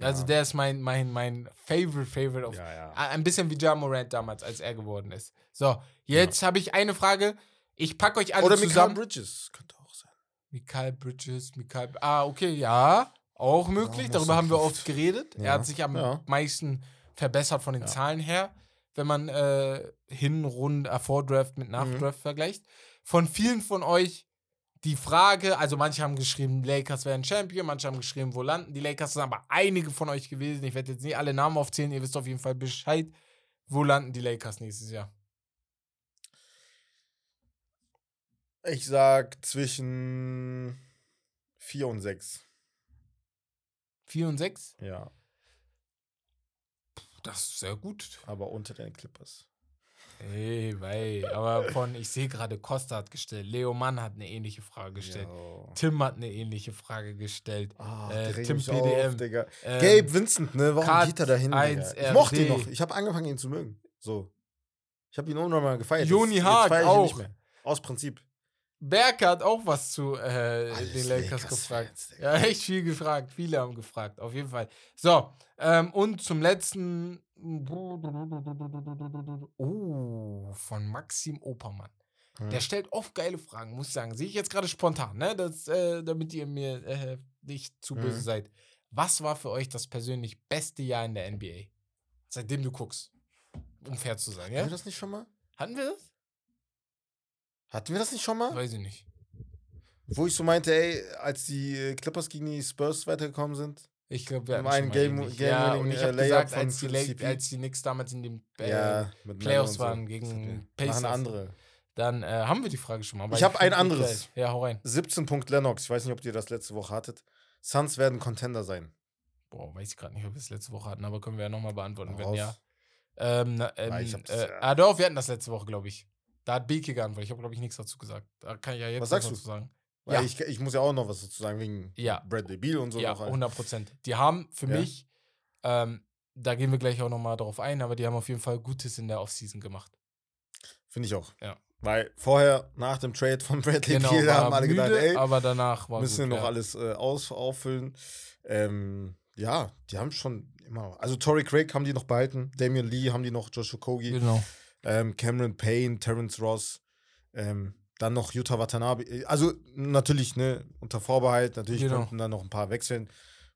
Also der ist mein, mein, mein Favorite, Favorite ja, ja. Ein bisschen wie Ja Morant damals, als er geworden ist. So, jetzt habe ich eine Frage. Ich packe euch alle Oder zusammen. Bridges. Könnte auch sein. Mikael Bridges, Mikael. Ah, okay, ja. Auch möglich. Darüber haben wir oft geredet. Er Ja, hat sich am ja. meisten verbessert von den Ja. Zahlen her, wenn man äh, Hinrund, äh, Vordraft mit Nachdraft Mhm. vergleicht. Von vielen von euch die Frage, also manche haben geschrieben, Lakers wären Champion, manche haben geschrieben, wo landen die Lakers, sind aber einige von euch gewesen. Ich werde jetzt nicht alle Namen aufzählen, ihr wisst auf jeden Fall Bescheid. Wo landen die Lakers nächstes Jahr? Ich sag zwischen 4 und 6. 4 und 6? Ja. Das ist sehr gut. Aber unter den Clippers. Ey, wei, aber von, ich sehe gerade, Costa hat gestellt, Leo Mann hat eine ähnliche Frage gestellt, Ja. Tim hat eine ähnliche Frage gestellt. Ah, Äh, Tim PDM. Auf. Ähm, Gabe Vincent, ne? Warum Cut geht er dahin? 1 Digga? Ich mochte ihn noch. Ich habe angefangen, ihn zu mögen. So. Ich habe ihn irgendwann mal gefeiert. Jetzt- Haag auch. Nicht mehr. Aus Prinzip. Berke hat auch was zu äh, den Lakers gefragt. Digga. Ja, echt viel gefragt. Viele haben gefragt, auf jeden Fall. So, ähm, und zum letzten. Oh, von Maxim Opermann. Hm. Der stellt oft geile Fragen, muss ich sagen. Sehe ich jetzt gerade spontan, ne? Das, äh, damit ihr mir äh, nicht zu böse Mhm. seid. Was war für euch das persönlich beste Jahr in der NBA? Seitdem du guckst. Um fair zu sein, Hatten ja? wir das nicht schon mal? Hatten wir das? Hatten wir das nicht schon mal? Weiß ich nicht. Wo ich so meinte, ey, als die äh, Clippers gegen die Spurs weitergekommen sind. Ich glaube, wir schon einen mal Game-. Game ja, und ich äh, habe gesagt, als die, Lake, als die Knicks damals in den äh, ja, Playoffs waren gegen Machen Pacers. andere. dann äh, haben wir die Frage schon mal. Ich hab find ein anderes. Ja, hau rein. 17 Punkt Lennox. Ich weiß nicht, ob ihr das letzte Woche hattet. Suns werden Contender sein. Boah, weiß ich gerade nicht, ob wir es letzte Woche hatten, aber können wir ja nochmal beantworten, Hau wenn raus. ja. Ähm, ähm, Ah, hab's, äh, ja. ah, doch, wir hatten das letzte Woche, glaube ich. Da hat Beke geantwortet. Ich habe, glaube ich, nichts dazu gesagt. Da kann ich ja jetzt Was sagst was du? dazu sagen. Weil Ja. ich, ich muss ja auch noch was dazu sagen, wegen Ja. Bradley Beal und so. ja, noch halt. 100 Prozent. Die haben für Ja. mich, ähm, da gehen wir gleich auch nochmal drauf ein, aber die haben auf jeden Fall Gutes in der Offseason gemacht. Finde ich auch. Ja. Weil vorher, nach dem Trade von Bradley Genau, Beal, haben alle müde, gedacht, ey, aber danach müssen wir noch ja. alles äh, aus, auffüllen. Ähm, ja, die haben schon immer. Also Torrey Craig haben die noch behalten, Damian Lee haben die noch, Joshua Kogi, Genau. Ähm, Cameron Payne, Terrence Ross, ähm, dann noch Utah Watanabe. Äh, Also natürlich, ne, unter Vorbehalt, natürlich Genau. könnten dann noch ein paar wechseln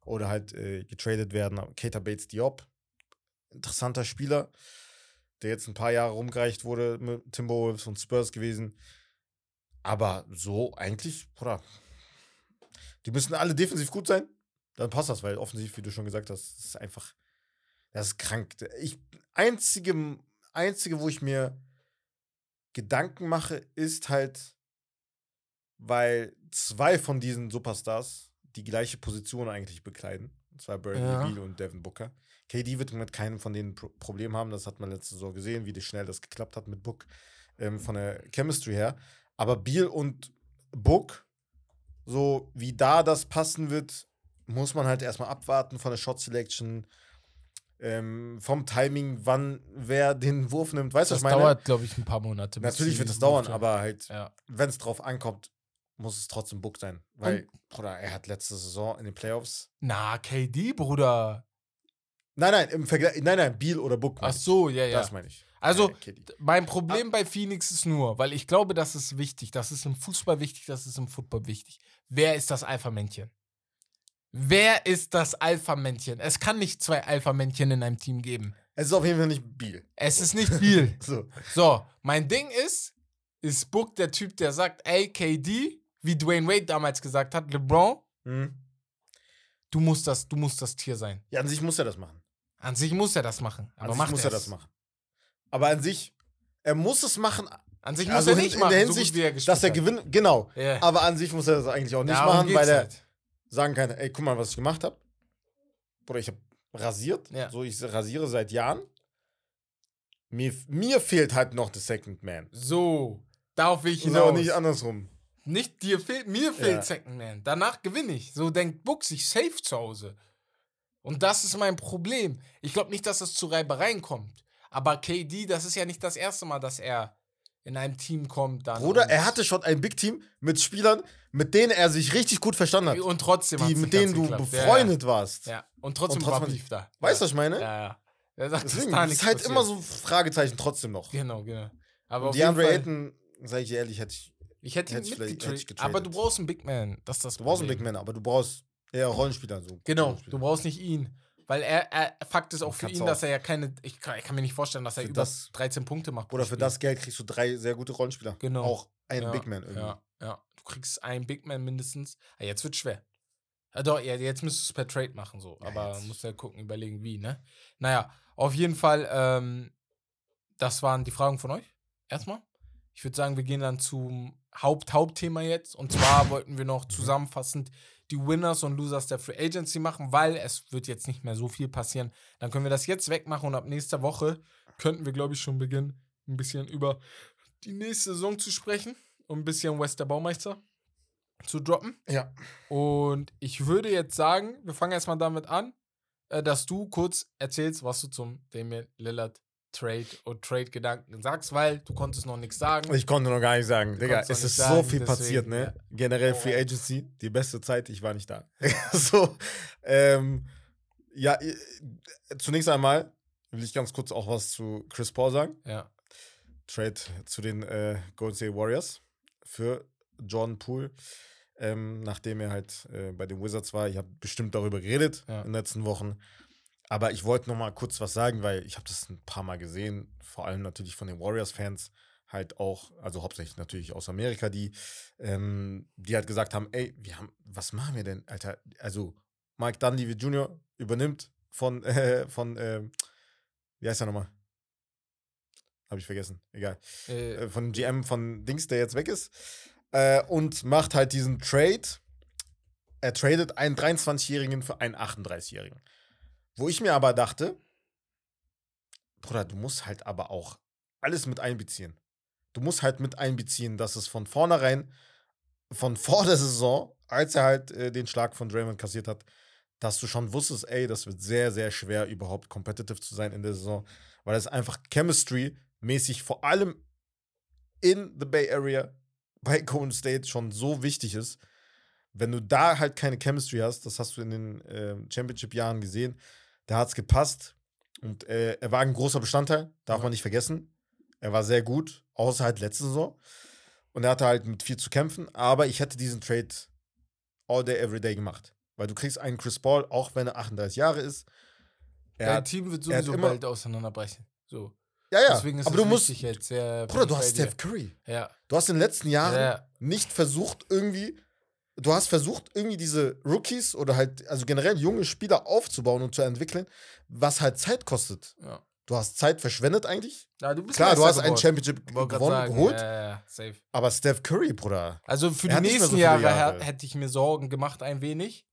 oder halt äh, getradet werden. Keita Bates Diop, interessanter Spieler, der jetzt ein paar Jahre rumgereicht wurde mit Timberwolves und Spurs gewesen. Aber so eigentlich, oder? Die müssen alle defensiv gut sein. Dann passt das, weil offensiv, wie du schon gesagt hast, ist einfach, das ist krank. Ich, einzige, einzige, wo ich mir Gedanken mache, ist halt, weil zwei von diesen Superstars die gleiche Position eigentlich bekleiden. Und zwar Bradley Ja. Beal und Devin Booker. KD wird mit keinem von denen Pro Problem haben. Das hat man letzte Saison gesehen, wie schnell das geklappt hat mit Book ähm, von der Chemistry her. Aber Beal und Book, so wie da das passen wird, muss man halt erstmal abwarten von der Shot Selection, ähm, vom Timing, wann wer den Wurf nimmt. Weißt du, was Das ich meine? dauert, glaube ich, ein paar Monate. Natürlich wird das dauern, aber halt, Ja. wenn es drauf ankommt, muss es trotzdem Book sein. Weil, Bruder, er hat letzte Saison in den Playoffs. Na, KD, Bruder. Nein, nein, im Vergleich, nein, nein, Beal oder Book. Ach so, ja, ja. Das meine ich. Also, Äh. Mein Ah. Problem bei Phoenix ist nur, weil ich glaube, das ist wichtig. Das ist im Fußball wichtig, das ist im Football wichtig. Wer ist das Alpha-Männchen? Wer ist das Alpha-Männchen? Es kann nicht zwei Alpha-Männchen in einem Team geben. Es ist auf jeden Fall nicht Beal. Es ist nicht Biel. So. So, mein Ding ist, ist Book der Typ, der sagt, ey, KD, wie Dwayne Wade damals gesagt hat, LeBron, Hm. du musst das, du musst das Tier sein. Ja, an sich muss er das machen. An sich muss er das machen. An Aber sich macht muss er das machen. Aber an sich, er muss es machen, An sich muss also er in, nicht in machen, der so Hinsicht, er dass er gewinnt. Genau. Ja. Aber an sich muss er das eigentlich auch nicht machen, weil er halt. Sagen kann, ey, guck mal, was ich gemacht habe. Bruder, ich habe rasiert. Ja. So, ich rasiere seit Jahren. Mir, mir fehlt halt noch der Second Man. So, darauf will ich So, hinaus. nicht andersrum. Nicht dir fehlt, mir fehlt Ja. Second Man. Danach gewinne ich. So denkt Buck sich safe zu Hause. Und das ist mein Problem. Ich glaube nicht, dass es zu Reibereien kommt. Aber KD, das ist ja nicht das erste Mal, dass er in einem Team kommt. Dann Bruder, er hatte schon ein Big Team mit Spielern, mit denen er sich richtig gut verstanden hat. Und trotzdem Die, mit denen du geklappt. Ja, befreundet warst. Ja, ja. Und trotzdem, Und trotzdem- war Beef da. Weißt du, ja. was ich meine? Ja, ja. Er sagt, Deswegen, da das ist halt passiert. immer so Fragezeichen trotzdem noch. Genau, genau. Aber auf Die jeden Andre Ayton, sag ich ehrlich, hätte ich. ich hätte ihn hätte vielleicht- hätte ich mitgetradet. Aber du getradet. brauchst einen Big Man. Das ist das Du brauchst einen. Big Man, aber du brauchst eher Rollenspieler. So Genau, Rollenspieler. du brauchst nicht ihn. Weil er, er Fakt ist auch für ihn, dass auch- er ja keine. Ich kann, ich kann mir nicht vorstellen, dass er über das- 13 Punkte macht. Oder für Spiel. das Geld kriegst du drei sehr gute Rollenspieler. Genau. Auch einen ja, Big Man irgendwie. Ja, ja. Du kriegst einen Big Man mindestens. Ah, jetzt wird schwer. Ja, doch, ja, jetzt müsstest du es per Trade machen, so. Ja, Aber jetzt. musst ja gucken, überlegen, wie, ne? Naja, auf jeden Fall, ähm, das waren die Fragen von euch. Erstmal. Ich würde sagen, wir gehen dann zum Haupt Hauptthema jetzt. Und zwar wollten wir noch zusammenfassend die Winners und Losers der Free Agency machen, weil es wird jetzt nicht mehr so viel passieren. Dann können wir das jetzt wegmachen und ab nächster Woche könnten wir, glaube ich, schon beginnen, ein bisschen über die nächste Saison zu sprechen und ein bisschen West der Baumeister zu droppen. Ja. Und ich würde jetzt sagen, wir fangen erstmal damit an, äh, dass du kurz erzählst, was du zum Damian Lillard Trade und Trade-Gedanken sagst, weil du konntest noch nichts sagen. Ich konnte noch gar nicht sagen, Digga, konntest noch es ist sagen, so viel deswegen, passiert, ne? Generell Oh. Free Agency, die beste Zeit, ich war nicht da. so, ähm, ja, äh, zunächst einmal will ich ganz kurz auch was zu Chris Paul sagen. Ja, Trade zu den äh, Golden State Warriors für Jordan Poole, ähm, nachdem er halt äh, bei den Wizards war. Ich habe bestimmt darüber geredet Ja. in den letzten Wochen. Aber ich wollte noch mal kurz was sagen, weil ich habe das ein paar Mal gesehen, vor allem natürlich von den Warriors-Fans, halt auch, also hauptsächlich natürlich aus Amerika, die, ähm, die halt gesagt haben, ey, wir haben, was machen wir denn, Alter? Also Mike Dunleavy Jr. übernimmt von, äh, von, ähm, wie heißt er nochmal? Habe ich vergessen, egal äh, äh, von GM von Dings, der jetzt weg ist, äh, und macht halt diesen Trade. Er tradet einen 23-Jährigen für einen 38-Jährigen. Wo ich mir aber dachte, Bruder, du musst halt aber auch alles mit einbeziehen. Du musst halt mit einbeziehen, dass es von vornherein, von vor der Saison, als er halt äh, den Schlag von Draymond kassiert hat, dass du schon wusstest, ey, das wird sehr, sehr schwer, überhaupt competitive zu sein in der Saison, weil es einfach Chemistry-mäßig vor allem in the Bay Area bei Golden State schon so wichtig ist. Wenn du da halt keine Chemistry hast, das hast du in den äh, Championship-Jahren gesehen, da hat es gepasst. Und äh, er war ein großer Bestandteil, darf Ja. man nicht vergessen. Er war sehr gut, außer halt letzte Saison. Und er hatte halt mit viel zu kämpfen. Aber ich hätte diesen Trade all day, every day gemacht. Weil du kriegst einen Chris Paul, auch wenn er 38 Jahre ist. Er dein hat, Team wird sowieso immer- bald auseinanderbrechen. So. ja, ja, Deswegen ist aber du musst, jetzt. Ja, Bruder, du hast. Steph Curry. Ja, Du hast in den letzten Jahren ja, nicht versucht, irgendwie, du hast versucht, irgendwie diese Rookies oder halt, also generell junge Spieler aufzubauen und zu entwickeln, was halt Zeit kostet. ja. Du hast Zeit verschwendet eigentlich. ja du bist Klar, du hast geworden. Championship gewonnen, sagen, geholt, Ja, ja, safe. aber Steph Curry, Bruder. Also für die nächsten viele Jahre, Jahre. hä- hätte ich mir Sorgen gemacht, ein wenig.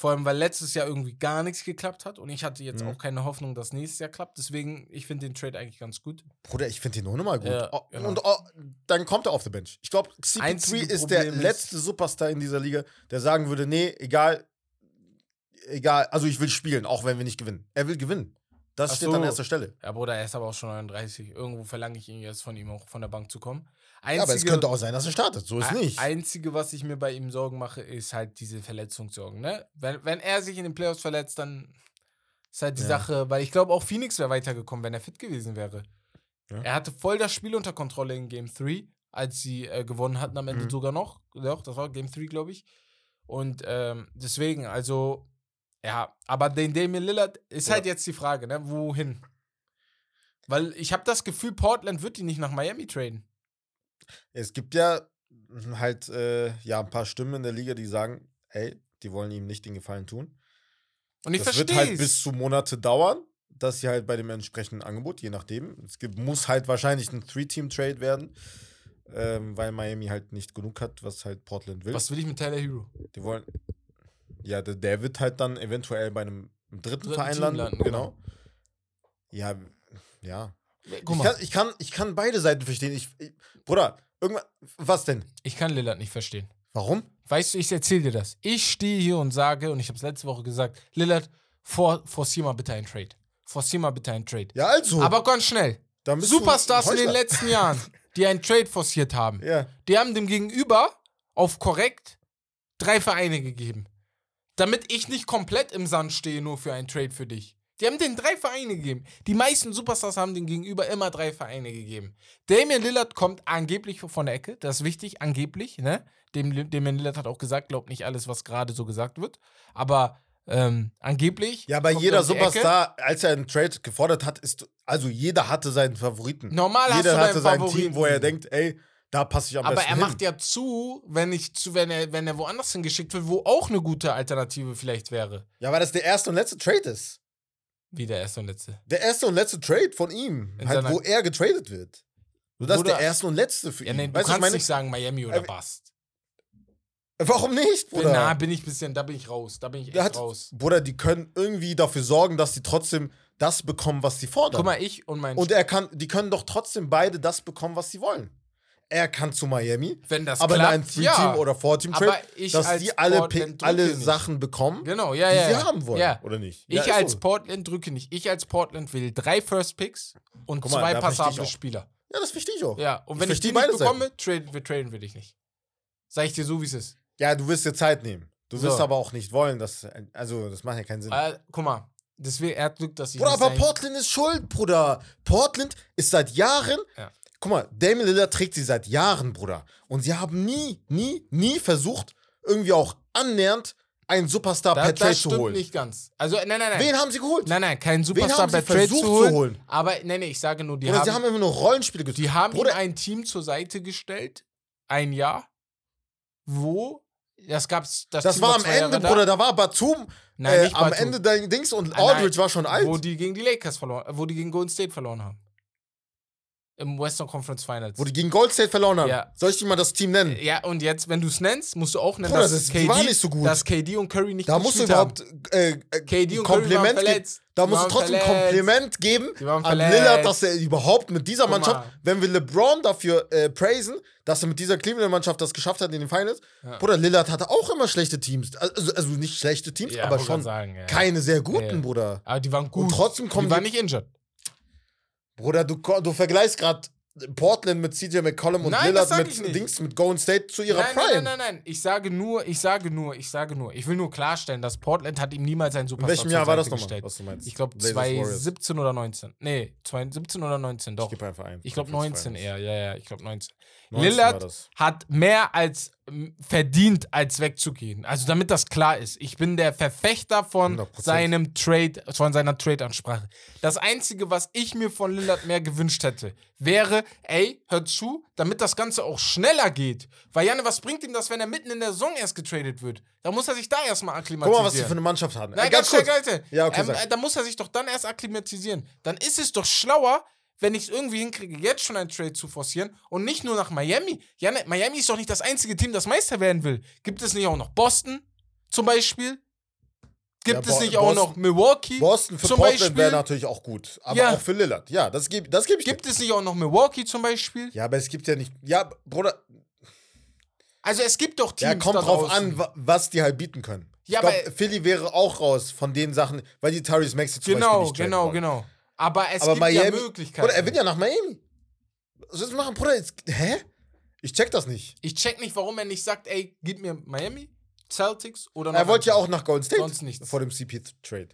Vor allem, weil letztes Jahr irgendwie gar nichts geklappt hat und ich hatte jetzt Mhm. auch keine Hoffnung, dass nächstes Jahr klappt. Deswegen, ich finde den Trade eigentlich ganz gut. Bruder, ich finde den nur nochmal gut. Ja, Oh, genau. Und oh, dann kommt er auf der Bench. Ich glaube, CP3 Einzige ist der ist- letzte Superstar in dieser Liga, der sagen würde, nee, egal, egal, also ich will spielen, auch wenn wir nicht gewinnen. Er will gewinnen. Das Ach steht so. an erster Stelle. Ja, Bruder, er ist aber auch schon 39. Irgendwo verlange ich ihn jetzt von ihm auch von der Bank zu kommen. Ja, aber es könnte auch sein, dass er startet. So ist nicht. Einzige, was ich mir bei ihm Sorgen mache, ist halt diese Verletzungssorgen. Ne? Wenn, wenn er sich in den Playoffs verletzt, dann ist halt die Ja. Sache, weil ich glaube, auch Phoenix wäre weitergekommen, wenn er fit gewesen wäre. Ja. Er hatte voll das Spiel unter Kontrolle in Game 3, als sie äh, gewonnen hatten am Ende Mhm. sogar noch. Doch, das war Game 3, glaube ich. Und ähm, deswegen, also, ja, aber den Damian Lillard ist Ja. halt jetzt die Frage, ne? Wohin? Weil ich habe das Gefühl, Portland wird ihn nicht nach Miami traden. Es gibt ja halt äh, ja ein paar Stimmen in der Liga, die sagen, ey, die wollen ihm nicht den Gefallen tun. Und ich das wird verstehe halt bis zu Monate dauern, dass sie halt bei dem entsprechenden Angebot, je nachdem. Es gibt, muss halt wahrscheinlich ein Three-Team-Trade werden, ähm, weil Miami halt nicht genug hat, was halt Portland will. Was will ich mit Tyler Hero? Die wollen. Ja, der, der wird halt dann eventuell bei einem dritten, Dritten Verein landen. landen, genau. Ja, ja. Guck Ich mal, kann, ich, kann, ich kann beide Seiten verstehen. Ich, ich, Bruder, irgendwann. Was denn? ich kann Lillard nicht verstehen. Warum? Weißt du, ich erzähle dir das. Ich stehe hier und sage, und ich habe es letzte Woche gesagt, Lillard, for, forcier mal bitte einen Trade. forcier mal bitte einen Trade. Ja, also. Aber ganz schnell. Superstars in den letzten Jahren, die einen Trade forciert haben, Ja. die haben dem Gegenüber auf korrekt drei Vereine gegeben. Damit ich nicht komplett im Sand stehe, nur für einen Trade für dich. Die haben den drei Vereine gegeben. Die meisten Superstars haben den Gegenüber immer drei Vereine gegeben. Damian Lillard kommt angeblich von der Ecke. Das ist wichtig, angeblich. Ne? Dem, Damian Lillard hat auch gesagt, glaubt nicht alles, was gerade so gesagt wird. Aber ähm, angeblich. Ja, aber jeder er die Ecke. Superstar, als er einen Trade gefordert hat, ist. Also jeder hatte seinen Favoriten. Normal hast jeder du hatte sein. Team, wo er denkt, ey, da passe ich am Aber besten er hin. macht ja zu, wenn ich zu, wenn er, wenn er woanders hingeschickt wird, wo auch eine gute Alternative vielleicht wäre. Ja, weil das der erste und letzte Trade ist. Wie der erste und letzte. Der erste und letzte Trade von ihm. In halt, wo er getradet wird. So, das ist der erste und letzte für Ja, ihn. nee, du weißt kannst nicht sagen Miami oder Äh, Bust. Warum nicht, Bruder? na, bin ich bisschen, da bin ich raus. Da bin ich echt hat, raus. Bruder, die können irgendwie dafür sorgen, dass sie trotzdem das bekommen, was sie fordern. Guck mal, ich und mein und er kann, die können doch trotzdem beide das bekommen, was sie wollen. Er kann zu Miami, wenn das aber in klappt, einem Three-Team ja. oder Four-Team Aber Trade, ich dass die alle, Portland alle nicht. Sachen bekommen, Genau, ja, die ja. sie ja. haben wollen. Ja. Oder nicht? Ich als so. Portland drücke nicht. Ich als Portland will drei First Picks und mal, zwei ich passable. Spieler. Ja, das verstehe ich auch. Ja, und Ich wenn ich, die nicht bekomme, traden, wir traden wir dich nicht. Sag ich dir so, wie es ist. Ja, du wirst dir Zeit nehmen. Du So. wirst aber auch nicht wollen, dass. Also, das macht ja keinen Sinn. Äh, guck mal, deswegen, er hat Glück, dass ich Bruder, aber Portland ist schuld, Bruder. Portland ist seit Jahren. Ja. Guck mal, Damian Lillard trägt sie seit Jahren, Bruder. Und sie haben nie, nie, nie versucht, irgendwie auch annähernd einen Superstar da, per Trade zu holen. nicht ganz. Also, nein, nein, nein. Wen haben sie geholt? Nein, nein, kein Wen Superstar bei Trade zu holen, zu holen? Aber, nein, nein, ich sage nur, die Bruder, haben, sie haben immer nur Rollenspiele gespielt. die haben Bruder, ein Team zur Seite gestellt, ein Jahr, wo, das gab's, das, das war am Jahre Ende, da. Bruder, da war Batum Nein, äh, nicht am Batum. Ende dein Dings und nein, Aldridge war schon alt. Wo die gegen die Lakers verloren, wo die gegen Golden State verloren haben. Im Western Conference Finals. Wo die gegen Gold State verloren haben. Ja. Soll ich dir mal das Team nennen? ja, und jetzt, wenn du es nennst, musst du auch nennen, Bruder, dass, das- KD, waren nicht so gut. dass KD und Curry nicht Da musst du überhaupt äh, äh, KD und Curry waren Kompliment geben. verletzt. Da musst du waren trotzdem verletzt. Kompliment geben waren an. Lillard, dass er überhaupt mit dieser Mannschaft, wenn wir LeBron dafür äh, praisen, dass er mit dieser Cleveland-Mannschaft das geschafft hat in den Finals. Ja. Bruder, Lillard hatte auch immer schlechte Teams. Also, also nicht schlechte Teams, Ja, aber schon sagen, ja. keine sehr guten. Bruder. Aber die waren gut. trotzdem kommen die waren nicht injured. Bruder, du, du vergleichst gerade Portland mit CJ McCollum und Nein, Lillard mit. Dings mit Golden State zu ihrer Nein, Prime. nein, nein, nein, nein. Ich sage nur, ich sage nur, ich sage nur. Ich will nur klarstellen, dass Portland hat ihm niemals einen In Superstar welchem zur Jahr war das nochmal, was du meinst? Ich glaube Blazers Warriors. 2017 oder 19. Nee, 2017 oder 19, doch. Ich gebe einfach ein. Ich glaube 19 eher, ja, ja, ich glaube 19. 19 war Lillard hat mehr als verdient, als wegzugehen. Also damit das klar ist. Ich bin der Verfechter von 100%. seinem Trade, von seiner Trade-Ansprache. Das Einzige, was ich mir von Lillard mehr gewünscht hätte, wäre, ey, hör zu, damit das Ganze auch schneller geht. Weil Janne, was bringt ihm das, wenn er mitten in der Saison erst getradet wird? Da muss er sich da erstmal Guck akklimatisieren. mal, was die für eine Mannschaft haben. Nein, Äh, ganz ganz schnell. Ja, okay, ähm, äh, da muss er sich doch dann erst akklimatisieren. Dann ist es doch schlauer, wenn ich es irgendwie hinkriege, jetzt schon einen Trade zu forcieren und nicht nur nach Miami. Ja, ne, Miami ist doch nicht das einzige Team, das Meister werden will. Gibt es nicht auch noch Boston zum Beispiel? Gibt Ja, es nicht auch noch Boston- Milwaukee? Boston für zum Portland Beispiel? wäre natürlich auch gut. Aber Ja. auch für Lillard. Ja, das gebe das geb ich Gibt dir. es nicht auch noch Milwaukee zum Beispiel? Ja, aber es gibt ja nicht. Ja, Bruder, Also es gibt doch Teams ja, kommt drauf an, wa- was die halt bieten können. Ja, ich glaube, aber- Philly wäre auch raus von den Sachen, weil die Tyrese Maxey zum Beispiel Genau, nicht traden genau, wollen. genau. Aber es Aber gibt Miami, ja Möglichkeiten. Bruder, er will ja nach Miami. Was willst du machen, Bruder? Jetzt, hä? Ich check das nicht. ich check nicht, warum er nicht sagt, ey, gib mir Miami, Celtics oder noch Er wollte ja auch nach Golden State Sonst nichts. vor dem CP-Trade.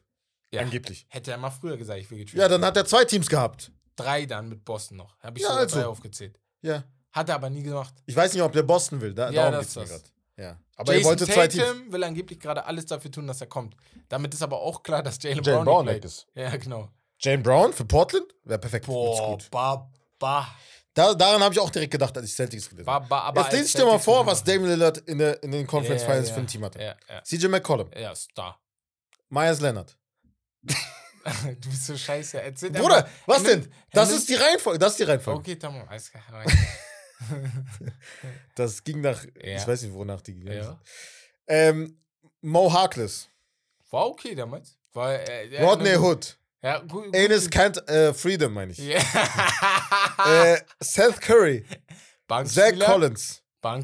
Ja. Angeblich. Hätte er mal früher gesagt, ich will getradet. Ja, dann hat er zwei Teams gehabt. Drei dann mit Boston noch. Habe ich Ja, sogar also. drei aufgezählt. Ja. Hat er aber nie gemacht. Ich weiß nicht, ob der Boston will. Da, Ja, darum das geht's mir gerade. Ja. Aber Jason er wollte zwei Teams. Tatum will angeblich gerade alles dafür tun, dass er kommt. Damit ist aber auch klar, dass Jalen Brown, Brown ist. Ja, genau. Jane Brown für Portland? Wäre perfekt. Boah, gut. ba, ba, Da, daran habe ich auch direkt gedacht, als ich Celtics gelesen habe. ba, Jetzt lese ich dir mal vor, was Damian Lillard in, der, in den Conference Ja, Finals ja, für ein Team hatte. Ja. CJ McCollum, Ja, Star. Myers Leonard. du bist so scheiße. Erzähl Bruder, einfach- was denn? Das ist die Reihenfolge. Das ist die Reihenfolge. Okay, tamam, alles klar. Das ging nach, Ja. ich weiß nicht, wonach die ging. ja. Ähm, Mo Harkless, War okay damals. War, äh, Rodney ne- Hood, Ja, gut. gut Enes Kant äh, Freedom, meine ich. Ja. Äh, Seth Curry, Zach Collins.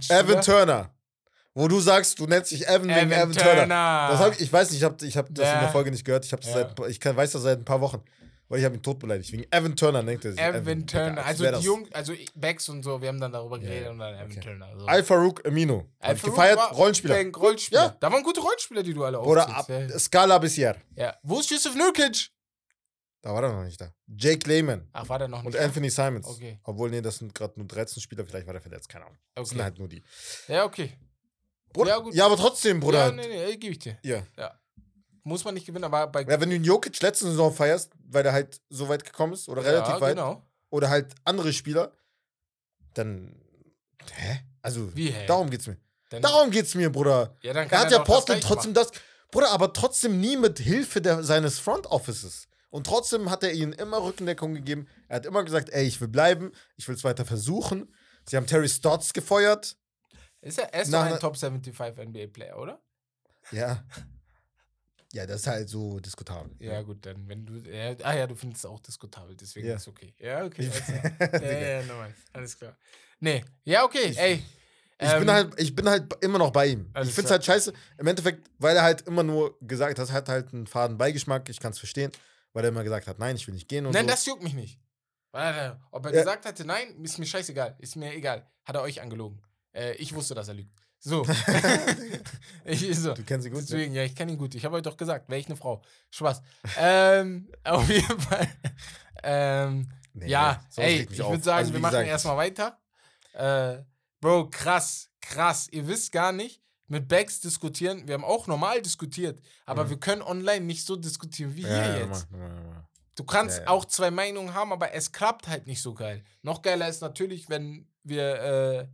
Evan Turner, wo du sagst, du nennst dich Evan, wegen Evan Evan Turner. Turner. Das hab ich, ich weiß nicht, ich habe ich hab das in Ja. der Folge nicht gehört. Ich, hab das Ja. seit, ich kann, weiß das seit ein paar Wochen. Weil ich habe ihn tot beleidigt. Wegen Evan Turner nennt er sich. Evan Turner. Digga, als Also die Jungs, also Bex und so, wir haben dann darüber geredet ja. und dann Evan Okay. Turner. So. Al-Farouk Amino. Hab ich gefeiert, Rollenspieler. Rollenspieler. Ja. Da waren gute Rollenspieler, die du alle Oder ab. Ja. Scala Bissier. ja. Wo ist Yusuf Nurkic? Da war er noch nicht da. Jake Lehman. Ach, war der noch Und nicht? Anthony Simons. Okay. Obwohl, nee, das sind gerade nur 13 Spieler, vielleicht war der verletzt, keine Ahnung. Das sind Okay. halt nur die. Ja, okay. Bruder, Ja, ja, gut. aber trotzdem, Bruder. Ja, nee, nee, gebe ich dir. Ja. Muss man nicht gewinnen, aber bei. ja, wenn du einen Jokic letzte Saison feierst, weil der halt so weit gekommen ist, oder relativ ja, weit, genau. oder halt andere Spieler, dann. Hä? Also, Wie, hä? darum geht's mir. Dann, Darum geht's mir, Bruder. ja, dann Er kann hat ja Portland trotzdem das. Bruder, aber trotzdem nie mit Hilfe der, seines Front Offices. Und trotzdem hat er ihnen immer Rückendeckung gegeben. Er hat immer gesagt, ey, ich will bleiben, ich will es weiter versuchen. Sie haben Terry Stotts gefeuert. Ist er, er ist Na, doch ein Top 75 NBA-Player, oder? Ja. Ja, das ist halt so diskutabel. Ja, gut, dann, wenn du. Ja, ah ja, du findest es auch diskutabel, deswegen Ja. ist okay. Ja, okay. Klar. ja, ja, ja, normal. Alles klar. Nee, ja, okay, Ich- ey. Ich, ähm, bin halt, ich bin halt immer noch bei ihm. Ich finde es halt scheiße. Im Endeffekt, weil er halt immer nur gesagt hat, hat halt einen faden Beigeschmack. Ich kann es verstehen. Weil er immer gesagt hat, nein, ich will nicht gehen und Nein, so. das juckt mich nicht. Warte, Ob er Ja. gesagt hatte, nein, ist mir scheißegal. Ist mir egal. Hat er euch angelogen. Äh, ich wusste, dass er lügt. So. ich, so. du kennst ihn gut. ne? Deswegen, ja, ich kenne ihn gut. Ich habe euch doch gesagt, wäre ich eine Frau. Spaß. ähm, auf jeden Fall. Ähm, Nee, ja, sowas ey, ich würde sagen, Also, wir machen erstmal weiter. Äh, Bro, krass, krass. Ihr wisst gar nicht, mit Bags diskutieren, wir haben auch normal diskutiert, aber Mhm. wir können online nicht so diskutieren wie Ja, hier ja, jetzt. normal. Du kannst Ja, ja. auch zwei Meinungen haben, aber es klappt halt nicht so geil. Noch geiler ist natürlich, wenn wir äh,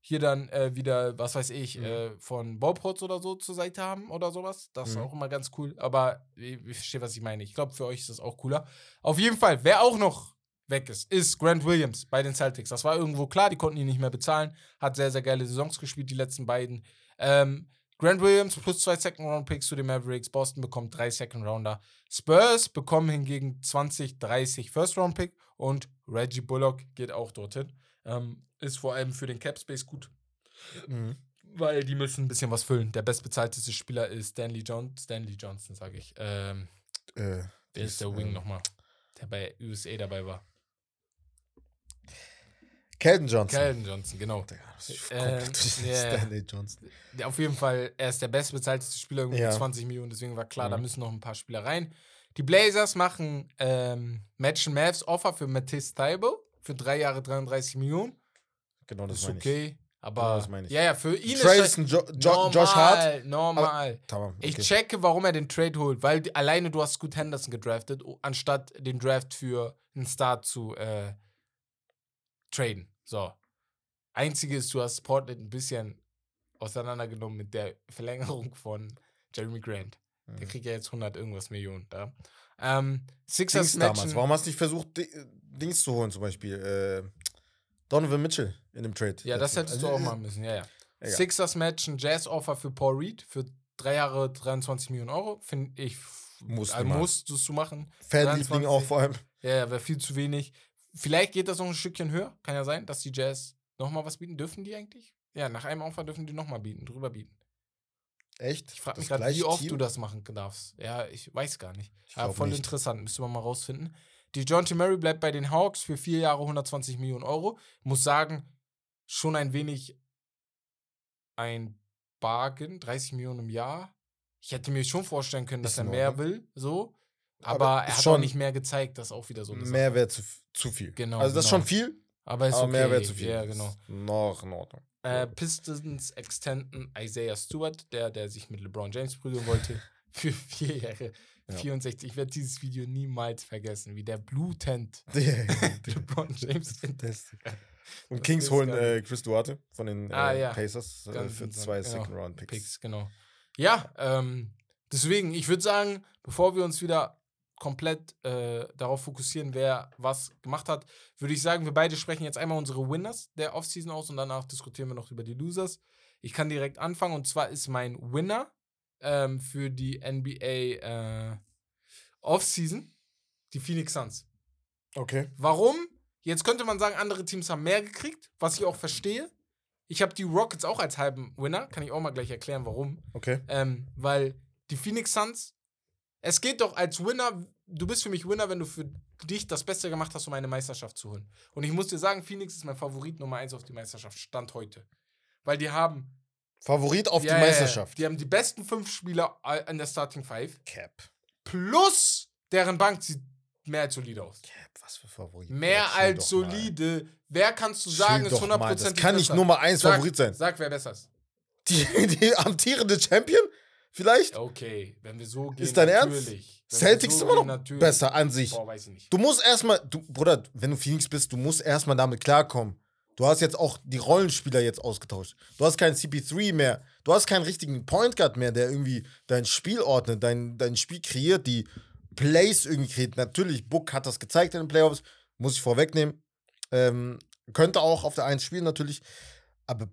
hier dann äh, wieder, was weiß ich, Mhm. äh, von Baupots oder so zur Seite haben oder sowas. Das ist Mhm. auch immer ganz cool. Aber ich, ich verstehe, was ich meine. Ich glaube, für euch ist das auch cooler. Auf jeden Fall, wer auch noch weg ist, ist Grant Williams bei den Celtics. Das war irgendwo klar, die konnten ihn nicht mehr bezahlen. Hat sehr, sehr geile Saisons gespielt, die letzten beiden. Ähm, Grant Williams plus zwei Second-Round-Picks zu den Mavericks. Boston bekommt drei Second-Rounder. Spurs bekommen hingegen 20, 30 First-Round-Pick und Reggie Bullock geht auch dorthin. Ähm, ist vor allem für den Cap-Space gut, Mhm. weil die müssen ein bisschen was füllen. Der bestbezahlteste Spieler ist Stanley, John Stanley Johnson, sage ich. Ähm, Äh, wer ist der Wing ähm, nochmal? Der bei USA dabei war. Kelton Johnson. Calvin Johnson, genau. Das ist ja. Stanley Johnson. Auf jeden Fall, er ist der bestbezahlteste Spieler, irgendwie Ja. mit 20 Millionen, deswegen war klar, da Mhm. müssen noch ein paar Spieler rein. Die Blazers machen ähm, Match and Mavs Offer für Matisse Taibo für drei Jahre 33 Millionen. Genau, das ist meine ich. okay, aber Genau das meine ich. ja, ja, für ihn Trade ist ist jo das jo Josh Hart. normal. Ich okay. checke, warum er den Trade holt, weil die, alleine du hast Scoot Henderson gedraftet, anstatt den Draft für einen Start zu äh, traden. So. Einzige ist, du hast Portland ein bisschen auseinandergenommen mit der Verlängerung von Jeremy Grant. Der Mhm. kriegt ja jetzt 100 irgendwas Millionen da. Ähm, Sixers Dings damals. Warum hast du nicht versucht, Di- Dings zu holen, zum Beispiel? Äh, Donovan Mitchell in dem Trade. Ja, das hättest du Also, auch äh, machen müssen, ja, ja. Egal. Sixers matchen Jazz-Offer für Paul Reed für drei Jahre 23 Millionen Euro. Finde ich, Musst du äh, machen. musstest du machen. Fanliebling 23. auch vor allem. Ja, ja, wäre viel zu wenig. Vielleicht geht das noch ein Stückchen höher. Kann ja sein, dass die Jazz nochmal was bieten. Dürfen die eigentlich? Ja, nach einem Aufwand dürfen die nochmal bieten, drüber bieten. Echt? Ich frage mich gerade, wie oft Team? du das machen darfst. Ja, ich weiß gar nicht. Ich Aber voll nicht. interessant, müsste man mal rausfinden. Die John T. Murray bleibt bei den Hawks für vier Jahre 120 Millionen Euro. Muss sagen, schon ein wenig ein Bargain, 30 Millionen im Jahr. Ich hätte mir schon vorstellen können, dass Ist er mehr will, so. Aber Aber, er ist hat schon- auch nicht mehr gezeigt, das ist auch wieder so eine. Mehr wäre zu, zu viel. Genau, Also das ist genau. schon viel, Aber ist aber okay. mehr wäre zu viel. Ja, genau. Ist Noch in Ordnung. Äh, Pistons extenden Isaiah Stewart, der, der sich mit LeBron James prügeln wollte, für vier Jahre. Ja. 64. Ich werde dieses Video niemals vergessen, wie der blutend LeBron James Und Das Kings ist holen äh, Chris Duarte von den Ah, äh, ja. Pacers äh, für zwei genau. Second-Round-Picks. Picks, genau. Ja, ähm, deswegen, ich würde sagen, bevor wir uns wieder komplett äh, darauf fokussieren, wer was gemacht hat, würde ich sagen, wir beide sprechen jetzt einmal unsere Winners der Offseason aus und danach diskutieren wir noch über die Losers. Ich kann direkt anfangen und zwar ist mein Winner ähm, für die NBA äh, Offseason die Phoenix Suns. Okay. Warum? Jetzt könnte man sagen, andere Teams haben mehr gekriegt, was ich auch verstehe. Ich habe die Rockets auch als halben Winner. Kann ich auch mal gleich erklären, warum. Okay. Ähm, weil die Phoenix Suns, es geht doch als Winner, du bist für mich Winner, wenn du für dich das Beste gemacht hast, um eine Meisterschaft zu holen. Und ich muss dir sagen, Phoenix ist mein Favorit Nummer eins auf die Meisterschaft, Stand heute. Weil die haben. Favorit auf Ja, die Meisterschaft. Die haben die besten fünf Spieler an der Starting Five. Cap. Plus deren Bank sieht mehr als solide aus. Cap, was für Favorit. Mehr Ja, chill als doch mal. solide. Wer kannst du Chill sagen, ist doch mal. 100% Das kann nicht? Nummer eins Sag- Favorit sein. Sag, wer besser ist. Die, die amtierende Champion? Vielleicht? Okay, wenn wir so gehen. Ist dein Ernst? Celtics so immer noch natürlich. besser an sich. Boah, weiß ich nicht. Du musst erstmal, du, Bruder, wenn du Phoenix bist, du musst erstmal damit klarkommen. Du hast jetzt auch die Rollenspieler jetzt ausgetauscht. Du hast keinen CP3 mehr. Du hast keinen richtigen Point Guard mehr, der irgendwie dein Spiel ordnet, dein, dein Spiel kreiert, die Plays irgendwie kreiert. Natürlich, Book hat das gezeigt in den Playoffs, muss ich vorwegnehmen. Ähm, könnte auch auf der 1 spielen natürlich. Aber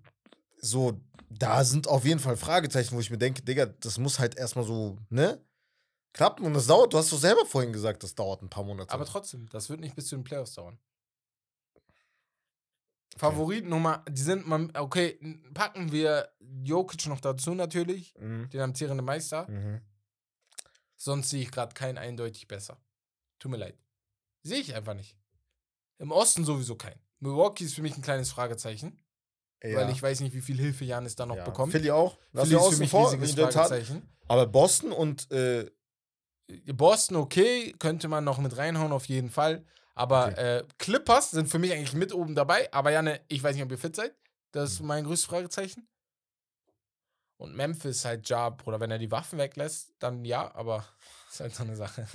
so, da sind auf jeden Fall Fragezeichen, wo ich mir denke, Digga, das muss halt erstmal so, ne? Klappen und das dauert, du hast doch selber vorhin gesagt, das dauert ein paar Monate. Aber trotzdem, das wird nicht bis zu den Playoffs dauern. Favorit Nummer, die sind mal, okay, packen wir Jokic noch dazu natürlich, Mhm. den amtierenden Meister. Mhm. Sonst sehe ich gerade keinen eindeutig besser. Tut mir leid. Sehe ich einfach nicht. Im Osten sowieso keinen. Milwaukee ist für mich ein kleines Fragezeichen, weil ich weiß nicht, wie viel Hilfe Janis da noch ja. bekommt. Philly auch. Lass Philly ist für mich vor, riesiges. Fragezeichen. Aber Boston und äh, Boston okay, könnte man noch mit reinhauen auf jeden Fall. Aber Okay. äh, Clippers sind für mich eigentlich mit oben dabei. Aber Janne, ich weiß nicht, ob ihr fit seid. Das ist mein größtes Fragezeichen. Und Memphis halt ja, Bruder, wenn er die Waffen weglässt, dann ja, aber ist halt so eine Sache.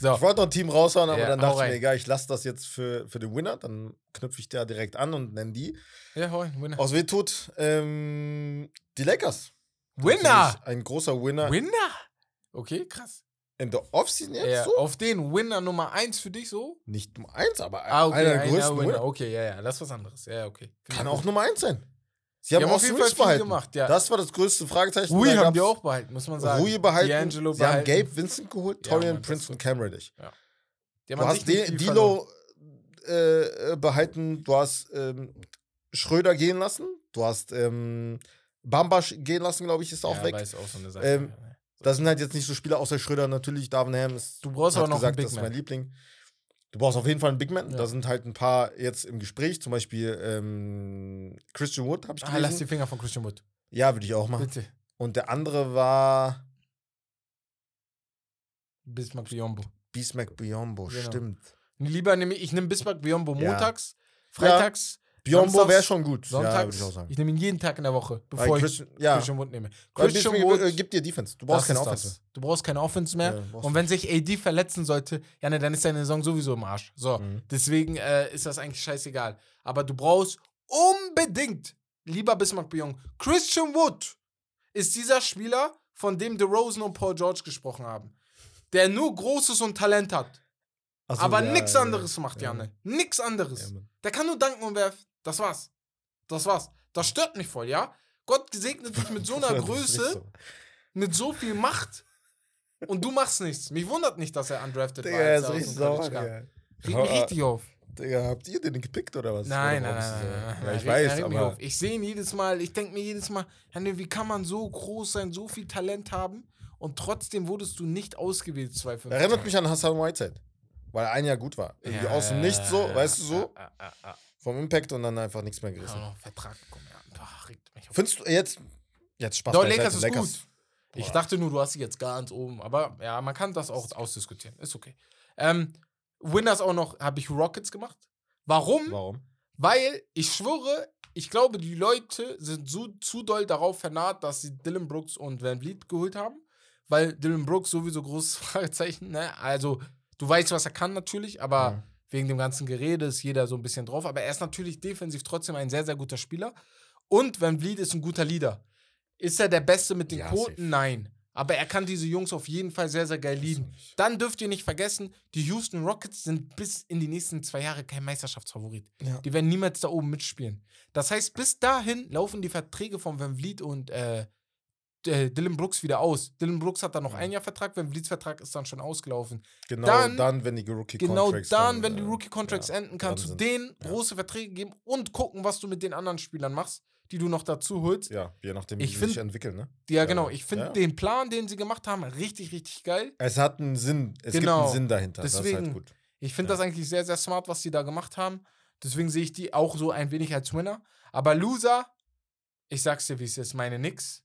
so, ich wollte noch ein Team raushauen, aber Ja, dann dachte ich mir, egal, ich lasse das jetzt für, für den Winner. Dann knüpfe ich da direkt an und nenne die. ja, hoi, Winner. Aus Wehtut, ähm, die Lakers. Winner! Ein großer Winner Winner! Okay, krass. in der Offseason jetzt Ja, so. Auf den Winner Nummer 1 für dich so? Nicht Nummer eins, aber Ah, okay, einer der größten Winner. Winner. Okay, ja, ja, das ist was anderes. Ja, okay. Kann auch. Nummer eins sein. Sie Die haben, haben auch Switch viel behalten. gemacht, ja. Das war das größte Fragezeichen. Rui Da haben die auch behalten, muss man sagen. Rui behalten. D'Angelo Sie haben behalten. Gabe Vincent geholt, Ja, Torian das Prince und ist Cam Reddish. Die haben Du hast. Dilo äh, äh, behalten, du hast ähm, Schröder gehen lassen, du hast ähm, Bamba gehen lassen, glaube ich, ist auch ja, weg. ist auch so eine Sache. Ähm, ja, ja. Das sind halt jetzt nicht so Spieler außer Schröder, natürlich Darvin Ham ist Du brauchst aber noch gesagt, einen das Big ist mein. Liebling. Du brauchst auf jeden Fall einen Big Man. Ja. Da sind halt ein paar jetzt im Gespräch, zum Beispiel ähm, Christian Wood, habe ich Ah, lass die gelesen. Finger von Christian Wood. ja, würde ich auch machen. Bitte. Und der andere war Bismarck Biombo. Bismack Biombo, Genau. stimmt. Lieber nehme ich, ich nehme Bismarck Biombo Ja. montags, freitags, Biombo wäre schon gut. ja, sonntags. würde ich ich nehme ihn jeden Tag in der Woche, bevor ich Christian, ja, Christian Wood nehme. Christian Wood äh, gibt dir Defense. Du brauchst keine Offense. das. Du brauchst keine Offense mehr. Ja, Und wenn sich AD verletzen sollte, ja, ne, dann ist deine Saison sowieso im Arsch. So, Mhm. deswegen äh, ist das eigentlich scheißegal. Aber du brauchst unbedingt, lieber Bismarck Biong, Christian Wood ist dieser Spieler, von dem DeRozan und Paul George gesprochen haben. Der nur Großes und Talent hat, so, aber ja, nichts ja, anderes macht, ja. Janne. Nix anderes. Ja. Der kann nur danken und werfen. Das war's. Das war's. Das stört mich voll, ja? Gott gesegnet dich mit so einer Größe so. mit so viel Macht und du machst nichts. Mich wundert nicht, dass er undrafted Digga, war. er ist richtig sauer. Digga. Regt mich richtig auf. Digga, habt ihr den gepickt oder was? Nein, Oder nein, nein, nein, nein, Ja, ich weiß, aber. Ich sehe ihn jedes Mal, ich denke mir jedes Mal, wie kann man so groß sein, so viel Talent haben und trotzdem wurdest du nicht ausgewählt 2015. Erinnert mich an Hassan Whiteside. Weil er ein Jahr gut war. Irgendwie aus dem Nichts so, weißt du so, Ja, ja, ja. Vom Impact und dann einfach nichts mehr ja. gerissen. noch Vertrag bekommen, ja. Boah, regt mich auf. Findest du jetzt, jetzt Spaß Doch, Lakers ist gut. Ich Boah. dachte nur, du hast sie jetzt ganz oben. Aber ja, man kann das auch ausdiskutieren. Ist okay. Ähm, Winners auch noch, habe ich Rockets gemacht. Warum? Warum? Weil ich schwöre, ich glaube, die Leute sind so zu doll darauf vernarrt, dass sie Dylan Brooks und Van Vliet geholt haben. Weil Dylan Brooks sowieso großes Fragezeichen, ne? Also, du weißt, was er kann natürlich, aber Ja. Wegen dem ganzen Gerede ist jeder so ein bisschen drauf. Aber er ist natürlich defensiv trotzdem ein sehr, sehr guter Spieler. Und Van Vliet ist ein guter Leader. Ist er der Beste mit den Ja, Quoten? safe. Nein. Aber er kann diese Jungs auf jeden Fall sehr, sehr geil leaden. Dann dürft ihr nicht vergessen, die Houston Rockets sind bis in die nächsten zwei Jahre kein Meisterschaftsfavorit. Ja. Die werden niemals da oben mitspielen. Das heißt, bis dahin laufen die Verträge von Van Vliet und äh, äh, Dylan Brooks wieder aus. Dylan Brooks hat dann noch Mhm. ein Jahr Vertrag, wenn Blitz Vertrag ist dann schon ausgelaufen. Genau Dann- dann, wenn die Rookie Genau Contracts dann, wenn die äh, Rookie-Contracts ja, enden, kannst du denen Ja. große Verträge geben und gucken, was du mit den anderen Spielern machst, die du noch dazu holst. Ja, je nachdem, wie Ich sich entwickeln, ne? Ja, genau. Ich finde ja. den Plan, den sie gemacht haben, richtig, richtig geil. Es hat einen Sinn, es gibt Genau. einen Sinn dahinter. das ist Deswegen- halt gut. Ich finde das eigentlich sehr, sehr smart, was sie da gemacht haben. Deswegen sehe ich die auch so ein wenig als Winner. Aber Loser, ich sag's dir, wie es ist, meine nix.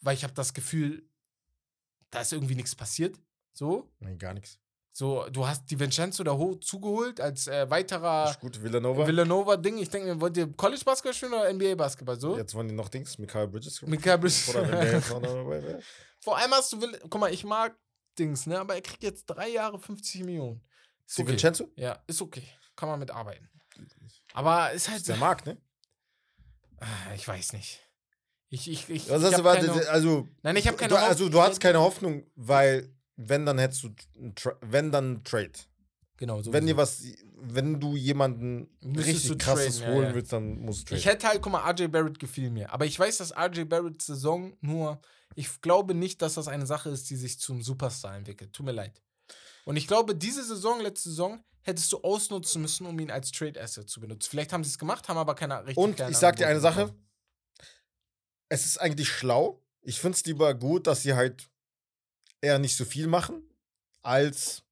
Weil ich habe das Gefühl, da ist irgendwie nichts passiert. So. Nee, gar nichts. So, du hast die Vincenzo da hoch zugeholt als äh, weiterer Ist gut, Villanova. Villanova-Ding. Ich denke mir, wollt ihr College-Basketball spielen oder NBA-Basketball? So? Jetzt wollen die noch Dings, Mikael Bridges. Mikael Bridges. Oder wäre. Vor allem hast du, Will guck mal, ich mag Dings, ne? Aber er kriegt jetzt drei Jahre 50 Millionen. Ist Die okay. Vincenzo? Ja, ist okay. Kann man mit arbeiten. Aber ist halt. Der Markt, ne? Ah, Ich weiß nicht. Ich, ich, ich, Was hast du, warte, also, Nein, ich habe keine du, also Hoffnung. du hast keine Hoffnung, weil wenn dann hättest du wenn dann ein Trade. Genau, so. Wenn dir was, wenn du jemanden Müsstest richtig krasses traden, ja, holen ja. willst, dann musst du traden. Ich hätte halt, guck mal, RJ Barrett gefiel mir. Aber ich weiß, dass RJ Barretts Saison nur. Ich glaube nicht, dass das eine Sache ist, die sich zum Superstar entwickelt. Tut mir leid. Und ich glaube, diese Saison, letzte Saison, hättest du ausnutzen müssen, um ihn als Trade Asset zu benutzen. Vielleicht haben sie es gemacht, haben aber keine richtig Und ich sag dir eine Sache. Es ist eigentlich schlau. Ich finde es lieber gut, dass sie halt eher nicht so viel machen, als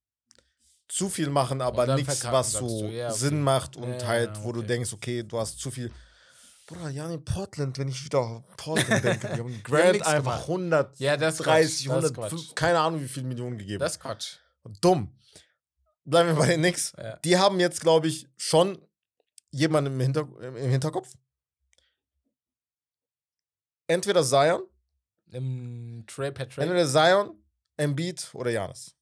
zu viel machen, aber nichts, was so du. Ja, okay. Sinn macht und Ja, halt, ja, wo du okay. denkst, okay, du hast zu viel. Bruder, ja, in Portland, wenn ich wieder Portland denke, die haben Grant einfach gemacht. 130, Ja, das ist Quatsch, das ist 105, Quatsch. keine Ahnung, wie viele Millionen gegeben. Das ist Quatsch. Dumm. Bleiben wir bei den Knicks. Die haben jetzt, glaube ich, schon jemanden im, Hinter im Hinterkopf. Entweder Zion, Im per Trade. entweder Zion, Embiid oder Janis.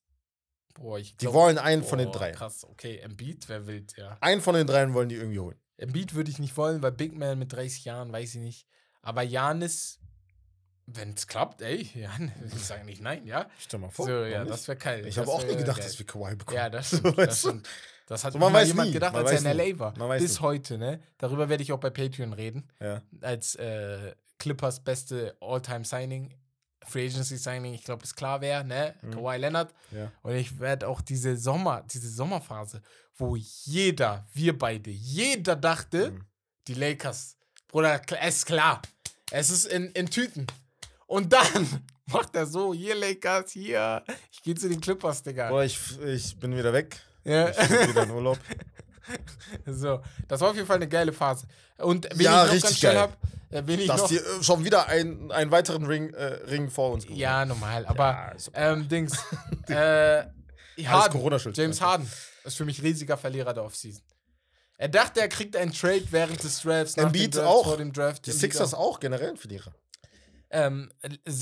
Boah, ich Die glaub- wollen einen von den Boah, drei. Krass, okay. Embiid wäre wild, ja. Einen von den dreien wollen die irgendwie holen. Embiid würde ich nicht wollen, weil Big Man mit 30 Jahren, weiß ich nicht. Aber Janis, wenn es klappt, ey, Jan, ich sage nicht nein, ja. Stell mal So, vor. ja, warum das nicht? wäre geil. ich Das habe auch nie gedacht, dass wir Kawhi bekommen. Ja, das So, stimmt. das, weißt du? stimmt. das hat So, man mal weiß jemand nie, gedacht, man als er in nie. LA war. Man weiß Bis nie. heute, ne? Darüber werde ich auch bei Patreon reden. Ja. Als äh, Clippers beste All-Time-Signing, Free Agency-Signing, ich glaube, es klar wäre, ne? Mhm. Kawhi Leonard. Ja. Und ich werde auch diese Sommer, diese Sommerphase, wo jeder, wir beide, jeder dachte, Mhm. die Lakers, Bruder, es ist klar. Es ist in, in Tüten. Und dann macht er so, hier Lakers, hier. Ich gehe zu den Clippers, Digga. Boah, ich, ich bin wieder weg. Ja. Ich bin wieder in Urlaub. so, das war auf jeden Fall eine geile Phase. Und wen Ja, ich noch richtig ganz schnell geil. hab, äh, wen ich Dass noch, die äh, schon wieder ein, einen weiteren Ring, äh, Ring vor uns geholt ja, normal, aber Ja, ähm, Dings, äh, Harden. James Harden ist für mich riesiger Verlierer der Offseason. Er dachte, er kriegt einen Trade während des Drafts, nach Embiid dem Draft, auch. vor dem Draft. Die Embiid Sixers auch. auch generell ein Verlierer. Ähm,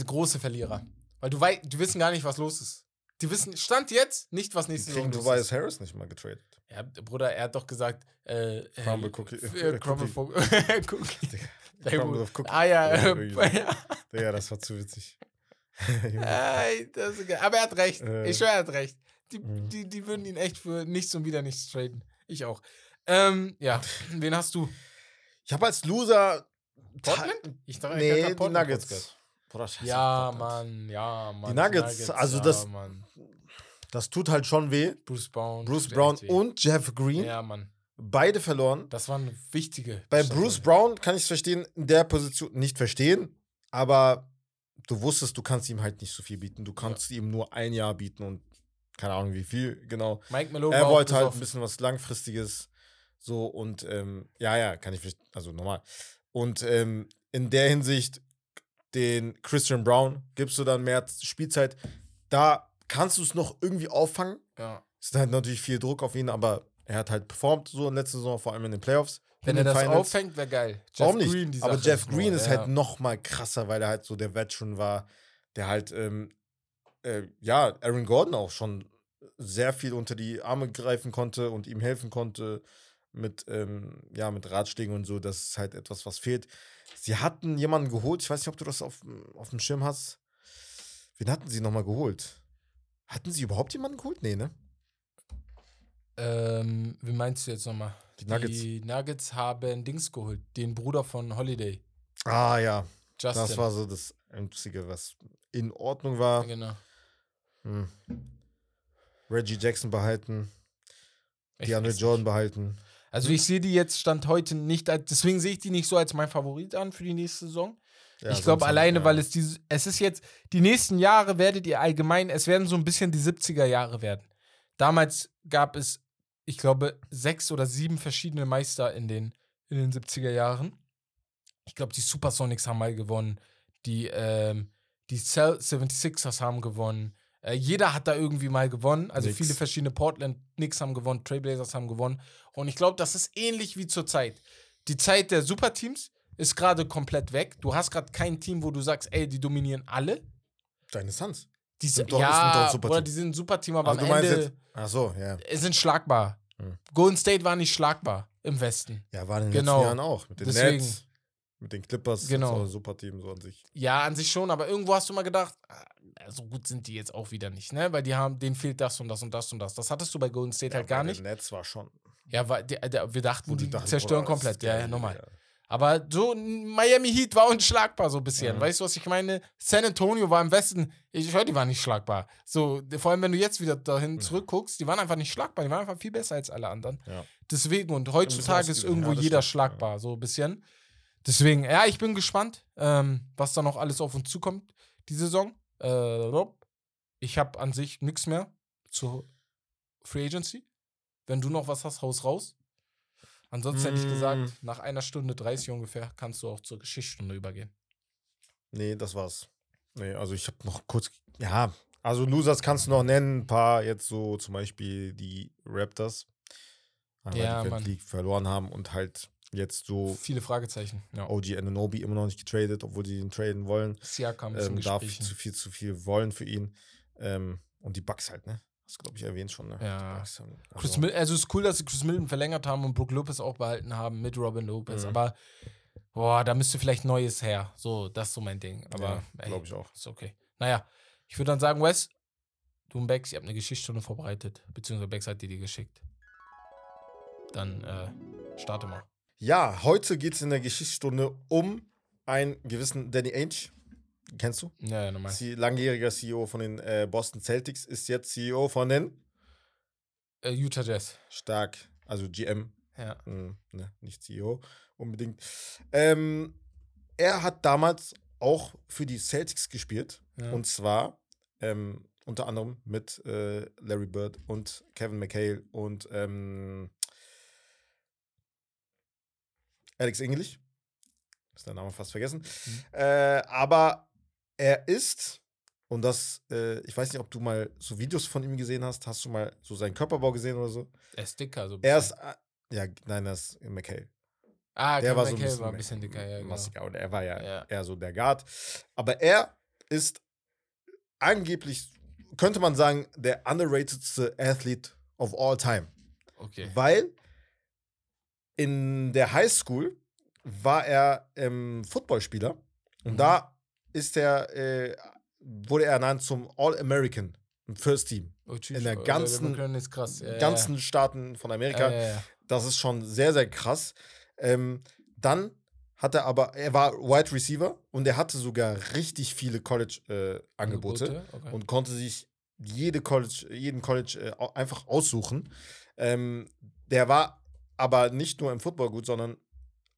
große Verlierer. Weil du weißt, die wissen gar nicht, was los ist. Die wissen, Stand jetzt, nicht, was Die nächste Saison los Tobias ist. Harris nicht mal getradet. Ja, Bruder, er hat doch gesagt, äh, Crumble Cookie- f- äh, Crumble Cookie. Crumble of Cookie. Ah ja, Ja, ja. Das war zu witzig. Ist. Aber er hat recht. Äh. Ich schwöre, er hat recht. Die, Mhm. die, die würden ihn echt für nichts und wieder nichts traden. Ich auch. Ähm, ja, wen hast du? Ich habe als Loser. Portland? Ich dachte, Nee, ich die Portland kurz Nuggets. Boah, Ja. Mann, ja, Mann. Nuggets, also ja, das- Mann. Das tut halt schon weh. Bruce Brown. Bruce Brown und Jeff Green, Ja, Mann. beide verloren. Das waren wichtige. Bei Schlüssel. Bruce Brown kann ich es verstehen, in der Position nicht verstehen, aber du wusstest, du kannst ihm halt nicht so viel bieten. Du kannst ihm nur ein Jahr bieten und keine Ahnung wie viel, genau. Mike Malone er wollte halt ein bisschen was Langfristiges. So und ähm, ja, ja, kann ich verstehen. Also normal. Und ähm, in der Hinsicht, den Christian Brown gibst du dann mehr Spielzeit. Da kannst du es noch irgendwie auffangen. Ja. Ist halt natürlich viel Druck auf ihn, aber er hat halt performt so in letzter Saison, vor allem in den Playoffs. Wenn er das Finals. auffängt, wäre geil. Warum nicht? Green, aber Jeff Green ist ja. halt noch mal krasser, weil er halt so der Veteran war, der halt, ähm, äh, ja, Aaron Gordon auch schon sehr viel unter die Arme greifen konnte und ihm helfen konnte mit, ähm, ja, mit Ratschlägen und so. Das ist halt etwas, was fehlt. Sie hatten jemanden geholt, ich weiß nicht, ob du das auf, auf dem Schirm hast. Wen hatten sie nochmal geholt? Hatten sie überhaupt jemanden geholt? Nee, ne? Ähm, wie meinst du jetzt nochmal? Die Nuggets. Die Nuggets haben Dings geholt. Den Bruder von Holiday. Ah, ja. Justin. Das war so das Einzige, was in Ordnung war. Genau. Hm. Reggie Jackson behalten. DeAndre weiß Jordan nicht. behalten. Also ich sehe die jetzt Stand heute nicht, als, deswegen sehe ich die nicht so als mein Favorit an für die nächste Saison. Ja, ich glaube alleine, ja. weil es diese, es ist jetzt, die nächsten Jahre werdet ihr allgemein, es werden so ein bisschen die 70er Jahre werden. Damals gab es, ich glaube, sechs oder sieben verschiedene Meister in den, in den 70er Jahren. Ich glaube, die Supersonics haben mal gewonnen, die, ähm, die Cell 76ers haben gewonnen. Äh, jeder hat da irgendwie mal gewonnen. Also Knicks. viele verschiedene Portland Knicks haben gewonnen, Trailblazers haben gewonnen. Und ich glaube, das ist ähnlich wie zur Zeit. Die Zeit der Superteams ist gerade komplett weg. Du hast gerade kein Team, wo du sagst, ey, die dominieren alle. Deine Suns. Die Sind sind, doch- sind ja, Superteam. oder die sind ein Superteam, aber Also am du meinst Ende jetzt. Ach so, ja. sind schlagbar. Hm. Golden State war nicht schlagbar im Westen. Ja, war in den Genau. letzten Jahren auch. Mit den Deswegen. Nets, mit den Clippers. Genau. War ein super Team so an sich. Ja, an sich schon, aber irgendwo hast du mal gedacht, ah, so gut sind die jetzt auch wieder nicht, ne? Weil die haben, denen fehlt das und das und das und das. Das hattest du bei Golden State halt Ja, gar bei nicht. Nets war schon. Ja, weil die, der, wir dachten, wo die, dachten, zerstören boah, komplett. ist Ja, ja, normal. Digga. Aber so Miami Heat war unschlagbar so ein bisschen. Mhm. Weißt du, was ich meine? San Antonio war im Westen, ich höre, die waren nicht schlagbar. So, vor allem, wenn du jetzt wieder dahin zurückguckst, die waren einfach nicht schlagbar. Die waren einfach viel besser als alle anderen. Ja. Deswegen, und heutzutage ist irgendwo Ja, jeder stimmt, schlagbar, so ein bisschen. Deswegen, ja, ich bin gespannt, ähm, was da noch alles auf uns zukommt, die Saison. Äh, ich habe an sich nichts mehr zur Free Agency. Wenn du noch was hast, haus raus. Ansonsten hätte ich Mm. gesagt, nach einer Stunde 30 ungefähr kannst du auch zur Geschichtsstunde übergehen. Nee, das war's. Nee, also ich habe noch kurz. Ja, also Losers kannst du noch nennen. Ein paar jetzt so zum Beispiel die Raptors. Weil Ja, die. League verloren haben und halt jetzt so Viele Fragezeichen. Ja. OG Ananobi immer noch nicht getradet, obwohl die ihn traden wollen. Siakam ist Ähm, darf zu viel, zu viel wollen für ihn. Ähm, und die Bucks halt, ne? Das glaube ich erwähnt schon, ne? Ja. Haben, Chris also, Mil also es ist cool, dass sie Chris Milton verlängert haben und Brook Lopez auch behalten haben mit Robin Lopez. Mhm. Aber boah, da müsste vielleicht Neues her. So, das ist so mein Ding. Aber ja, glaube ich auch. ist okay. Naja, ich würde dann sagen, Wes, du und Bex, ihr habt eine Geschichtsstunde vorbereitet. Beziehungsweise Bex hat dir die geschickt. Dann äh, starte mal. Ja, heute geht es in der Geschichtsstunde um einen gewissen Danny Ainge. Kennst du? Ja, ja, normal. Sie, langjähriger CEO von den äh, Boston Celtics, ist jetzt CEO von den Äh, Utah Jazz. Stark, also GM, Ja. hm, ne, nicht CEO unbedingt. Ähm, er hat damals auch für die Celtics gespielt ja. und zwar ähm, unter anderem mit äh, Larry Bird und Kevin McHale und ähm, Alex English. Ist der Name fast vergessen. Mhm. Äh, aber er ist, und das, äh, ich weiß nicht, ob du mal so Videos von ihm gesehen hast. Hast du mal so seinen Körperbau gesehen oder so? er ist dicker. So Er ist, äh, ja, nein, das ist McHale. ah, Der Kevin war so ein bisschen, war ein bisschen dicker. Ja, genau. massiger und er war ja, Ja. eher so der Guard. Aber er ist angeblich, könnte man sagen, der underratedste Athlete of all time. Okay. Weil in der Highschool war er ähm, Footballspieler und Mhm. da ist er, äh, wurde er ernannt zum All-American im First Team. Oh, in der Oh, ganzen- ist krass. Ja, ganzen Staaten von ja, Amerika. ja. Ja, ja, Das ist schon sehr, sehr krass. Ähm, dann hat er aber, er war Wide Receiver und er hatte sogar richtig viele College-Angebote Okay. und konnte sich jede College, jeden College äh, einfach aussuchen. Ähm, der war aber nicht nur im Football gut, sondern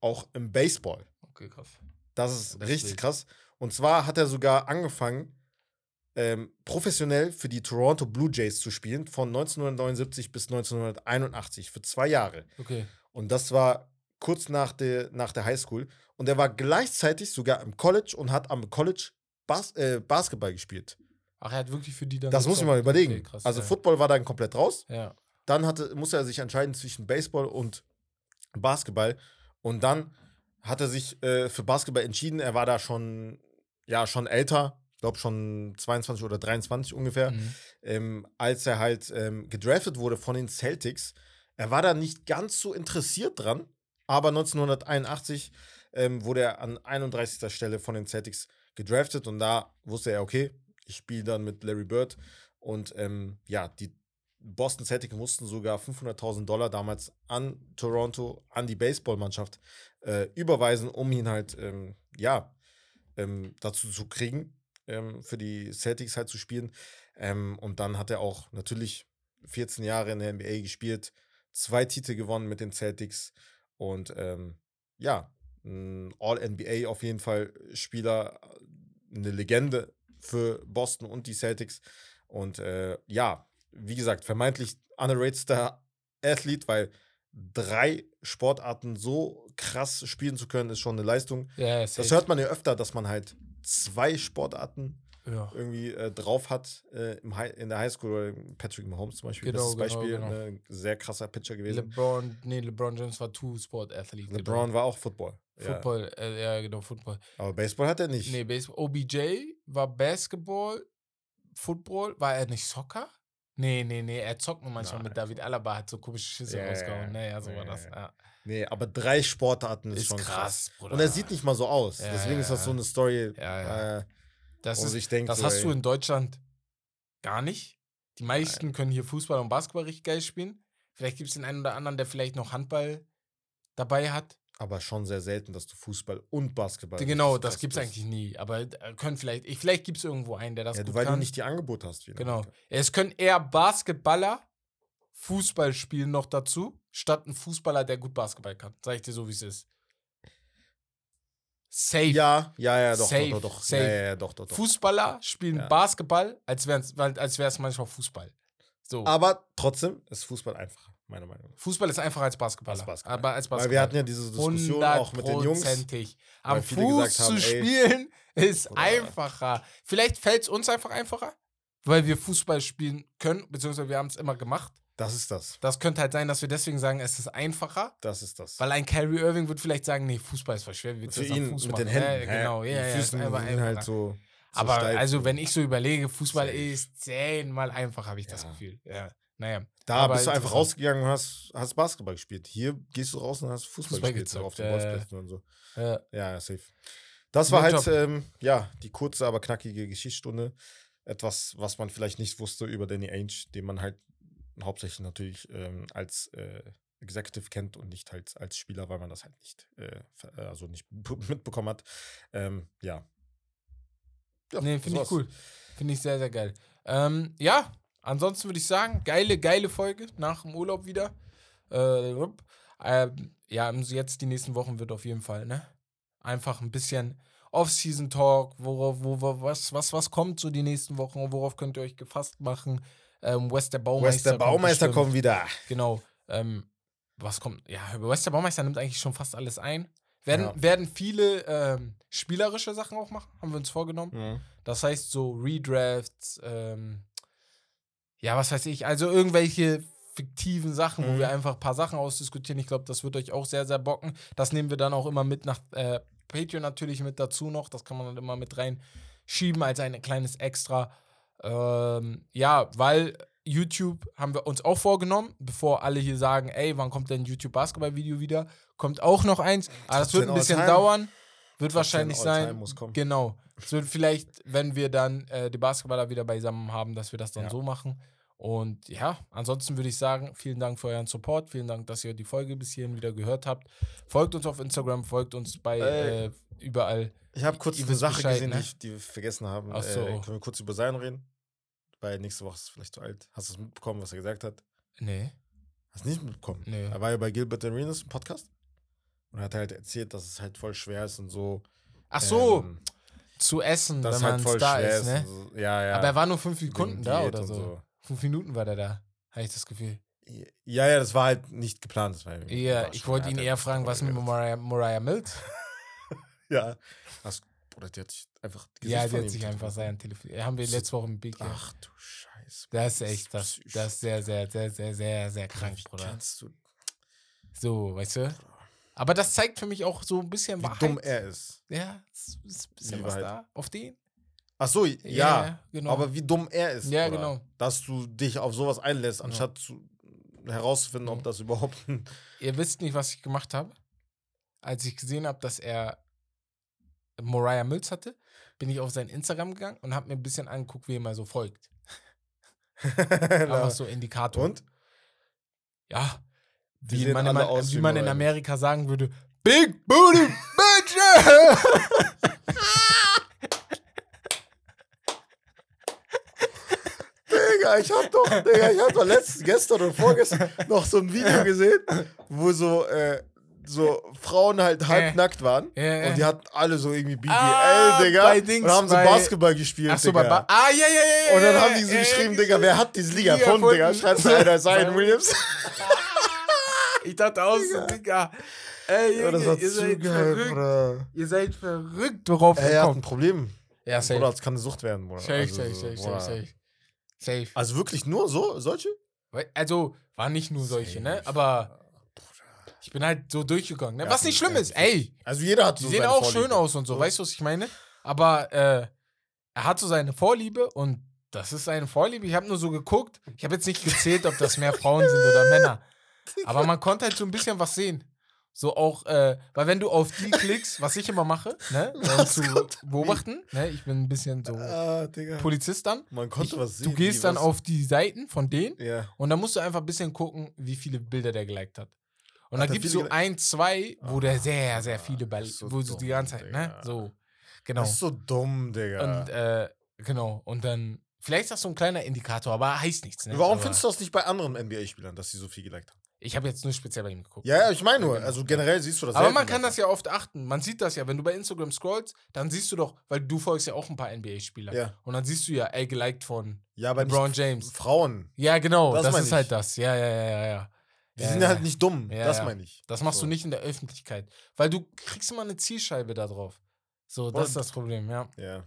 auch im Baseball. okay, krass. Das ist Das ist richtig wild. krass. Und zwar hat er sogar angefangen, ähm, professionell für die Toronto Blue Jays zu spielen, von 1979 bis 1981, für zwei Jahre. Okay. Und das war kurz nach der, nach der Highschool. Und er war gleichzeitig sogar im College und hat am College Bas äh, Basketball gespielt. Ach, er hat wirklich für die dann. Das muss ich mal überlegen. Okay, krass, also ja. Football war dann komplett raus. Ja. Dann hatte, musste er sich entscheiden zwischen Baseball und Basketball. Und dann hat er sich äh, für Basketball entschieden. Er war da schon, ja, schon älter. Ich glaube schon 22 oder 23 ungefähr. Mhm. ähm, als er halt ähm, gedraftet wurde von den Celtics. Er war da nicht ganz so interessiert dran, aber 1981 ähm, wurde er an 31. Stelle von den Celtics gedraftet und da wusste er, okay, ich spiele dann mit Larry Bird und ähm, ja, die Boston Celtics mussten sogar 500.000 Dollar damals an Toronto, an die Baseballmannschaft äh, überweisen, um ihn halt, ähm, ja, ähm, dazu zu kriegen, ähm, für die Celtics halt zu spielen. Ähm, und dann hat er auch natürlich 14 Jahre in der NBA gespielt, zwei Titel gewonnen mit den Celtics und ähm, ja, ein All-NBA auf jeden Fall Spieler, eine Legende für Boston und die Celtics. Und äh, ja, wie gesagt, vermeintlich underratedster Athlet, weil drei Sportarten so krass spielen zu können, ist schon eine Leistung. Ja, Das hört man ja öfter, dass man halt zwei Sportarten ja. irgendwie äh, drauf hat äh, im Hi in der Highschool. Oder Patrick Mahomes zum Beispiel, Genau, das ist genau, Beispiel. genau. Ne, sehr krasser Pitcher gewesen. LeBron, nee, LeBron James war Two-Sport-Athlete. LeBron war auch Football. Ja. Football, äh, ja, genau, Football. Aber Baseball hat er nicht. Nee, Baseball. OBJ war Basketball, Football. War er nicht Soccer? Nee, nee, nee, er zockt nur manchmal Nein. mit David Alaba, hat so komische Schüsse Ja, ja, rausgehauen. ja. Naja, so Ja, war ja, das. ja. Ja. Nee, aber drei Sportarten ist, Ist schon krass. krass, Bruder. Und er sieht nicht mal so aus. Ja, Deswegen ja, ist das ja. so eine Story. Ja, ja. Äh, Das, wo ist, sich denkt, das so, hast ey, du in Deutschland gar nicht. Die meisten können hier Fußball und Basketball richtig geil spielen. Vielleicht gibt es den einen oder anderen, der vielleicht noch Handball dabei hat. Aber schon sehr selten, dass du Fußball und Basketball. genau, das gibt es eigentlich nie. Aber äh, können vielleicht, ich, vielleicht gibt es irgendwo einen, der das Ja, gut weil kann. du nicht die Angebote hast. Wieder. Genau. Es können eher Basketballer Fußball spielen noch dazu, statt ein Fußballer, der gut Basketball kann. Sag ich dir so, wie es ist. Safe. Ja, ja, ja, doch, Safe, doch, doch, doch. safe. Ja, ja, ja, doch, doch, doch. Fußballer spielen Ja. Basketball, als wäre es als wär's manchmal Fußball. So. Aber trotzdem ist Fußball einfacher, meiner Meinung nach. Fußball ist einfacher als Basketballer. Als Basketball. Aber als Basketball. Weil wir hatten ja diese Diskussion auch mit den Jungs. Am Fuß haben, zu ey, spielen ist Bruder. einfacher. Vielleicht fällt es uns einfach einfacher, weil wir Fußball spielen können, beziehungsweise wir haben es immer gemacht. Das ist das. Das könnte halt sein, dass wir deswegen sagen, es ist einfacher. Das ist das. Weil ein Kyrie Irving wird vielleicht sagen, nee, Fußball ist voll schwer. Für ihn mit machen? den Händen. Ja, ja, genau, ja, ja, Füßen einfach sind halt so. so Aber steif, also, so. wenn ich so überlege, Fußball ist zehnmal einfacher, habe ich das Ja. Gefühl. Ja, naja. Da bist du einfach rausgegangen und hast, hast Basketball gespielt. Hier gehst du raus und hast Fußball, Fußball gespielt, so auf den ja, ja. Bolzplätzen und so. Ja. Ja, safe. Das war halt, ähm, ja, die kurze, aber knackige Geschichtsstunde. Etwas, was man vielleicht nicht wusste über Danny Ainge, den man halt hauptsächlich natürlich ähm, als äh, Executive kennt und nicht halt als Spieler, weil man das halt nicht, äh, äh, also nicht mitbekommen hat. Ähm, ja. ja Nee, finde ich cool. Finde ich sehr, sehr geil. Ähm, ja, ansonsten würde ich sagen, geile, geile Folge nach dem Urlaub wieder. Äh, ähm, ja, jetzt die nächsten Wochen wird auf jeden Fall, ne? Einfach ein bisschen Off-Season-Talk, worauf, wo, wo, was, was, was kommt so die nächsten Wochen, worauf könnt ihr euch gefasst machen? Ähm, West der Baumeister. West, der kommt Baumeister bestimmt. kommt wieder. Genau. Ähm, was kommt? Ja, über West der Baumeister nimmt eigentlich schon fast alles ein. Werden, Ja. werden viele ähm, spielerische Sachen auch machen, haben wir uns vorgenommen. Mhm. Das heißt so Redrafts, ähm, ja, was weiß ich, also irgendwelche fiktiven Sachen, wo Mhm. wir einfach ein paar Sachen ausdiskutieren. Ich glaube, das wird euch auch sehr, sehr bocken. Das nehmen wir dann auch immer mit nach äh, Patreon natürlich mit dazu noch. Das kann man dann immer mit reinschieben als ein kleines Extra. Ähm, ja, weil YouTube haben wir uns auch vorgenommen, bevor alle hier sagen, ey, wann kommt denn ein YouTube-Basketball-Video wieder? Kommt auch noch eins. Aber das Top wird ein 10 bisschen dauern. Wird wahrscheinlich 10 all-time sein. Genau. Es wird vielleicht, wenn wir dann äh, die Basketballer wieder beisammen haben, dass wir das dann Ja. so machen. Und ja, ansonsten würde ich sagen, vielen Dank für euren Support. Vielen Dank, dass ihr die Folge bis hierhin wieder gehört habt. Folgt uns auf Instagram, folgt uns bei Ey. äh, überall. Ich habe kurz eine Sache Bescheid, gesehen, ne? die, ich, die wir vergessen haben. Ach so. Äh, können wir kurz über Sein reden? Weil nächste Woche ist es vielleicht zu alt. Hast du es mitbekommen, was er gesagt hat? Nee. Hast du nicht mitbekommen? Nee. Er war ja bei Gilbert Arenas im Podcast und hat halt erzählt, dass es halt voll schwer ist und so. Ach so, ähm, zu essen, dass wenn man halt voll da ist, ne? so. Ja, ja. Aber er war nur fünf Sekunden da oder und so. Fünf Minuten war der da, habe ich das Gefühl. Ja, ja, das war halt nicht geplant. Das war irgendwie Ja, ich wollte ihn eher halt fragen, was mit. Mariah, Mariah Mills? Ja. Was, Bruder, die hat sich einfach. Gesicht Ja, die hat sich einfach sein Telefon. Haben wir So- letzte Woche im Big. Ach du Scheiße. Das ist echt, das, das ist sehr, sehr, sehr, sehr, sehr, sehr krank, Wie Bruder. kannst du, So, weißt du? Aber das zeigt für mich auch so ein bisschen wie Wahrheit. dumm er ist? Ja, es ist ein bisschen Wie was Wahrheit. da. Auf den? Ach so, ja. genau. Aber wie dumm er ist. Ja, Bruder. genau. Dass du dich auf sowas einlässt, anstatt zu, herauszufinden, ob Mhm. das überhaupt. Ihr wisst nicht, was ich gemacht habe. Als ich gesehen habe, dass er Mariah Mills hatte, bin ich auf sein Instagram gegangen und habe mir ein bisschen angeguckt, wie er mal so folgt. Einfach so Indikator. Und? Ja wie man, in, aus, wie man in Amerika sagen würde, Big Booty Bitches! Digga, ich hab doch, Digga, ich hab doch letztens, gestern und vorgestern noch so ein Video gesehen, wo so, äh, so Frauen halt äh. halbnackt waren ja, ja. und die hatten alle so irgendwie BBL, ah, Digga. Bei Dings, und haben so Basketball gespielt, Ach so, Digga. Bei ah, ja, ja, ja. Und dann haben die so geschrieben, Digga, wer hat diese Liga erfunden, Digga? Schreibst du einer, Zion Williams. Ich dachte auch so, Digga. Ey, Ja, Junge, ihr seid geil, verrückt. Bruder. Ihr seid verrückt, worauf Ey, ihr er hat kommt. ein Problem. Ja, safe. Bruder, das kann eine Sucht werden, Bruder. Safe, Also safe, so, safe, safe, safe. Safe. Also wirklich nur so, solche? Also, war nicht nur solche, ne? Safe. Aber ich bin halt so durchgegangen, ne? Ja, Was nicht ja, schlimm ist, ja. ey. Also jeder hat Die so sehen seine auch Vorliebe. schön aus und so, So. weißt du, was ich meine? Aber äh, er hat so seine Vorliebe und das ist seine Vorliebe. Ich habe nur so geguckt. Ich habe jetzt nicht gezählt, ob das mehr Frauen sind oder Männer. Aber man konnte halt so ein bisschen was sehen. So auch, äh, weil wenn du auf die klickst, was ich immer mache, ne, Was zu beobachten, ne, ich bin ein bisschen so Ah. Polizist dann. Man konnte Ich, was sehen. du gehst dann auf die Seiten von denen Ja. und dann musst du einfach ein bisschen gucken, wie viele Bilder der geliked hat. Und Hat dann gibt es so ein, zwei, wo der sehr, sehr viele Ah, ist so wo so die ganze Zeit, ne? So. Genau. Das ist so dumm, Digga. Und äh, genau. Und dann, vielleicht ist das so ein kleiner Indikator, aber heißt nichts, ne? Warum aber findest du das nicht bei anderen NBA-Spielern, dass sie so viel geliked haben? Ich habe jetzt nur speziell bei ihm geguckt. Ja, ja, ich meine nur, genau. also generell siehst du das Aber man kann das ja oft achten. Man sieht das ja, wenn du bei Instagram scrollst, dann siehst du doch, weil du folgst ja auch ein paar NBA-Spieler. Ja. Und dann siehst du ja, ey, geliked von Ja, aber LeBron James. Frauen. Ja, genau, Das das, ist halt das. Ja, ja, ja, ja, ja. Die Ja, sind ja. halt nicht dumm. Das meine ich. Das machst So. du nicht in der Öffentlichkeit. Weil du kriegst immer eine Zielscheibe da drauf. So, das Und- ist das Problem, ja. Ja. ja.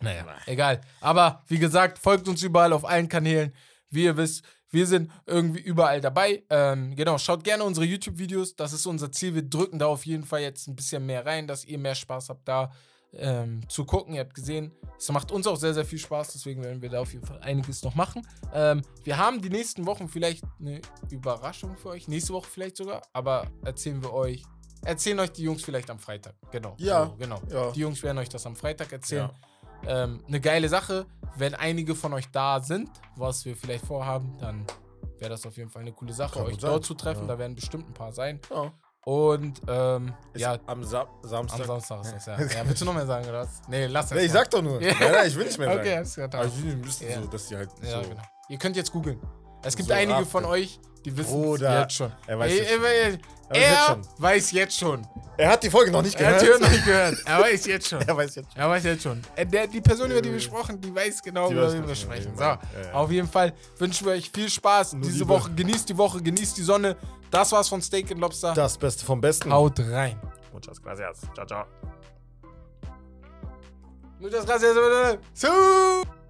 Naja, egal. Aber wie gesagt, folgt uns überall auf allen Kanälen. Wie ihr wisst, wir sind irgendwie überall dabei. Ähm, genau, schaut gerne unsere YouTube-Videos. Das ist unser Ziel. Wir drücken da auf jeden Fall jetzt ein bisschen mehr rein, dass ihr mehr Spaß habt, da ähm, zu gucken. Ihr habt gesehen, es macht uns auch sehr, sehr viel Spaß. Deswegen werden wir da auf jeden Fall einiges noch machen. Ähm, wir haben die nächsten Wochen vielleicht eine Überraschung für euch. Nächste Woche vielleicht sogar. Aber erzählen wir euch. Erzählen euch die Jungs vielleicht am Freitag. Genau. Ja, So, genau. ja. Die Jungs werden euch das am Freitag erzählen Ja. Ähm, eine geile Sache. Wenn einige von euch da sind, was wir vielleicht vorhaben, dann wäre das auf jeden Fall eine coole Sache, Kann euch dort zu treffen. Ja. Da werden bestimmt ein paar sein. Ja. Und ähm, ja, am Sa Samstag. am Samstag ist das, ja. ja. Willst du noch mehr sagen, oder was? Nee, lass das. Nee, ich sag doch nur. Ja. Nein, ich will nicht mehr sagen. Okay, alles klar. Aber ich will ein bisschen Ja. so, dass die halt Ja, so. genau. Ihr könnt jetzt googeln. Es gibt So einige ab- von euch, die wissen es jetzt schon. er weiß Ey, jetzt schon. er, Er weiß jetzt schon. Schon. Er hat die Folge noch nicht Er hat gehört. die noch nicht gehört. Er weiß jetzt schon. Er weiß jetzt. Er weiß jetzt schon. Äh, Der, die Person, über die wir sprechen, die weiß genau, Die über weiß wen wir genau, sprechen. So. Ja, ja. auf jeden Fall wünschen wir euch viel Spaß Nur diese Liebe. Woche. Genießt die Woche, genießt die Sonne. Das war's von Steak and Lobster. Das Beste vom Besten. Haut rein. Muchas gracias. Ciao, ciao. Muchas gracias. So.